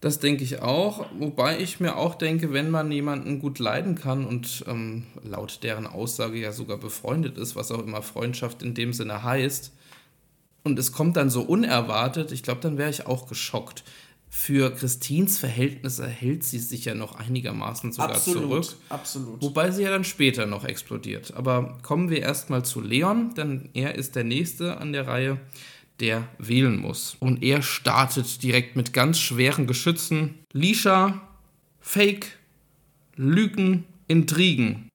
S2: Das denke ich auch, wobei ich mir auch denke, wenn man jemanden gut leiden kann und ähm, laut deren Aussage ja sogar befreundet ist, was auch immer Freundschaft in dem Sinne heißt, und es kommt dann so unerwartet, ich glaube, dann wäre ich auch geschockt. Für Christins Verhältnisse hält sie sich ja noch einigermaßen sogar
S1: absolut,
S2: zurück.
S1: Absolut.
S2: Wobei sie ja dann später noch explodiert. Aber kommen wir erstmal zu Leon, denn er ist der Nächste an der Reihe, der wählen muss. Und er startet direkt mit ganz schweren Geschützen. Lisha, Fake, Lügen, Intrigen.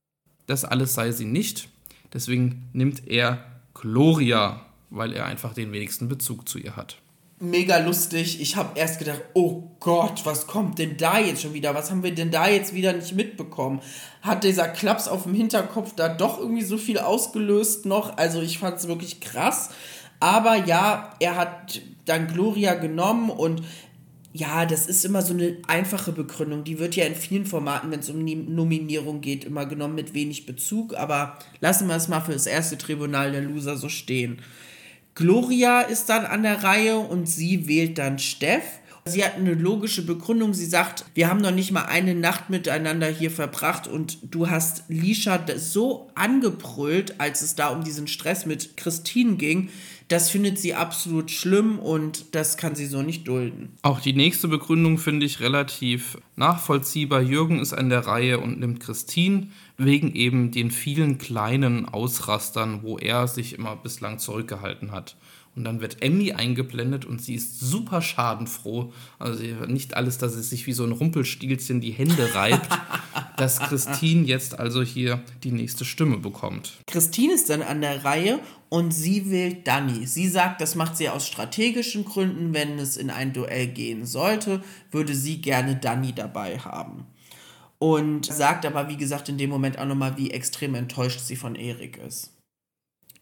S2: Das alles sei sie nicht. Deswegen nimmt er Gloria weil er einfach den wenigsten Bezug zu ihr hat.
S1: Mega lustig. Ich habe erst gedacht, oh Gott, was kommt denn da jetzt schon wieder? Was haben wir denn da jetzt wieder nicht mitbekommen? Hat dieser Klaps auf dem Hinterkopf da doch irgendwie so viel ausgelöst noch? Also ich fand es wirklich krass. Aber ja, er hat dann Gloria genommen und ja, das ist immer so eine einfache Begründung. Die wird ja in vielen Formaten, wenn es um Nominierung geht, immer genommen mit wenig Bezug. Aber lassen wir es mal für das erste Tribunal der Loser so stehen. Gloria ist dann an der Reihe und sie wählt dann Steff. Sie hat eine logische Begründung. Sie sagt, wir haben noch nicht mal eine Nacht miteinander hier verbracht und du hast Lisha so angebrüllt, als es da um diesen Stress mit Christine ging. Das findet sie absolut schlimm und das kann sie so nicht dulden.
S2: Auch die nächste Begründung finde ich relativ nachvollziehbar. Jürgen ist an der Reihe und nimmt Christine wegen eben den vielen kleinen Ausrastern, wo er sich immer bislang zurückgehalten hat. Und dann wird Emmy eingeblendet und sie ist super schadenfroh. Also nicht alles, dass es sich wie so ein Rumpelstilzchen die Hände reibt, dass Christine jetzt also hier die nächste Stimme bekommt.
S1: Christine ist dann an der Reihe und sie wählt Danny. Sie sagt, das macht sie aus strategischen Gründen. Wenn es in ein Duell gehen sollte, würde sie gerne Danny dabei haben. Und sagt aber, wie gesagt, in dem Moment auch nochmal, wie extrem enttäuscht sie von Erik ist.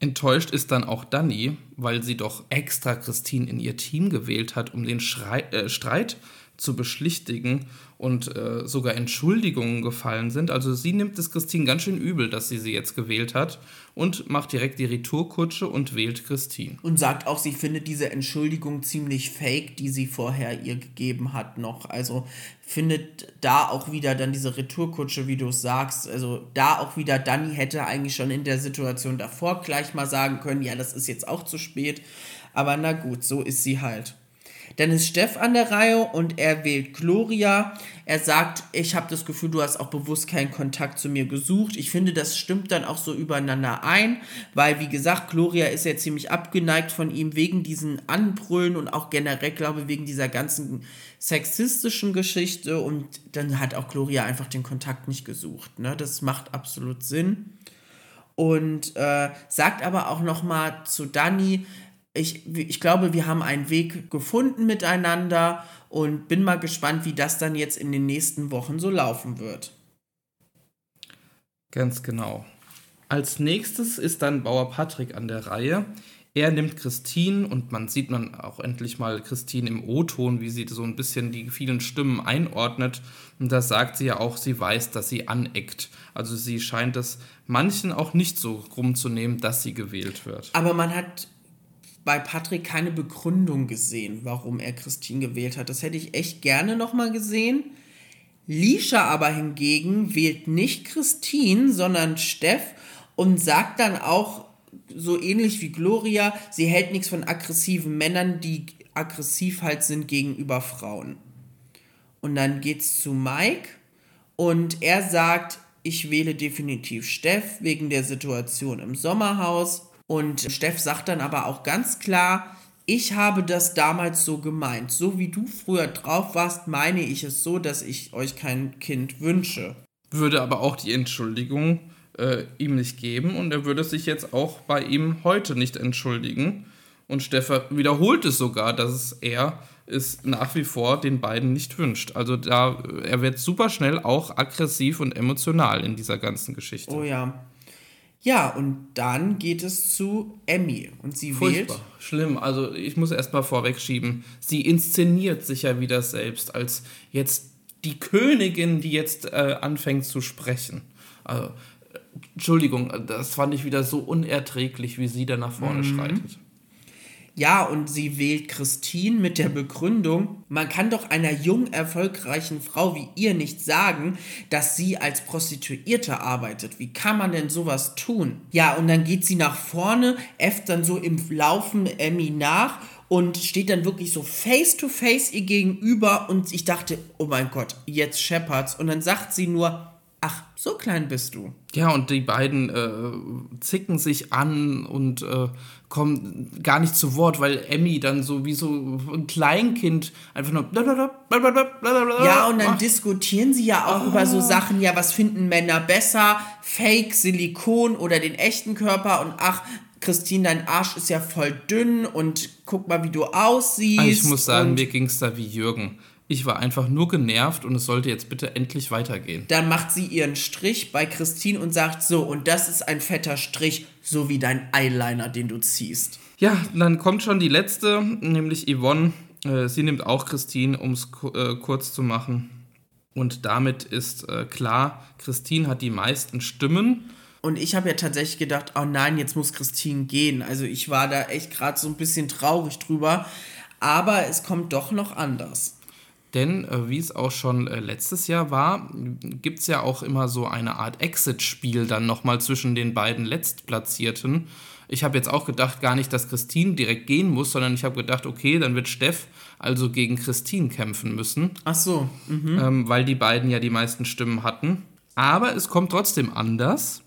S2: Enttäuscht ist dann auch Dani, weil sie doch extra Christine in ihr Team gewählt hat, um den Schrei äh, Streit zu beschlichtigen und äh, sogar Entschuldigungen gefallen sind. Also sie nimmt es Christine ganz schön übel, dass sie sie jetzt gewählt hat und macht direkt die Retourkutsche und wählt Christine.
S1: Und sagt auch, sie findet diese Entschuldigung ziemlich fake, die sie vorher ihr gegeben hat noch. Also findet da auch wieder dann diese Retourkutsche, wie du es sagst. Also da auch wieder, Dani hätte eigentlich schon in der Situation davor gleich mal sagen können, ja, das ist jetzt auch zu spät. Aber na gut, so ist sie halt. Dann ist Steff an der Reihe und er wählt Gloria. Er sagt, ich habe das Gefühl, du hast auch bewusst keinen Kontakt zu mir gesucht. Ich finde, das stimmt dann auch so übereinander ein, weil, wie gesagt, Gloria ist ja ziemlich abgeneigt von ihm wegen diesen Anbrüllen und auch generell, glaube ich, wegen dieser ganzen sexistischen Geschichte. Und dann hat auch Gloria einfach den Kontakt nicht gesucht. Ne? Das macht absolut Sinn. Und äh, sagt aber auch noch mal zu Dani, ich, ich glaube, wir haben einen Weg gefunden miteinander und bin mal gespannt, wie das dann jetzt in den nächsten Wochen so laufen wird.
S2: Ganz genau. Als nächstes ist dann Bauer Patrick an der Reihe. Er nimmt Christine und man sieht man auch endlich mal Christine im O-Ton, wie sie so ein bisschen die vielen Stimmen einordnet. Und da sagt sie ja auch, sie weiß, dass sie aneckt. Also sie scheint es manchen auch nicht so rumzunehmen, dass sie gewählt wird.
S1: Aber man hat bei Patrick keine Begründung gesehen, warum er Christine gewählt hat. Das hätte ich echt gerne nochmal gesehen. Lisha aber hingegen wählt nicht Christine, sondern Steff und sagt dann auch so ähnlich wie Gloria, sie hält nichts von aggressiven Männern, die aggressiv halt sind gegenüber Frauen. Und dann geht's zu Mike und er sagt, ich wähle definitiv Steff wegen der Situation im Sommerhaus. Und Steff sagt dann aber auch ganz klar, ich habe das damals so gemeint. So wie du früher drauf warst, meine ich es so, dass ich euch kein Kind wünsche.
S2: Würde aber auch die Entschuldigung äh, ihm nicht geben und er würde sich jetzt auch bei ihm heute nicht entschuldigen. Und Stefan wiederholt es sogar, dass es er es nach wie vor den beiden nicht wünscht. Also da er wird super schnell auch aggressiv und emotional in dieser ganzen Geschichte.
S1: Oh ja. Ja, und dann geht es zu Emmy und sie
S2: Furchtbar.
S1: wählt.
S2: Schlimm, also ich muss erstmal vorwegschieben. Sie inszeniert sich ja wieder selbst als jetzt die Königin, die jetzt äh, anfängt zu sprechen. Also, äh, Entschuldigung, das fand ich wieder so unerträglich, wie sie da nach vorne mhm. schreitet.
S1: Ja, und sie wählt Christine mit der Begründung, man kann doch einer jung erfolgreichen Frau wie ihr nicht sagen, dass sie als Prostituierte arbeitet. Wie kann man denn sowas tun? Ja, und dann geht sie nach vorne, äfft dann so im Laufen Emmy nach und steht dann wirklich so face to face ihr gegenüber und ich dachte, oh mein Gott, jetzt Shepherds. Und dann sagt sie nur, ach, so klein bist du.
S2: Ja, und die beiden äh, zicken sich an und äh, kommen gar nicht zu Wort, weil Emmy dann so wie so ein Kleinkind einfach nur.
S1: Ja, und dann diskutieren sie ja auch oh. über so Sachen, ja, was finden Männer besser? Fake, Silikon oder den echten Körper? Und ach, Christine, dein Arsch ist ja voll dünn und guck mal, wie du aussiehst.
S2: Ich muss sagen, mir ging es da wie Jürgen. Ich war einfach nur genervt und es sollte jetzt bitte endlich weitergehen.
S1: Dann macht sie ihren Strich bei Christine und sagt so, und das ist ein fetter Strich, so wie dein Eyeliner, den du ziehst.
S2: Ja, dann kommt schon die letzte, nämlich Yvonne. Äh, sie nimmt auch Christine, um es äh, kurz zu machen. Und damit ist äh, klar, Christine hat die meisten Stimmen.
S1: Und ich habe ja tatsächlich gedacht, oh nein, jetzt muss Christine gehen. Also ich war da echt gerade so ein bisschen traurig drüber. Aber es kommt doch noch anders.
S2: Denn äh, wie es auch schon äh, letztes Jahr war, gibt es ja auch immer so eine Art Exit-Spiel dann nochmal zwischen den beiden Letztplatzierten. Ich habe jetzt auch gedacht, gar nicht, dass Christine direkt gehen muss, sondern ich habe gedacht, okay, dann wird Steff also gegen Christine kämpfen müssen.
S1: Ach so. Mhm.
S2: Ähm, weil die beiden ja die meisten Stimmen hatten. Aber es kommt trotzdem anders.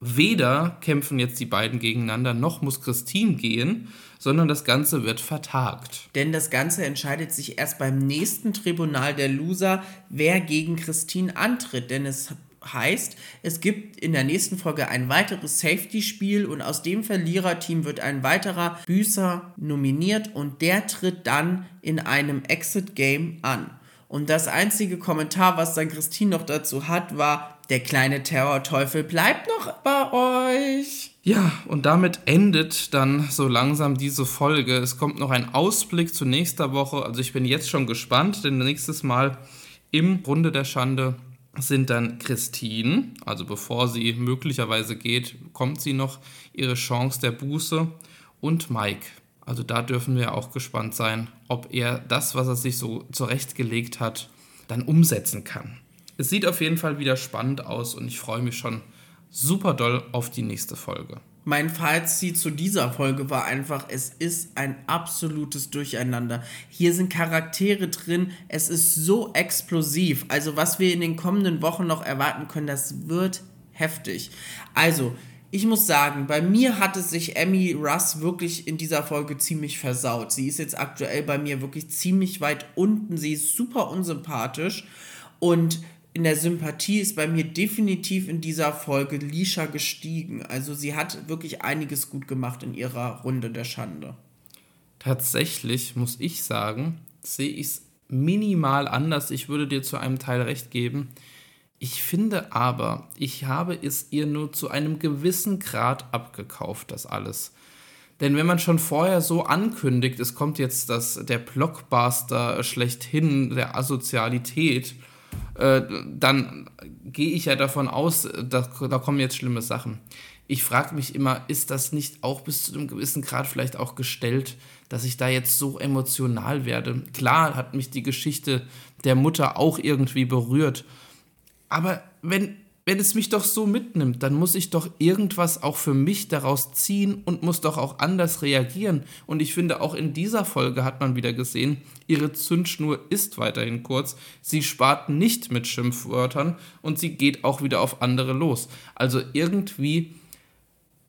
S2: Weder kämpfen jetzt die beiden gegeneinander, noch muss Christine gehen, sondern das Ganze wird vertagt.
S1: Denn das Ganze entscheidet sich erst beim nächsten Tribunal der Loser, wer gegen Christine antritt. Denn es heißt, es gibt in der nächsten Folge ein weiteres Safety-Spiel und aus dem Verliererteam wird ein weiterer Büßer nominiert und der tritt dann in einem Exit-Game an. Und das einzige Kommentar, was dann Christine noch dazu hat, war, der kleine Terrorteufel bleibt noch bei euch.
S2: Ja, und damit endet dann so langsam diese Folge. Es kommt noch ein Ausblick zu nächster Woche. Also ich bin jetzt schon gespannt, denn nächstes Mal im Runde der Schande sind dann Christine, also bevor sie möglicherweise geht, kommt sie noch ihre Chance der Buße und Mike. Also da dürfen wir auch gespannt sein, ob er das, was er sich so zurechtgelegt hat, dann umsetzen kann. Es sieht auf jeden Fall wieder spannend aus und ich freue mich schon super doll auf die nächste Folge.
S1: Mein Fazit zu dieser Folge war einfach, es ist ein absolutes Durcheinander. Hier sind Charaktere drin, es ist so explosiv. Also was wir in den kommenden Wochen noch erwarten können, das wird heftig. Also, ich muss sagen, bei mir hat es sich Emmy Russ wirklich in dieser Folge ziemlich versaut. Sie ist jetzt aktuell bei mir wirklich ziemlich weit unten. Sie ist super unsympathisch und in der Sympathie ist bei mir definitiv in dieser Folge Lisha gestiegen. Also sie hat wirklich einiges gut gemacht in ihrer Runde der Schande.
S2: Tatsächlich muss ich sagen, sehe ich es minimal anders. Ich würde dir zu einem Teil recht geben. Ich finde aber, ich habe es ihr nur zu einem gewissen Grad abgekauft, das alles. Denn wenn man schon vorher so ankündigt, es kommt jetzt das, der Blockbuster schlechthin der Asozialität, äh, dann gehe ich ja davon aus, da, da kommen jetzt schlimme Sachen. Ich frage mich immer, ist das nicht auch bis zu einem gewissen Grad vielleicht auch gestellt, dass ich da jetzt so emotional werde? Klar hat mich die Geschichte der Mutter auch irgendwie berührt. Aber wenn wenn es mich doch so mitnimmt, dann muss ich doch irgendwas auch für mich daraus ziehen und muss doch auch anders reagieren. Und ich finde, auch in dieser Folge hat man wieder gesehen, ihre Zündschnur ist weiterhin kurz. Sie spart nicht mit Schimpfwörtern und sie geht auch wieder auf andere los. Also irgendwie,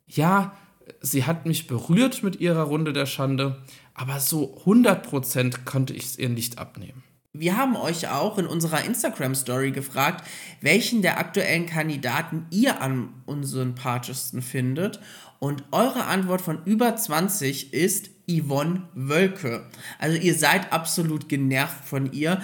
S2: ja, sie hat mich berührt mit ihrer Runde der Schande, aber so 100% konnte ich es ihr nicht abnehmen.
S1: Wir haben euch auch in unserer Instagram-Story gefragt, welchen der aktuellen Kandidaten ihr am unsympathischsten findet. Und eure Antwort von über 20 ist Yvonne Wölke. Also ihr seid absolut genervt von ihr.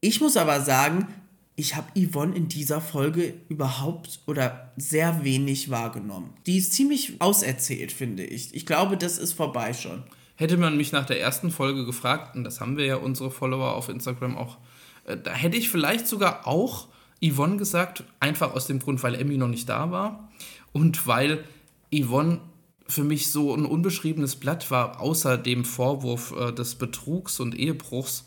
S1: Ich muss aber sagen, ich habe Yvonne in dieser Folge überhaupt oder sehr wenig wahrgenommen. Die ist ziemlich auserzählt, finde ich. Ich glaube, das ist vorbei schon.
S2: Hätte man mich nach der ersten Folge gefragt, und das haben wir ja unsere Follower auf Instagram auch, äh, da hätte ich vielleicht sogar auch Yvonne gesagt, einfach aus dem Grund, weil Emmy noch nicht da war und weil Yvonne für mich so ein unbeschriebenes Blatt war, außer dem Vorwurf äh, des Betrugs und Ehebruchs,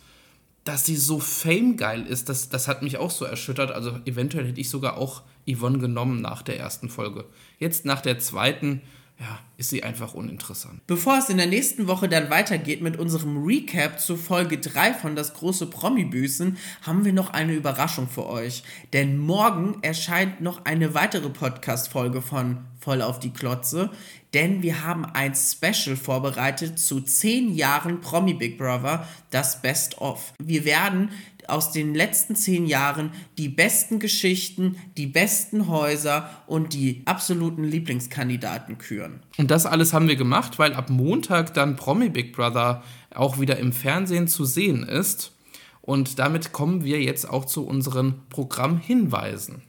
S2: dass sie so famegeil ist, das, das hat mich auch so erschüttert. Also eventuell hätte ich sogar auch Yvonne genommen nach der ersten Folge. Jetzt nach der zweiten ja, ist sie einfach uninteressant.
S1: Bevor es in der nächsten Woche dann weitergeht mit unserem Recap zu Folge 3 von Das große Promi-Büßen, haben wir noch eine Überraschung für euch. Denn morgen erscheint noch eine weitere Podcast-Folge von Voll auf die Klotze. Denn wir haben ein Special vorbereitet zu 10 Jahren Promi Big Brother, das Best of. Wir werden aus den letzten zehn Jahren die besten Geschichten, die besten Häuser und die absoluten Lieblingskandidaten küren.
S2: Und das alles haben wir gemacht, weil ab Montag dann Promi Big Brother auch wieder im Fernsehen zu sehen ist. Und damit kommen wir jetzt auch zu unseren Programmhinweisen.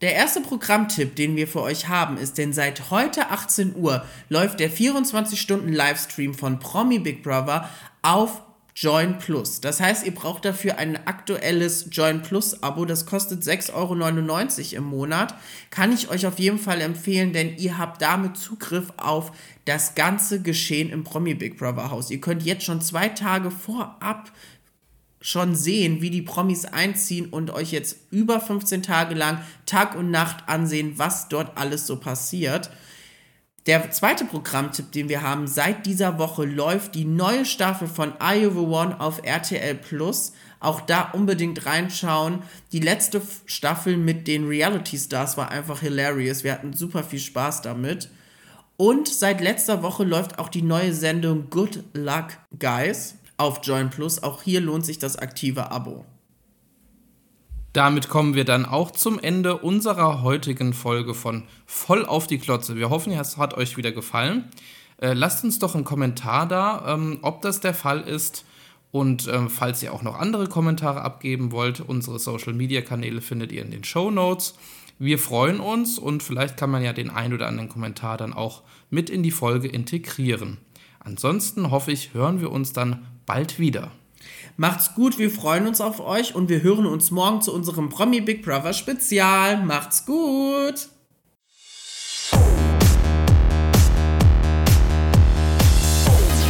S1: Der erste Programmtipp, den wir für euch haben, ist, denn seit heute 18 Uhr läuft der 24-Stunden-Livestream von Promi Big Brother auf Join Plus. Das heißt, ihr braucht dafür ein aktuelles Join Plus Abo. Das kostet 6,99 Euro im Monat. Kann ich euch auf jeden Fall empfehlen, denn ihr habt damit Zugriff auf das ganze Geschehen im Promi Big Brother Haus. Ihr könnt jetzt schon zwei Tage vorab schon sehen, wie die Promis einziehen und euch jetzt über 15 Tage lang Tag und Nacht ansehen, was dort alles so passiert. Der zweite Programmtipp, den wir haben, seit dieser Woche läuft die neue Staffel von Iowa One auf RTL Plus. Auch da unbedingt reinschauen. Die letzte Staffel mit den Reality Stars war einfach hilarious. Wir hatten super viel Spaß damit. Und seit letzter Woche läuft auch die neue Sendung Good Luck Guys auf Join Plus. Auch hier lohnt sich das aktive Abo.
S2: Damit kommen wir dann auch zum Ende unserer heutigen Folge von Voll auf die Klotze. Wir hoffen, es hat euch wieder gefallen. Äh, lasst uns doch einen Kommentar da, ähm, ob das der Fall ist Und ähm, falls ihr auch noch andere Kommentare abgeben wollt, unsere Social-Media-Kanäle findet ihr in den Show Notes. Wir freuen uns und vielleicht kann man ja den ein oder anderen Kommentar dann auch mit in die Folge integrieren. Ansonsten hoffe ich, hören wir uns dann bald wieder.
S1: Macht's gut, wir freuen uns auf euch und wir hören uns morgen zu unserem Promi Big Brother Spezial. Macht's gut!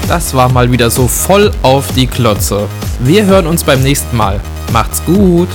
S2: Das war mal wieder so voll auf die Klotze. Wir hören uns beim nächsten Mal. Macht's gut!